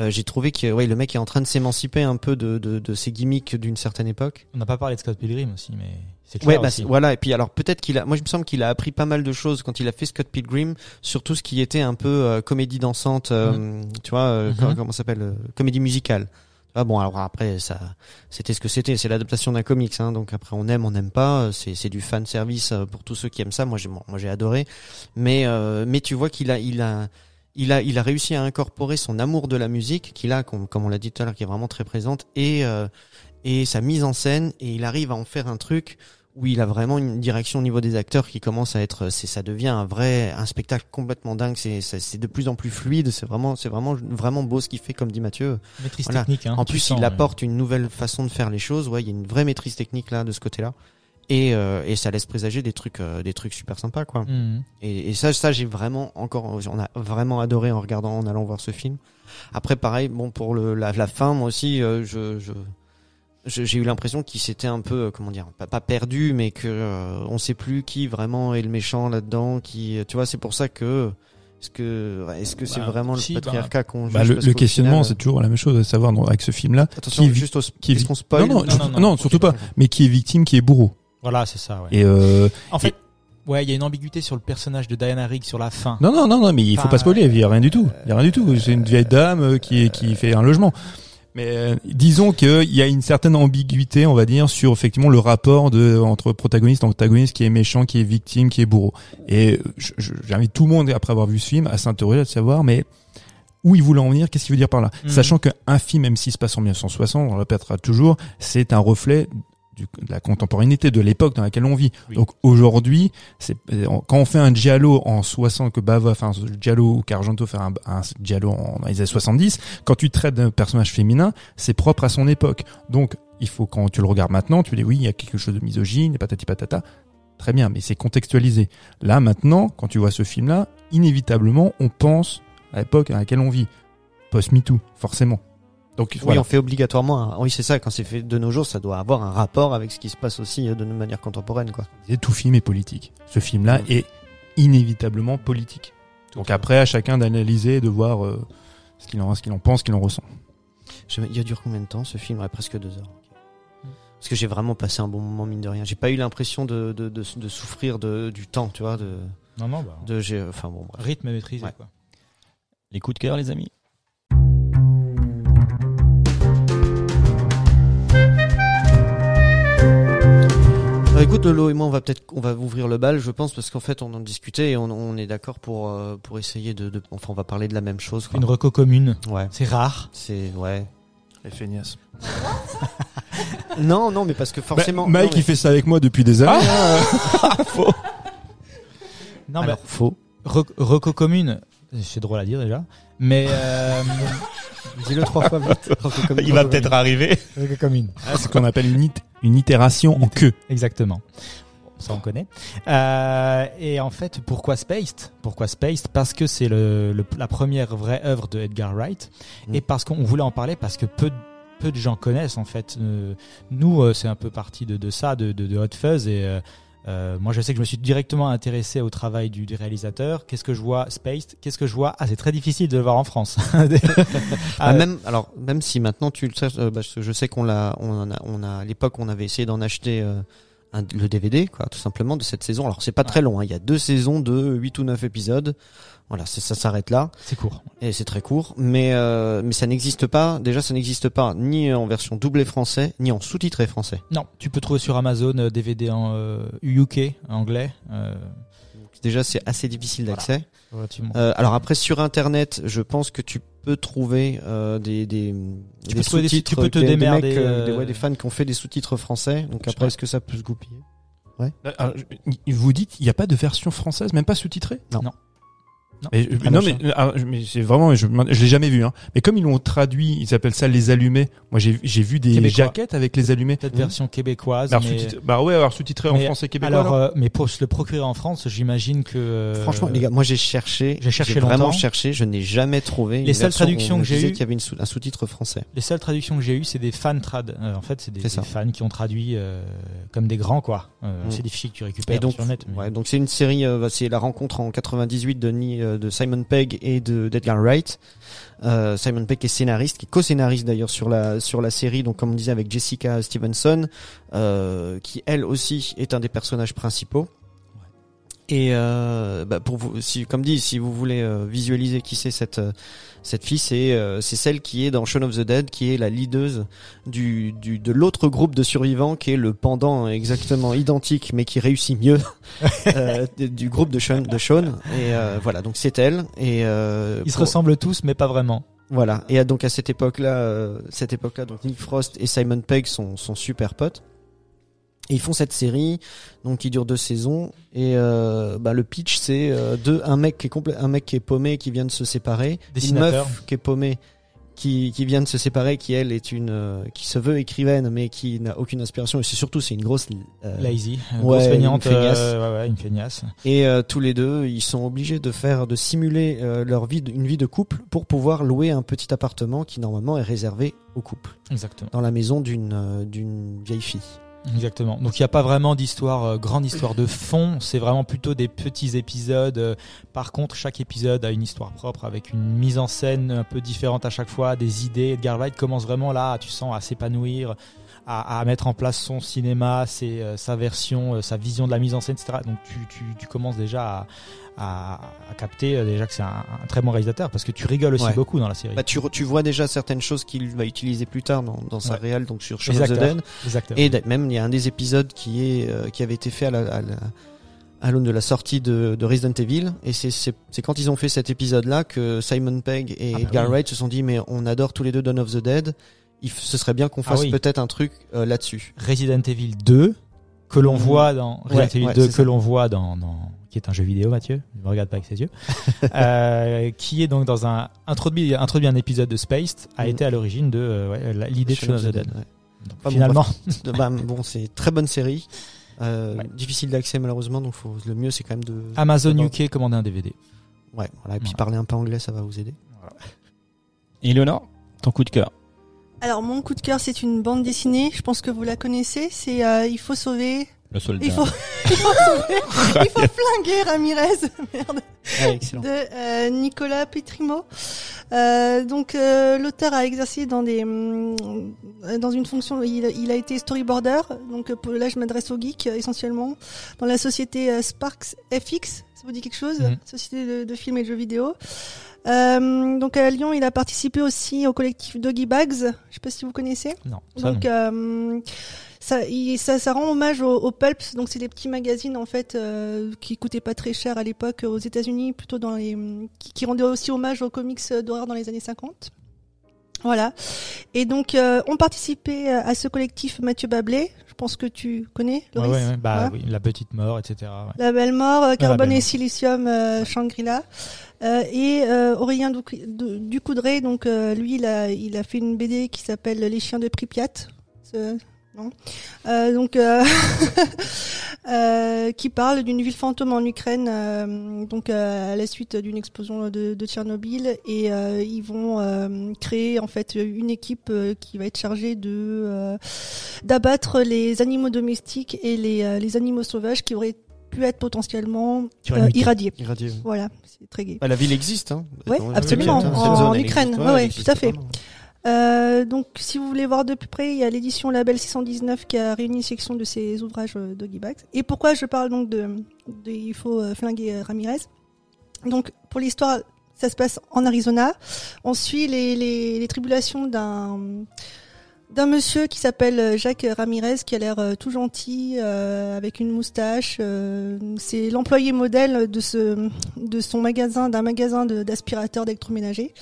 euh, j'ai trouvé que, ouais, le mec est en train de s'émanciper un peu de, de, de ses gimmicks d'une certaine époque. On n'a pas parlé de Scott Pilgrim aussi, mais c'est clair Ouais, bah, aussi. voilà. Et puis alors peut-être qu'il a, moi je me semble qu'il a appris pas mal de choses quand il a fait Scott Pilgrim, sur tout ce qui était un peu euh, comédie dansante, euh, tu vois, euh, Mhm. comment, comment ça s'appelle, euh, comédie musicale. Ah bon, alors après ça, c'était ce que c'était, c'est l'adaptation d'un comics, hein, donc après on aime, on n'aime pas, c'est c'est du fan service pour tous ceux qui aiment ça. Moi j'ai, moi j'ai adoré, mais euh, mais tu vois qu'il a, il a il a, il a réussi à incorporer son amour de la musique qu'il a, comme, comme on l'a dit tout à l'heure, qui est vraiment très présente, et, euh, et sa mise en scène, et il arrive à en faire un truc où il a vraiment une direction au niveau des acteurs qui commence à être, c'est, ça devient un vrai, un spectacle complètement dingue. C'est, c'est, c'est de plus en plus fluide. C'est vraiment, c'est vraiment, vraiment beau ce qu'il fait, comme dit Mathieu. Maîtrise Voilà. technique. Hein, en plus, sens, il ouais. apporte une nouvelle façon de faire les choses. Ouais, il y a une vraie maîtrise technique là de ce côté-là. Et, euh, et ça laisse présager des trucs, euh, des trucs super sympas, quoi. Mhm. Et, et ça, ça j'ai vraiment encore, on a vraiment adoré en regardant, en allant voir ce film. Après, pareil, bon pour le la, la fin, moi aussi, euh, je, je j'ai eu l'impression qu'il s'était un peu, euh, comment dire, pas, pas perdu, mais que euh, on sait plus qui vraiment est le méchant là-dedans. Qui, tu vois, c'est pour ça que est-ce que est-ce que c'est Bah, vraiment si, le bah, patriarcat qu'on Bah, le, le questionnement, c'est toujours la même chose, de savoir avec ce film-là. Attention, qui est- juste au, qui est- est-ce qu'on spoil non, non, Non, surtout- non, non. non, Ok, surtout pas. Mais qui est victime, qui est bourreau. Voilà, c'est ça. Ouais. Et euh, En fait, ouais, il y a une ambiguïté sur le personnage de Diana Rigg sur la fin. non, non, non, non, mais il faut pas spoiler. Il y a rien du tout. Il y a rien du tout. euh, C'est une vieille dame euh, qui qui fait un logement. Mais euh, disons qu'il y a une certaine ambiguïté, on va dire, sur effectivement le rapport de entre protagoniste et antagoniste, qui est méchant, qui est victime, qui est bourreau. Et j'invite tout le monde après avoir vu ce film à s'interroger, à savoir, mais où il voulait en venir, qu'est-ce qu'il veut dire par là, Mhm. sachant qu'un film, même s'il se passe en 1960, on le répétera toujours, c'est un reflet du- de la contemporanéité de l'époque dans laquelle on vit. Oui. Donc aujourd'hui, c'est quand on fait un giallo en 60 que Bava fait un giallo ou qu'Argento fait un, un giallo en, dans les années 70, quand tu traites d'un personnage féminin, c'est propre à son époque. Donc il faut quand tu le regardes maintenant, tu dis oui, il y a quelque chose de misogyne, patati patata. Très bien, mais c'est contextualisé. Là maintenant, quand tu vois ce film-là, inévitablement, on pense à l'époque à laquelle on vit. Post-MeToo, forcément. Donc Oui, voilà. on fait obligatoirement. un- Oui, c'est ça. Quand c'est fait de nos jours, ça doit avoir un rapport avec ce qui se passe aussi euh, de manière contemporaine, quoi. Et tout film est politique. Ce film-là Mm. est inévitablement politique. Donc après, à chacun d'analyser et de voir euh, ce qu'il en, ce qu'il en pense, ce qu'il en ressent. Je- Il a duré combien de temps ce film? Ouais, Presque deux heures. ok. Parce que j'ai vraiment passé un bon moment mine de rien. J'ai pas eu l'impression de, de, de, de souffrir de, du temps, tu vois. De, Non, non, bah, de j'ai, enfin bon. bref. rythme maîtrisé. Ouais. Quoi. Les coups de cœur, les amis? Écoute, Lolo et moi, on va peut-être, on va ouvrir le bal, je pense, parce qu'en fait, on en discutait et on, on est d'accord pour euh, pour essayer de, de, enfin, on va parler de la même chose. quoi. Une reco commune. Ouais. C'est rare. C'est ouais. Les feignasses. Non, non, mais parce que forcément. Bah, Mike, non, mais- il fait ça avec moi depuis des années. Non, Alors, mais faux. re- reco commune, c'est drôle à dire déjà. Mais euh, Dis-le trois fois vite. Il va peut-être arriver. Ah, c'est ce qu'on appelle une, it- une itération en queue. Exactement. Bon, ça on connaît. Euh, et en fait, pourquoi Spaced? Pourquoi Spaced? Parce que c'est le, le- la première vraie œuvre de Edgar Wright, Mm. et parce qu'on voulait en parler parce que peu de, peu de gens connaissent en fait. Euh, nous, euh, c'est un peu parti de, de ça, de, de, de Hot Fuzz, et euh, moi je sais que je me suis directement intéressé au travail du, réalisateur. Qu'est-ce que je vois Spaced? Qu'est-ce que je vois? Ah, c'est très difficile de le voir en France. Ah, Ah, même alors même si maintenant tu le sais, euh, que je sais qu'on l'a, on a, on a à l'époque on avait essayé d'en acheter euh, un- le DVD quoi, tout simplement de cette saison. Alors c'est pas très long, hein, il y a deux saisons de 8 ou 9 épisodes. Voilà, c'est- ça s'arrête là c'est court. et c'est très court, mais euh, mais ça n'existe pas. Déjà ça n'existe pas ni en version doublée français ni en sous-titré français. Non, tu peux trouver sur Amazon euh, DVD en euh, UK, anglais. Euh, Donc, déjà c'est assez difficile d'accès. relativement. Euh, alors après sur internet, je pense que tu peux trouver euh, des des, Tu des peux trouver des- sous-titres, tu peux te des- des démerder, mecs, euh, des, euh, ouais, des fans qui ont fait des sous-titres français. Donc après est-ce que ça peut se goupiller? Alors, je- vous dites, il n'y a pas de version française, même pas sous-titrée? Non. Non. Non. Mais, je- Ah, non, mais, c'est vraiment, je, je l'ai jamais vu. Hein. Mais comme ils l'ont traduit, ils appellent ça les allumés. Moi, j'ai j'ai vu des Québécois. jaquettes avec les allumés. Peut-être Mmh. version québécoise. Alors, mais... sous-titré- bah ouais, alors sous-titré en français québécois. alors, euh, mais pour se le procurer en France, j'imagine que. euh, Franchement, les gars, moi j'ai cherché, j'ai cherché vraiment longtemps. cherché, je n'ai jamais trouvé. Les une seules traductions on que j'ai eues- qu'il y avait une sous- un sous-titre français. Les seules traductions que j'ai eues, c'est des fan trad. Euh, en fait, c'est des, des fans qui ont traduit euh, comme des grands, quoi. Euh, Mm. C'est difficile que tu récupères Et donc, sur net. donc c'est une série, euh, bah, c'est la rencontre en 98 de, Ni- euh, de Simon Pegg et de d'Edgar Wright. Euh, Simon Pegg est scénariste, qui est co-scénariste d'ailleurs sur la sur la série, donc comme on disait avec Jessica Stevenson, euh, qui elle aussi est un des personnages principaux. Et euh, bah, pour vous, si, comme dit, si vous voulez euh, visualiser qui c'est cette euh, cette fille, c'est euh, c'est celle qui est dans Shaun of the Dead, qui est la leaduse du, du de l'autre groupe de survivants, qui est le pendant exactement identique, mais qui réussit mieux euh, du- groupe de Shaun. De Shaun. Et euh, voilà, donc c'est elle. Et euh, Ils se ressemblent tous, mais pas vraiment. voilà. Et donc à cette époque-là, cette époque-là, donc Nick Frost et Simon Pegg sont, sont super potes. Et ils font cette série, donc qui dure deux saisons. Et euh, bah, le pitch, c'est euh, deux, un mec qui est complè- un mec qui est paumé, qui vient de se séparer, une meuf qui est paumée, qui, qui vient de se séparer, qui elle est une, euh, qui se veut écrivaine, mais qui n'a aucune inspiration. Et c'est surtout, c'est une grosse. euh, Lazy, ouais, grosse feignante, une feignasse. ouais, ouais, une feignasse. et tous les deux, ils sont obligés de faire, de simuler leur vie, une vie de couple, pour pouvoir louer un petit appartement qui normalement est réservé au couple, Exactement. dans la maison d'une d'une vieille fille. Exactement. Donc il n'y a pas vraiment d'histoire, euh, grande histoire de fond. C'est vraiment plutôt des petits épisodes. Euh, Par contre, chaque épisode a une histoire propre avec une mise en scène un peu différente à chaque fois, des idées. Edgar Wright commence vraiment là, tu sens, à s'épanouir, à, à mettre en place son cinéma, ses, euh, sa version, euh, sa vision de la mise en scène, etc. Donc tu, tu, tu commences déjà à, à, à capter euh, déjà que c'est un, un très bon réalisateur parce que tu rigoles aussi Ouais. beaucoup dans la série. Bah, tu, vois déjà certaines choses qu'il va utiliser plus tard dans, dans sa Ouais. réal, donc sur Shaun of the. Dead. Exactement. Et même il y a un des épisodes qui est euh, qui avait été fait à la, à la- à l'aune de la sortie de, de Resident Evil et c'est quand ils ont fait cet épisode là que Simon Pegg et Ah bah Edgar oui. Wright se sont dit mais on adore tous les deux Dawn of the Dead il ce serait bien qu'on Ah fasse oui. peut-être un truc euh, là-dessus Resident Evil 2 que l'on Mhm. voit dans Resident Ouais, Evil ouais, 2 c'est que l'on voit dans, dans qui est un jeu vidéo Mathieu. Ne me regarde pas avec ses yeux. Euh, qui est donc dans un introduit introduit un épisode de Spaced a Mhm. été à l'origine de euh, ouais, l'idée de Shaun of the Dead. Donc, bon, finalement De- bah, bon c'est très bonne série. Euh, difficile d'accès malheureusement donc faut, le mieux c'est quand même de Amazon UK commandait un DVD ouais voilà et puis parler un peu anglais ça va vous aider. Eleonore, ton coup de cœur. Alors mon coup de cœur, c'est une bande dessinée. Je pense que vous la connaissez. C'est euh, il faut sauver. Le soldat. Il faut, il faut sauver. il faut flinguer Ramirez. Merde. ouais, excellent de euh, Nicolas Petrimo. Euh, donc euh, l'auteur a exercé dans des hum, dans une fonction. Il, il a été storyboarder. Donc euh, pour, là, je m'adresse aux geeks euh, essentiellement dans la société euh, Sparks FX. Ça vous dit quelque chose? Mhm. Société de, de films et de jeux vidéo. Euh, donc à Lyon, il a participé aussi au collectif Doggy Bags. Je sais pas si vous connaissez. non ça Donc non. euh, ça, il- ça, ça rend hommage aux, aux pulps. Donc c'est des petits magazines en fait euh, qui coûtaient pas très cher à l'époque aux États-Unis, plutôt dans les qui, qui rendaient aussi hommage aux comics d'horreur dans les années 50. Voilà. Et donc euh, ont participé à ce collectif Mathieu Bablé. Je pense que tu connais Loris. ouais, ouais, bah oui la petite mort etc. La Belle Mort, euh, Carbone et. Silicium, euh, Shangri-La. Euh, et euh, Aurélien Duc- Du- Ducoudray, donc euh, lui, il a, il a fait une BD qui s'appelle Les chiens de Pripyat. Non. Euh, donc, euh, euh, qui parle d'une ville fantôme en Ukraine, euh, donc euh, à la suite d'une explosion de, de Tchernobyl, et euh, ils vont euh, créer en fait une équipe qui va être chargée de euh, d'abattre les animaux domestiques et les, euh, les animaux sauvages qui auraient pu être potentiellement euh, irradiés. irradié Voilà, c'est très gai. bah, la ville existe hein Ouais, absolument, en- en Ukraine, ouais, ouais, tout à fait. vraiment. Euh, donc, si vous voulez voir de plus près, il y a l'édition Label 619 qui a réuni une section de ces ouvrages euh, Doggy Bags. Et pourquoi je parle donc de, de il faut euh, flinguer euh, Ramirez? Donc, pour l'histoire, ça se passe en Arizona. On suit les, les, les tribulations d'un d'un monsieur qui s'appelle Jacques Ramirez qui a l'air tout gentil euh, avec une moustache. euh, c'est l'employé modèle de ce de son magasin d'un magasin d'aspirateurs d'électroménager.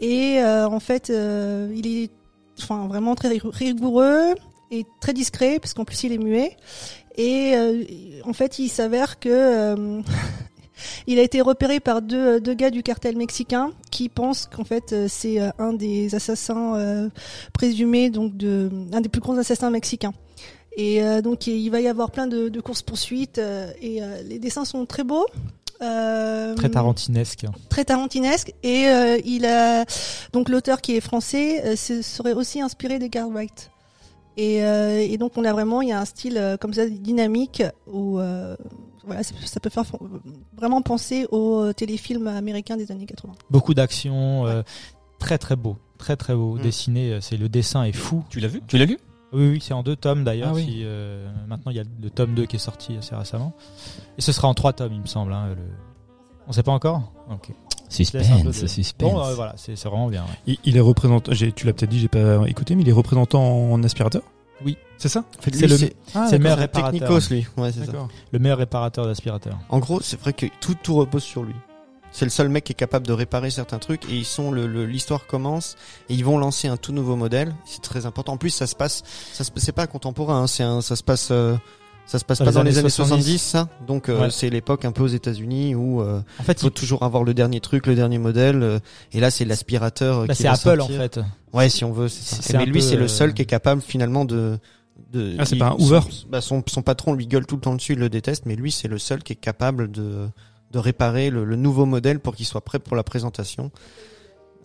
Et euh, en fait, euh, il est enfin vraiment très rigoureux et très discret parce qu'en plus il est muet. Et euh, en fait, il s'avère que il a été repéré par deux, deux gars du cartel mexicain qui pensent qu'en fait c'est un des assassins présumés, donc de un des plus grands assassins mexicains. Et donc il va y avoir plein de, courses poursuites et les dessins sont très beaux. Euh, Très tarantinesque. très tarantinesque et euh, il a donc l'auteur qui est français euh, se serait aussi inspiré d'Edgar Wright et, euh, et donc on a vraiment il y a un style euh, comme ça dynamique où euh, voilà ça, ça peut faire vraiment penser aux téléfilms américains des années 80 Beaucoup d'action, euh, très très beau, très très beau Mm. dessiné. C'est le dessin est fou. Tu l'as vu? Tu l'as lu? Oui, oui, c'est en deux tomes d'ailleurs. Ah oui. si, euh, maintenant, il y a le tome 2 qui est sorti assez récemment. Et ce sera en trois tomes, il me semble. Hein, le... On sait pas encore Ok. De- Suspense, Bon, euh, voilà, c'est c'est vraiment bien. ouais. Il, il est représentant. Tu l'as peut-être dit, j'ai pas écouté, mais il est représentant en aspirateur? Oui. C'est ça? Fait, C'est le- meilleur réparateur. technicos, lui. Ouais, ça. Le meilleur réparateur d'aspirateur. En gros, c'est vrai que tout, tout repose sur lui. C'est le seul mec qui est capable de réparer certains trucs et ils sont le, le- l'histoire commence et ils vont lancer un tout nouveau modèle. C'est très important. En plus, ça se passe, ça se, c'est pas contemporain. hein, c'est un, ça se passe, euh, ça se passe Dans pas les dans les années années 70, 70, ça. Donc euh, Ouais. c'est l'époque un peu aux États-Unis où euh, En fait, il faut il- toujours avoir le dernier truc, le dernier modèle. euh, et là, c'est l'aspirateur. euh, bah, qui c'est Apple sortir. en fait. Ouais, si on veut. c'est ça. Mais lui, peu, c'est le euh, seul qui est capable finalement de. de Ah, c'est pas un Hoover son, bah, son, son patron lui gueule tout le temps dessus, il le déteste, mais lui, c'est le seul qui est capable de, de réparer le, le nouveau modèle pour qu'il soit prêt pour la présentation.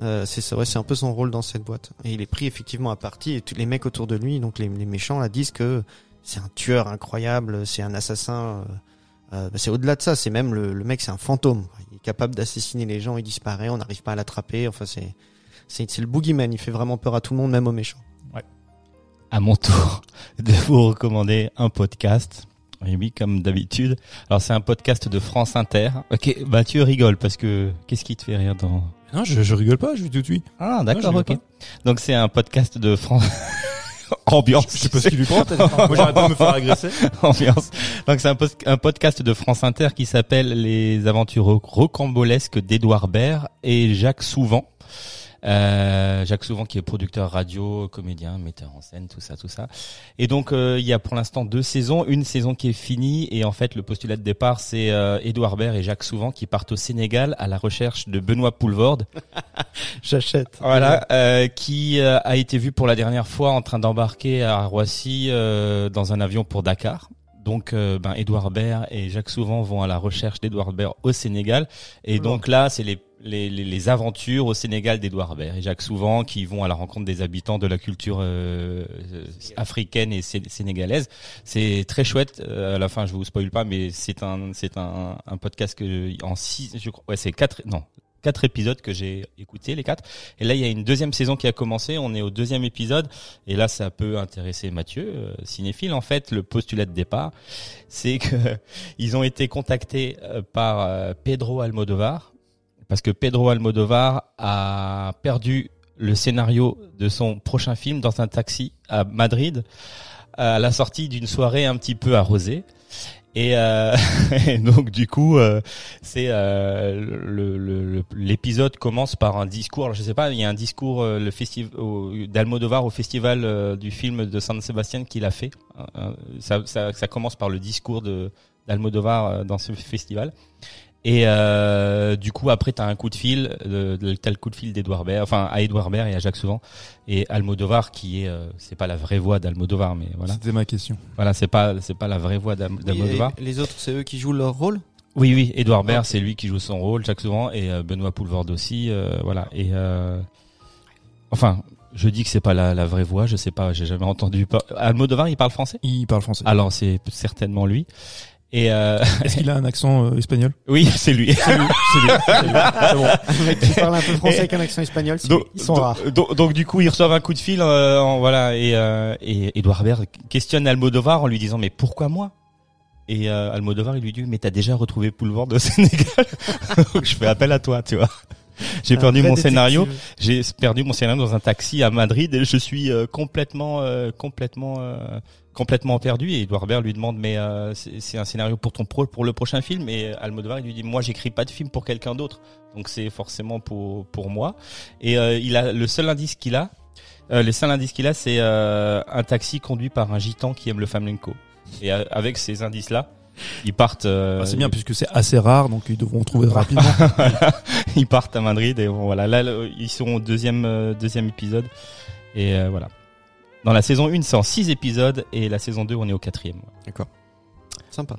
Euh, c'est vrai, c'est un peu son rôle dans cette boîte. Et il est pris effectivement à partie et tous les mecs autour de lui, donc les, les méchants, là, disent que c'est un tueur incroyable, c'est un assassin. euh, euh, bah, c'est au-delà de ça, c'est même le, le mec, c'est un fantôme. Il est capable d'assassiner les gens, il disparaît, on n'arrive pas à l'attraper. Enfin, c'est c'est le boogeyman. Il fait vraiment peur à tout le monde, même aux méchants. à mon tour de vous recommander un podcast. Et oui, comme d'habitude. Alors c'est un podcast de France Inter. Ok, bah tu rigoles parce que qu'est-ce qui te fait rire dans Non, je, je rigole pas, je suis tout de suite. Ah d'accord, ok. Donc c'est un podcast de France ambiance. Je sais pas ce qu'il lui prend. Moi, j'arrête pas de me faire agresser. ambiance. Donc c'est un, un podcast de France Inter qui s'appelle Les aventures ro- rocambolesques d'Édouard Baird et Jacques Souvent. Euh, Jacques Souvent qui est producteur radio, comédien, metteur en scène, tout ça, tout ça. Et donc euh, il y a pour l'instant deux saisons, une saison qui est finie et en fait le postulat de départ c'est euh, Édouard Baird et Jacques Souvent qui partent au Sénégal à la recherche de Benoît Poulvorde. J'achète. Voilà, euh, qui euh, a été vu pour la dernière fois en train d'embarquer à Roissy euh, dans un avion pour Dakar. Donc, euh, ben, Édouard Baird et Jacques Souvent vont à la recherche d'Édouard Baird au Sénégal. Et donc là, c'est les, les, les, les aventures au Sénégal d'Édouard Baird et Jacques Souvent qui vont à la rencontre des habitants de la culture euh, euh, africaine et sé- sénégalaise. C'est très chouette. Euh, à la fin, je vous spoil pas, mais c'est un, c'est un, un podcast que en six, je crois, ouais, c'est quatre, non, quatre épisodes que j'ai écoutés, les quatre. Et là, il y a une deuxième saison qui a commencé. On est au deuxième épisode. Et là, ça peut intéresser Mathieu, euh, cinéphile. En fait, le postulat de départ, c'est que ils ont été contactés euh, par Pedro Almodovar. Parce que Pedro Almodovar a perdu le scénario de son prochain film dans un taxi à Madrid à la sortie d'une soirée un petit peu arrosée. Et, euh, donc du coup, euh, c'est euh, le- le- le- l'épisode commence par un discours. Alors, je sais pas, il y a un discours euh, le festival d'Almodovar au festival euh, du film de San Sebastian qu'il a fait. Euh, ça, ça, ça commence par le discours de d'Almodovar euh, dans ce festival. Et euh, du coup, après, t'as un coup de fil, de- t'as le coup de fil d'Edouard Baird, enfin à Edouard Baird et à Jacques Souvent, et Almodovar qui est, euh, c'est pas la vraie voix d'Almodovar, mais voilà, C'était ma question. voilà, c'est pas, c'est pas la vraie voix d'Al- d'Almodovar. Les autres, c'est eux qui jouent leur rôle? Oui, oui, Edouard Baird, c'est lui qui joue son rôle, Jacques Souvent, et euh, Benoît Poulvorde aussi, euh, voilà. Et euh, enfin, je dis que c'est pas la, la vraie voix, je sais pas, j'ai jamais entendu. par- Almodovar, il parle français? Il parle français. Alors c'est certainement lui. Et euh, Est-ce qu'il a un accent euh, espagnol? Oui, c'est lui. C'est lui. C'est bon. Un mec qui parle un peu français avec un accent espagnol, donc, ils sont donc- rares. Donc, donc, du coup, ils reçoivent un coup de fil, euh, en- voilà, et, euh, et Edouard Baird questionne Almodovar en lui disant mais pourquoi moi? Et euh, Almodovar il lui dit mais t'as déjà retrouvé Poulvord au Sénégal, donc je fais appel à toi, tu vois. J'ai perdu mon détective. scénario, j'ai perdu mon scénario dans un taxi à Madrid et je suis euh, complètement, euh, complètement, euh, complètement perdu. Et Edouard Baird lui demande mais euh, c'est un scénario pour ton pro, pour le prochain film? Et Almodovar il lui dit moi j'écris pas de film pour quelqu'un d'autre, donc c'est forcément pour pour moi. Et euh, il a le seul indice qu'il a, euh, le seul indice qu'il a c'est euh, un taxi conduit par un gitan qui aime le flamenco. Et euh, avec ces indices-là, ils partent. euh, Ah, c'est bien puisque c'est assez rare, donc ils devront trouver rapidement. ils partent à Madrid et bon, voilà. Là, ils sont au deuxième euh, deuxième épisode et euh, voilà. Dans la saison 1, c'est en 6 épisodes et la saison 2, on est au quatrième. D'accord. Sympa.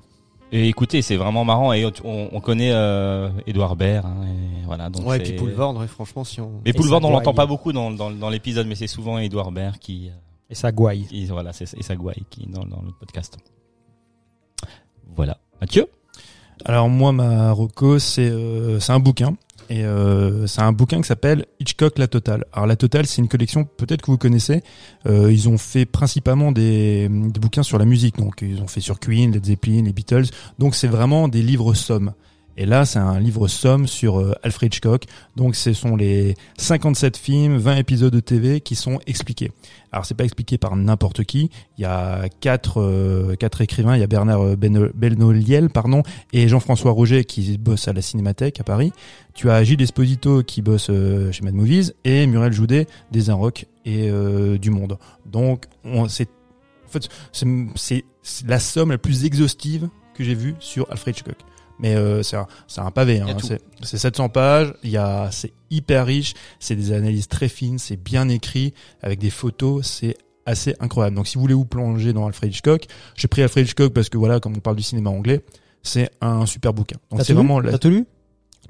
Et écoutez, c'est vraiment marrant et on, on connaît euh, Edouard Baird. hein, et voilà, donc ouais, et puis Boulevard, ouais, franchement, si on. Mais Et ça on l'entend pas beaucoup dans, dans, dans l'épisode, mais c'est souvent Edouard Baird qui, euh, Et ça gouaille. qui voilà, c'est et ça gouaille qui dans, dans le podcast. Voilà. Mathieu? Alors moi, ma reco, c'est euh, c'est un bouquin. Et euh, c'est un bouquin qui s'appelle Hitchcock La Totale. Alors La Totale, c'est une collection peut-être que vous connaissez. Euh, ils ont fait principalement des, bouquins sur la musique. Donc ils ont fait sur Queen, Led Zeppelin, les Beatles. Donc c'est vraiment des livres sommes. Et là, c'est un livre somme sur euh, Alfred Hitchcock. Donc ce sont les 57 films, 20 épisodes de TV qui sont expliqués. Alors c'est pas expliqué par n'importe qui. Il y a quatre euh, quatre écrivains. Il y a Bernard euh, Benoliel, pardon, et Jean-François Roger qui bosse à la Cinémathèque à Paris. Tu as Gilles Esposito qui bosse chez Mad Movies et Muriel Joudet des Inrocks et du Monde. Donc on c'est en fait c'est la somme la plus exhaustive que j'ai vue sur Alfred Hitchcock. Mais euh, c'est un, c'est un pavé, hein. c'est c'est 700 pages, il y a c'est hyper riche, c'est des analyses très fines, c'est bien écrit avec des photos, c'est assez incroyable. Donc si vous voulez vous plonger dans Alfred Hitchcock, j'ai pris Alfred Hitchcock parce que voilà, comme on parle du cinéma anglais, c'est un super bouquin. Donc c'est vraiment la- T'as tout lu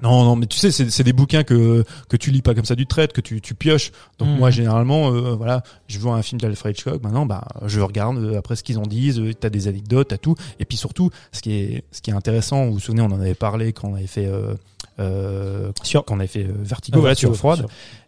non, non, mais tu sais, c'est c'est des bouquins que que tu lis pas comme ça du trait, que tu tu pioches. Donc Mhm. moi généralement, euh, voilà, je vois un film d'Alfred Hitchcock, maintenant bah je regarde euh, après ce qu'ils en disent, euh, t'as des anecdotes, t'as tout, et puis surtout ce qui est ce qui est intéressant, vous vous souvenez, on en avait parlé quand on avait fait euh, euh, Sur- quand on avait fait Vertigo, voilà, sur Froide,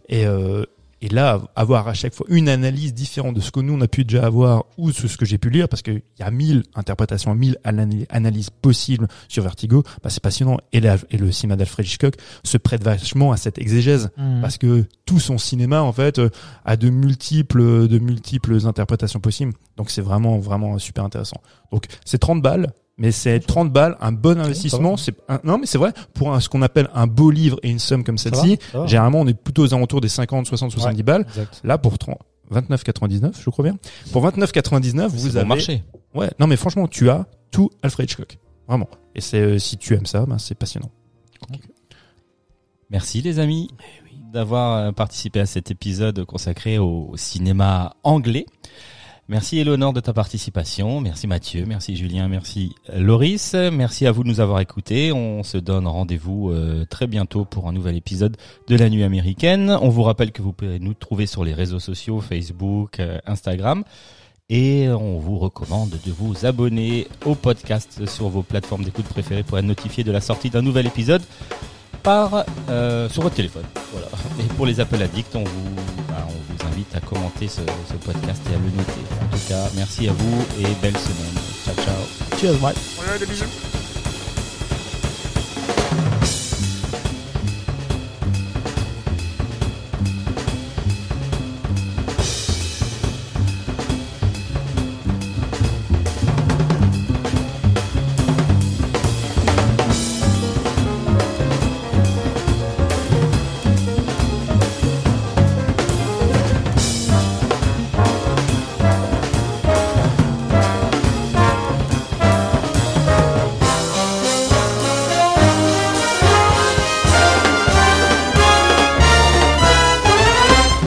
et euh, et là, avoir à chaque fois une analyse différente de ce que nous on a pu déjà avoir ou ce ce que j'ai pu lire, parce qu'il y a mille interprétations, mille anal- analyses possibles sur Vertigo, bah c'est passionnant. Et, la- et le cinéma d'Alfred Hitchcock se prête vachement à cette exégèse, Mhm. parce que tout son cinéma en fait euh, a de multiples, de multiples interprétations possibles. Donc c'est vraiment, vraiment super intéressant. Donc c'est 30 balles. Mais c'est 30 balles, un bon investissement. C'est un- non, mais c'est vrai pour un- ce qu'on appelle un beau livre et une somme comme celle-ci. Généralement, on est plutôt aux alentours des 50, 60, 70 balles. Exact. Là, pour 30 29,99, je crois bien. Pour 29,99, vous avez. bon marché. Ouais, non, mais franchement, tu as tout Alfred Hitchcock. Vraiment. Et c'est, euh, si tu aimes ça, ben, c'est passionnant. Merci les amis d'avoir euh, participé à cet épisode consacré au cinéma anglais. Merci Eleonore de ta participation, merci Mathieu, merci Julien, merci Loris, merci à vous de nous avoir écoutés. On se donne rendez-vous euh, très bientôt pour un nouvel épisode de la nuit américaine. On vous rappelle que vous pouvez nous trouver sur les réseaux sociaux, Facebook, euh, Instagram. Et on vous recommande de vous abonner au podcast sur vos plateformes d'écoute préférées pour être notifié de la sortie d'un nouvel épisode par euh, sur votre téléphone. Voilà. Et pour les appels addicts, on vous, bah, on vous invite à commenter ce, ce podcast et à le noter. En tout cas, merci à vous et belle semaine. Ciao ciao. Cheers, mate. Ouais, des bisous.